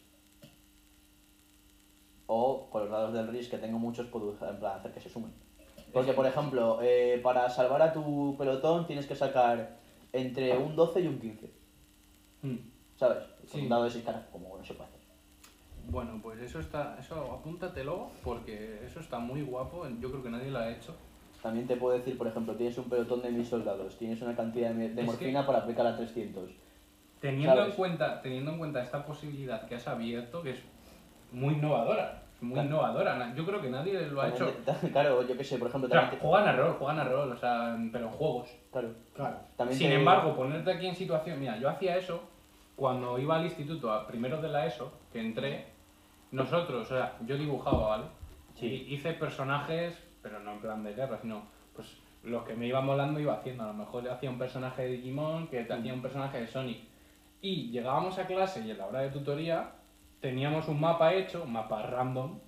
O con los dados del RIS, que tengo muchos, puedo en plan, hacer que se sumen. Porque, por ejemplo, eh, para salvar a tu pelotón tienes que sacar entre un 12 y un 15, Mm. ¿sabes? Sí. un dado de 6 caras, como no se puede hacer. Bueno, pues eso está, eso apúntatelo porque eso está muy guapo. Yo creo que nadie lo ha hecho. También te puedo decir, por ejemplo, tienes un pelotón de mil soldados, tienes una cantidad de, morfina para aplicar a 300. Teniendo en cuenta, teniendo en cuenta esta posibilidad que has abierto, que es muy innovadora, muy Claro. innovadora. Yo creo que nadie lo ha hecho. También Claro, yo qué sé, por ejemplo, O sea, también te- juegan a rol, juegan a rol, o sea, pero en juegos. claro, Claro. también Sin te- embargo, ponerte aquí en situación, mira, yo hacía eso cuando iba al instituto, a primero de la ESO, que entré, nosotros, o sea, yo dibujaba, ¿vale? Sí. Y hice personajes, pero no en plan de guerra, sino pues los que me iban molando iba haciendo. A lo mejor hacía un personaje de Digimon, que te hacía un personaje de Sonic. Y llegábamos a clase y en la hora de tutoría teníamos un mapa hecho, un mapa random,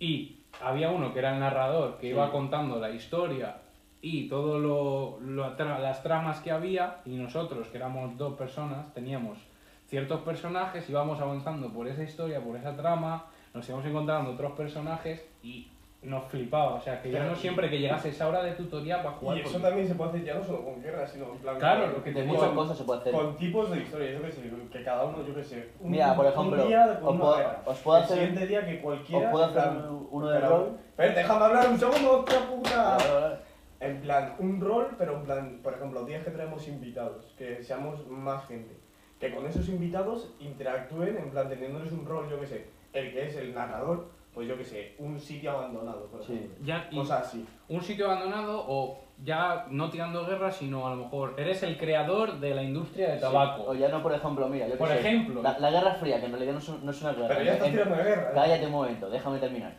y había uno que era el narrador que Sí. iba contando la historia y todo lo, lo tra- las tramas que había y nosotros que éramos dos personas teníamos ciertos personajes íbamos avanzando por esa historia por esa trama nos íbamos encontrando otros personajes y nos flipaba o sea que ya no siempre que llegase esa hora de tutoría para jugar Y eso porque- también se puede hacer ya no solo con guerra, sino en plan. Claro, con- lo que de te muchas cosas se puede hacer. Con tipos de historia, yo qué sé, que cada uno, yo qué sé. Un, Mira, por un ejemplo, día con os una puedo- guerra. os puedo el hacer- siguiente día que cualquiera. Os puedo hacer plan, uno de rol. Pero déjame hablar un segundo, hostia puta. En plan, un rol, pero en plan, por ejemplo, días que traemos invitados, que seamos más gente. Que con esos invitados interactúen, en plan, teniéndoles un rol, yo qué sé, el que es el narrador, pues yo qué sé, un sitio abandonado, por Sí. ejemplo. ya, y Cosas así. un sitio abandonado o ya no tirando guerra sino a lo mejor eres el creador de la industria de tabaco O ya no, por ejemplo, mira, yo Por sé, ejemplo. La, la Guerra Fría, que en realidad no es, no es una guerra. Pero ya estás En- tirando de guerra. ¿eh? Cállate un momento, déjame terminar.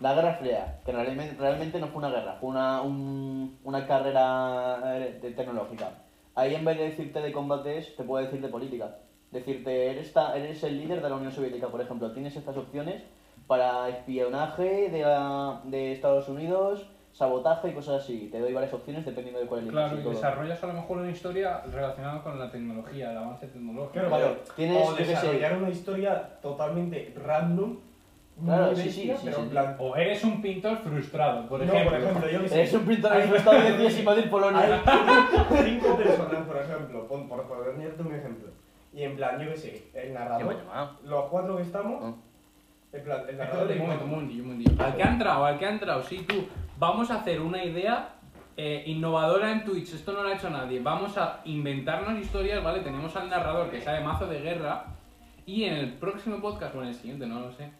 La Guerra Fría, que realmente, realmente no fue una guerra, fue una, un- una carrera de- tecnológica. Ahí en vez de decirte de combates, te puedo decir de política. Decirte, eres, ta- eres el líder de la Unión Soviética, por ejemplo. Tienes estas opciones para espionaje de, la- de Estados Unidos, sabotaje y cosas así. Te doy varias opciones dependiendo de cuál elijas claro y todo. desarrollas a lo mejor una historia relacionada con la tecnología el avance tecnológico Claro, Claro, tienes, o desarrollar una historia totalmente random. Claro, sí, sí, sí, pero en plan. o eres un pintor frustrado por no, ejemplo, por ejemplo, yo que. Eres un pintor frustrado de 10 y Madrid, Polonia. Hay cinco personas, por ejemplo, pon- por ponerte un ejemplo. Y en plan, yo qué sé, el narrador, los cuatro que estamos, El narrador Espérate, un momento, un momentillo, un momentillo. Al que ha entrado, al que ha entrado, sí, tú, vamos a hacer una idea eh, innovadora en Twitch, esto no lo ha hecho nadie, vamos a inventarnos historias, ¿vale? Tenemos al narrador que sabe mazo de guerra y en el próximo podcast, o en el siguiente, no lo sé,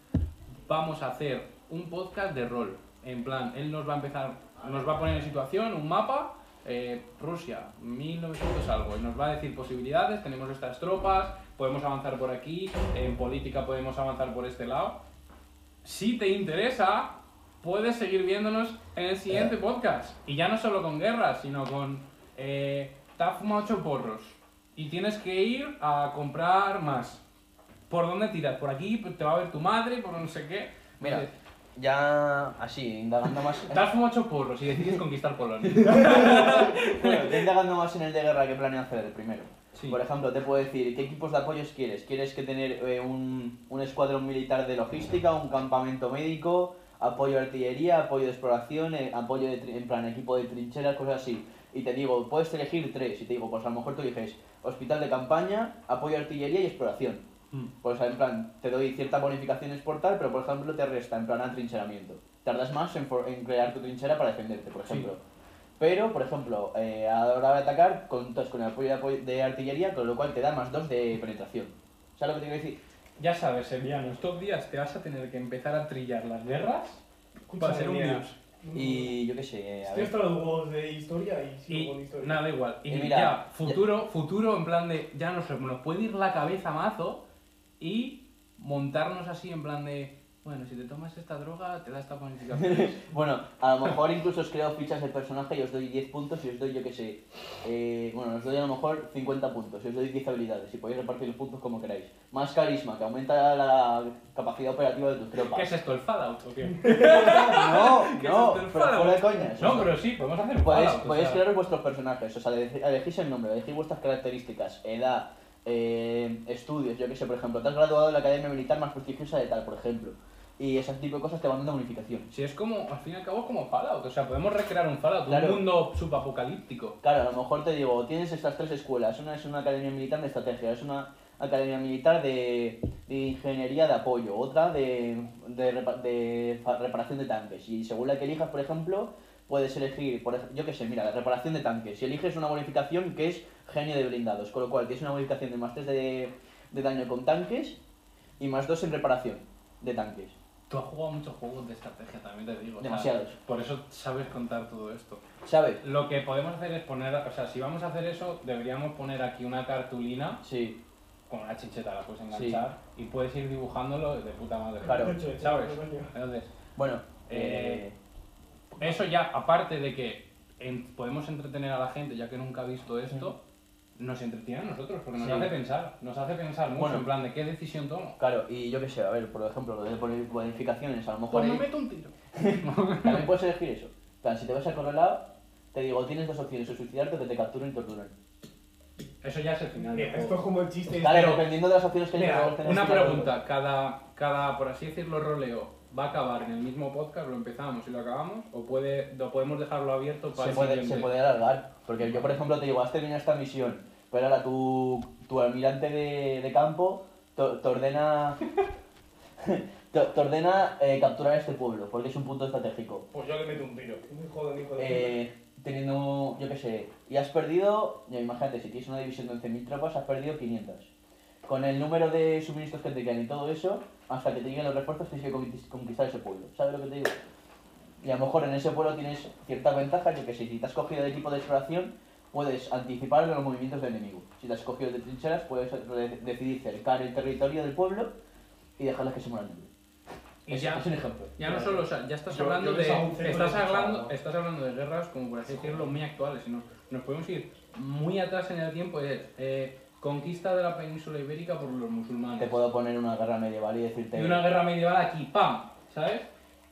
vamos a hacer un podcast de rol. En plan, él nos va a empezar, nos va a poner en situación un mapa, eh, Rusia, 1900 algo, y nos va a decir posibilidades, tenemos estas tropas, podemos avanzar por aquí, en política podemos avanzar por este lado. Si te interesa, puedes seguir viéndonos en el siguiente podcast. Y ya no solo con guerras, sino con... Eh, te has fumado ocho porros y tienes que ir a comprar más. ¿Por dónde tiras? Por aquí te va a ver tu madre, por no sé qué. Mira, ya así, indagando más. Te has fumado ocho porros y decides conquistar Polonia. Bueno, indagando más en el de guerra que planeo hacer el primero. Sí. Por ejemplo, te puedo decir, ¿qué equipos de apoyos quieres? ¿Quieres que tener eh, un, un escuadrón militar de logística, un campamento médico, apoyo de artillería, apoyo de exploración, eh, apoyo de, en plan equipo de trincheras, cosas así? Y te digo, puedes elegir tres. Y te digo, pues a lo mejor tú eliges hospital de campaña, apoyo de artillería y exploración. Mm. Pues en plan, te doy ciertas bonificaciones por tal, pero por ejemplo te resta en plan atrincheramiento. Tardas más en, for- en crear tu trinchera para defenderte, por Sí. ejemplo. Pero, por ejemplo, eh, a la hora de atacar, contas con el apoyo de, artillería, con lo cual te da más 2 de penetración. ¿Sabes lo que te quiero decir? Ya sabes, Emiliano, estos días te vas a tener que empezar a trillar las guerras para ser un dios. Y yo qué sé, a Estoy hasta los huevos de historia y sigo con Y historia. nada, igual. Y Y mira, ya, futuro, futuro en plan de, ya no sé, nos puede ir la cabeza mazo y montarnos así en plan de, bueno, si te tomas esta droga te da esta bonificación. Bueno, a lo mejor incluso os creo fichas de personaje y os doy 10 puntos y os doy, yo qué sé, eh, bueno, os doy a lo mejor 50 puntos y os doy 10 habilidades y podéis repartir los puntos como queráis. Más carisma, que aumenta la capacidad operativa de tus tropas. ¿Qué es esto, el Fallout o qué? No, ¿Qué no, es esto, el pero fuera de coñas. No, pero sí, podemos hacer un Podéis, Fallout. o podéis sea, crear vuestros personajes, o sea, ele- elegís el nombre, elegís vuestras características, edad, eh, estudios, yo que sé, por ejemplo, te has graduado de la academia militar más prestigiosa de tal, por ejemplo. Y ese tipo de cosas te van dando bonificación. Si es como, al fin y al cabo es como Fallout, o sea, podemos recrear un Fallout, Claro. un mundo subapocalíptico. Claro, a lo mejor te digo, tienes estas tres escuelas. Una es una academia militar de estrategia, es una academia militar de, de ingeniería de apoyo, otra de, de, de reparación de tanques. Y según la que elijas, por ejemplo, puedes elegir, por ej- yo qué sé, mira, la reparación de tanques. Si eliges una bonificación que es genio de blindados, con lo cual tienes una bonificación de más 3 de, de daño con tanques y más 2 en reparación de tanques. Tú has jugado muchos juegos de estrategia, también te digo. o sea, Demasiados. por eso sabes contar todo esto. ¿Sabes? Lo que podemos hacer es poner, o sea, si vamos a hacer eso, deberíamos poner aquí una cartulina Sí, con una chincheta, la puedes enganchar y puedes ir dibujándolo de puta madre. Claro. ¿Sabes? Entonces, bueno, Eh, eh, eso ya, aparte de que en- podemos entretener a la gente, ya que nunca ha visto esto, nos entretiene a nosotros, porque nos Sí. hace pensar, nos hace pensar mucho Bueno. en plan de qué decisión tomo. claro, y yo qué sé, a ver, por ejemplo, lo de boni- bonificaciones, a lo mejor... Pues me meto un tiro. También puedes elegir eso. En plan, si te vas a correlado, te digo, tienes dos opciones, o suicidarte o que te capturen y torturen. Eso ya es el final. del Mira, esto juego. es como el chiste. Claro, este- dependiendo de las opciones que Mira, tenés una pregunta, cada, cada, por así decirlo, roleo, ¿va a acabar en el mismo podcast, lo empezamos y lo acabamos? ¿O puede, lo podemos dejarlo abierto para Se el puede, siguiente? se puede alargar. Porque yo, por ejemplo, te digo, has terminado esta misión, pero ahora tu, tu almirante de, de campo te, te ordena. te, te ordena eh, capturar este pueblo, porque es un punto estratégico. Pues yo le meto un tiro. Me joden, hijo de Eh, teniendo, yo qué sé, y has perdido, ya imagínate, si tienes una división de 11.000 tropas, has perdido 500. Con el número de suministros que te quedan y todo eso, hasta que te lleguen los refuerzos tienes que conquist- conquistar ese pueblo. ¿Sabes lo que te digo? Y a lo mejor en ese pueblo tienes ciertas ventajas, yo que sé, si te has cogido el equipo de exploración, puedes anticipar los movimientos del enemigo. Si te has cogido de trincheras, puedes decidir cercar el territorio del pueblo y dejarlas que se mueran libres. Y Es, ya, es un ejemplo. ya no solo, o sea, ya estás Yo- hablando yo de, estás hablando, estás hablando de guerras, como por así decirlo, muy actuales. Y nos, nos podemos ir muy atrás en el tiempo. Es, eh, conquista de la península ibérica por los musulmanes. Te puedo poner una guerra medieval y decirte... Y una guerra medieval aquí, ¡pam! ¿Sabes?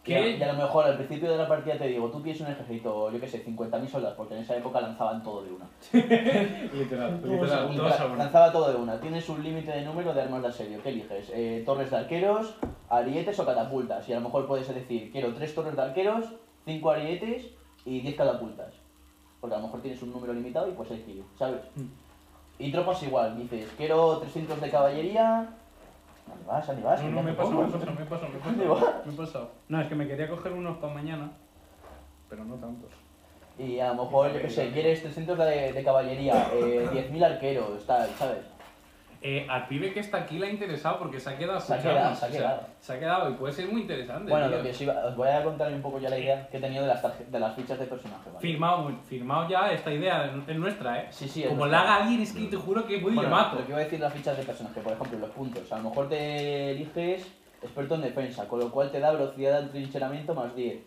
Y a, Que y a lo mejor al principio de la partida te digo, tú tienes un ejército, yo qué sé, 50.000 soldados, porque en esa época lanzaban todo de una. literal, literal. Lanzaba todo de una. Tienes un límite de número de armas de asedio. ¿Qué eliges? Eh, torres de arqueros, arietes o catapultas. Y a lo mejor puedes decir, quiero tres torres de arqueros, cinco arietes y 10 catapultas. Porque a lo mejor tienes un número limitado y pues elegir, ¿sabes? Mm. Y tropas igual, dices, quiero 300 de caballería. ¿Dónde vas? ¿Dónde vas? No, no, me te pasó, me pongo. pasó, me pasó, me ¿Dónde pasó. vas? Me he pasado. No, es que me quería coger unos para mañana, pero no tantos. Y a lo mejor, yo qué sé, quieres 300 de, de caballería, eh, 10.000 arqueros, tal, ¿sabes? Eh, al pibe que está aquí le ha interesado porque se ha quedado Se ha quedado, se ha o sea, quedado. se ha quedado y puede ser muy interesante. Bueno, tío. lo que os, iba- os voy a contar un poco ya la idea que he tenido de las, de las fichas de personaje, ¿vale? Firmado, firmado ya esta idea, es nuestra, ¿eh? Sí, sí, es Como nuestra. la haga alguien, es que te juro que voy y le Bueno, mato. lo que iba a decir las fichas de personaje, por ejemplo, los puntos. A lo mejor te eliges experto en defensa, con lo cual te da velocidad de atrincheramiento más 10.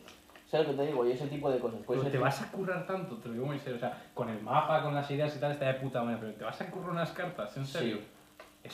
¿Sabes lo que te digo? Y ese tipo de cosas. Pero te vas a currar tanto, te lo digo muy serio. O sea, con el mapa, con las ideas y tal, está de puta madre, pero te vas a currar unas cartas, en serio. Es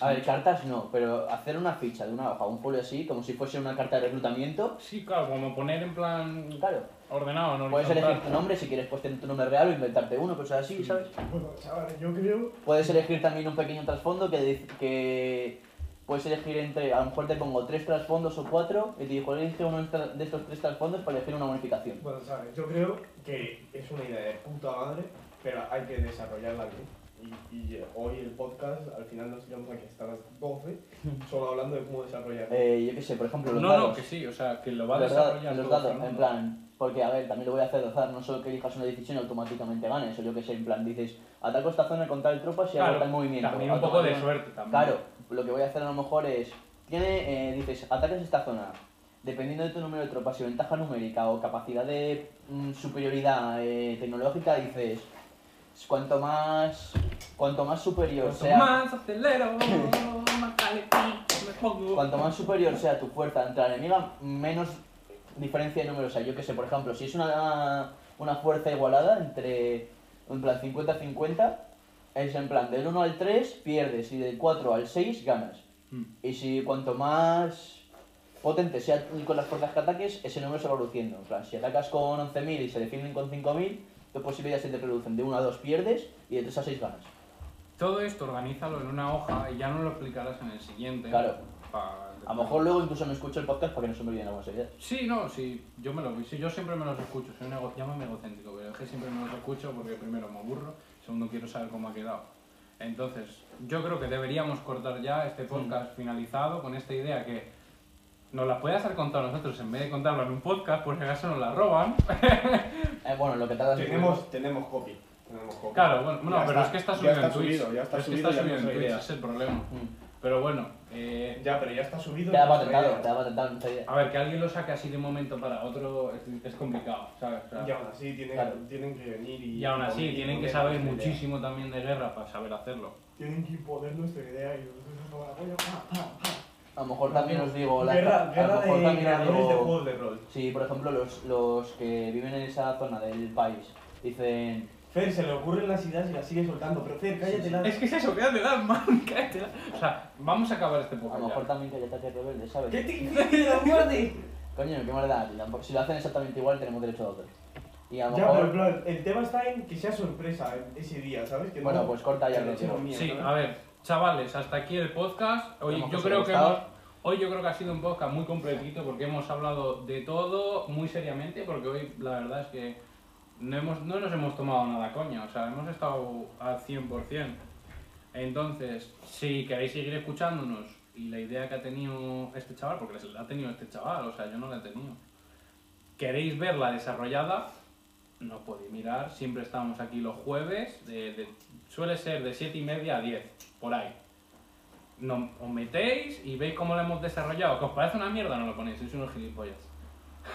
A ver, mucho. cartas no, pero hacer una ficha de una hoja, un folio así, como si fuese una carta de reclutamiento, Sí, claro, como poner en plan claro. ordenado, no Puedes elegir tu nombre, si quieres pues tener tu nombre real o inventarte uno, cosas así, Sí. ¿sabes? Bueno, chavales, yo creo. Puedes elegir también un pequeño trasfondo que, dice- que puedes elegir entre, a lo mejor te pongo tres trasfondos o cuatro y te digo, elige uno de estos- de estos tres trasfondos para elegir una bonificación. Bueno, sabes, yo creo que es una idea de puta madre, pero hay que desarrollarla bien. Y, y eh, hoy el podcast, al final nos tiramos aquí hasta las 12, solo hablando de cómo desarrollarlo. Eh, yo qué sé, por ejemplo, los No, dados. no, que sí, o sea, que lo va a los, desarrollar los dados, en plan, porque a ver, también lo voy a hacer de azar, no solo que elijas una decisión y automáticamente ganes, o yo que sé, en plan, dices, ataco esta zona con tal tropas y hago Claro, tal movimiento. también un poco de suerte también. Claro, lo que voy a hacer a lo mejor es, tiene, eh, dices, atacas esta zona, dependiendo de tu número de tropas y ventaja numérica o capacidad de mm, superioridad eh, tecnológica, dices, cuanto más, cuanto más superior Cuanto sea... más acelero, más calentito me pongo. Cuanto más superior sea tu fuerza entre la enemiga, menos diferencia de números hay. Yo que sé, por ejemplo, si es una, una fuerza igualada entre, en plan 50-50, es en plan del 1 al 3 pierdes y del 4 al 6 ganas. Mm. Y si cuanto más potente sea con las fuerzas que ataques, ese número se va reduciendo. En plan, si atacas con 11.000 y se defienden con 5.000, tus posibilidades se te reducen. De 1 a 2 pierdes y de 3 a 6 ganas. Todo esto organízalo en una hoja y ya no lo explicarás en el siguiente. Claro. Pa- A lo mejor luego incluso me escucho el podcast para que no se me olviden algunas ideas. Sí, no, sí, yo me lo sí, yo siempre me los escucho, soy un ego, llámame egocéntrico, pero es que siempre me los escucho porque primero me aburro, segundo quiero saber cómo ha quedado. Entonces, yo creo que deberíamos cortar ya este podcast finalizado con esta idea que nos la puede hacer contar nosotros en vez de contarlo en un podcast, por si acaso nos la roban. Eh, bueno, lo que tardas en Tenemos, tenemos copy. Claro, bueno, no, pero está, es que está ya subido está en Twitch. subido, ya está es que subido, está ya subido en Twitch, es el problema. Mm. Pero bueno, eh, Ya, pero ya está subido. Te ha patentado, te ha patentado a ver, que alguien lo saque así de un momento para otro es, es complicado, ¿sabes? O sea, Y aún así tienen, Claro. tienen que venir y. Y aún así, y tienen que saber nuestra idea. muchísimo también de guerra para saber hacerlo. Tienen que imponer nuestra idea y nosotros. A lo mejor también os digo... la- Guerra, a lo guerra mejor de también os de juegos de rol. Si, por ejemplo, los, los que viven en esa zona del país dicen... Fer, se le ocurren las ideas y las sigue soltando, pero Fer, cállate la... Es que es eso, quédate la man, cállate la- O sea, vamos a acabar este A podcast lo mejor también ataques rebeldes, ¿sabes? ¿Qué te dice la muerte? Coño, qué. Tampoco- Si lo hacen exactamente igual, tenemos derecho a otro. Y a lo Ya, pero en mejor... plan, el tema está en que sea sorpresa ese día, ¿sabes? Que Bueno, no- pues corta ya que el no echemos Sí, a ver, chavales, hasta aquí el podcast. Hoy Esperemos yo que os creo haya que gustado. hoy yo creo que ha sido un podcast muy completito porque hemos hablado de todo muy seriamente porque hoy la verdad es que no, hemos, no nos hemos tomado nada coña, o sea, hemos estado al 100%. Entonces, si queréis seguir escuchándonos y la idea que ha tenido este chaval, porque la ha tenido este chaval, o sea, yo no la he tenido, queréis verla desarrollada, no podéis mirar, siempre estamos aquí los jueves, de, de- suele ser de 7 y media a 10, por ahí. No, os metéis y veis cómo lo hemos desarrollado. ¿Que os parece una mierda? No lo ponéis, sois unos gilipollas.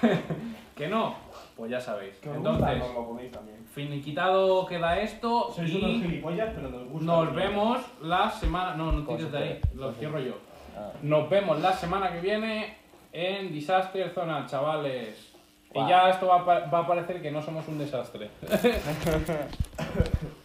¿Que no? Pues ya sabéis. Que os gusta, Entonces, nos lo ponéis también. finiquitado queda esto Sois unos y gilipollas, pero nos gusta. nos vemos la semana... No, no tires de ahí, lo cierro yo. Ah. Nos vemos la semana que viene en Disaster Zona, chavales. Y ya esto va a, pa- va a parecer que no somos un desastre.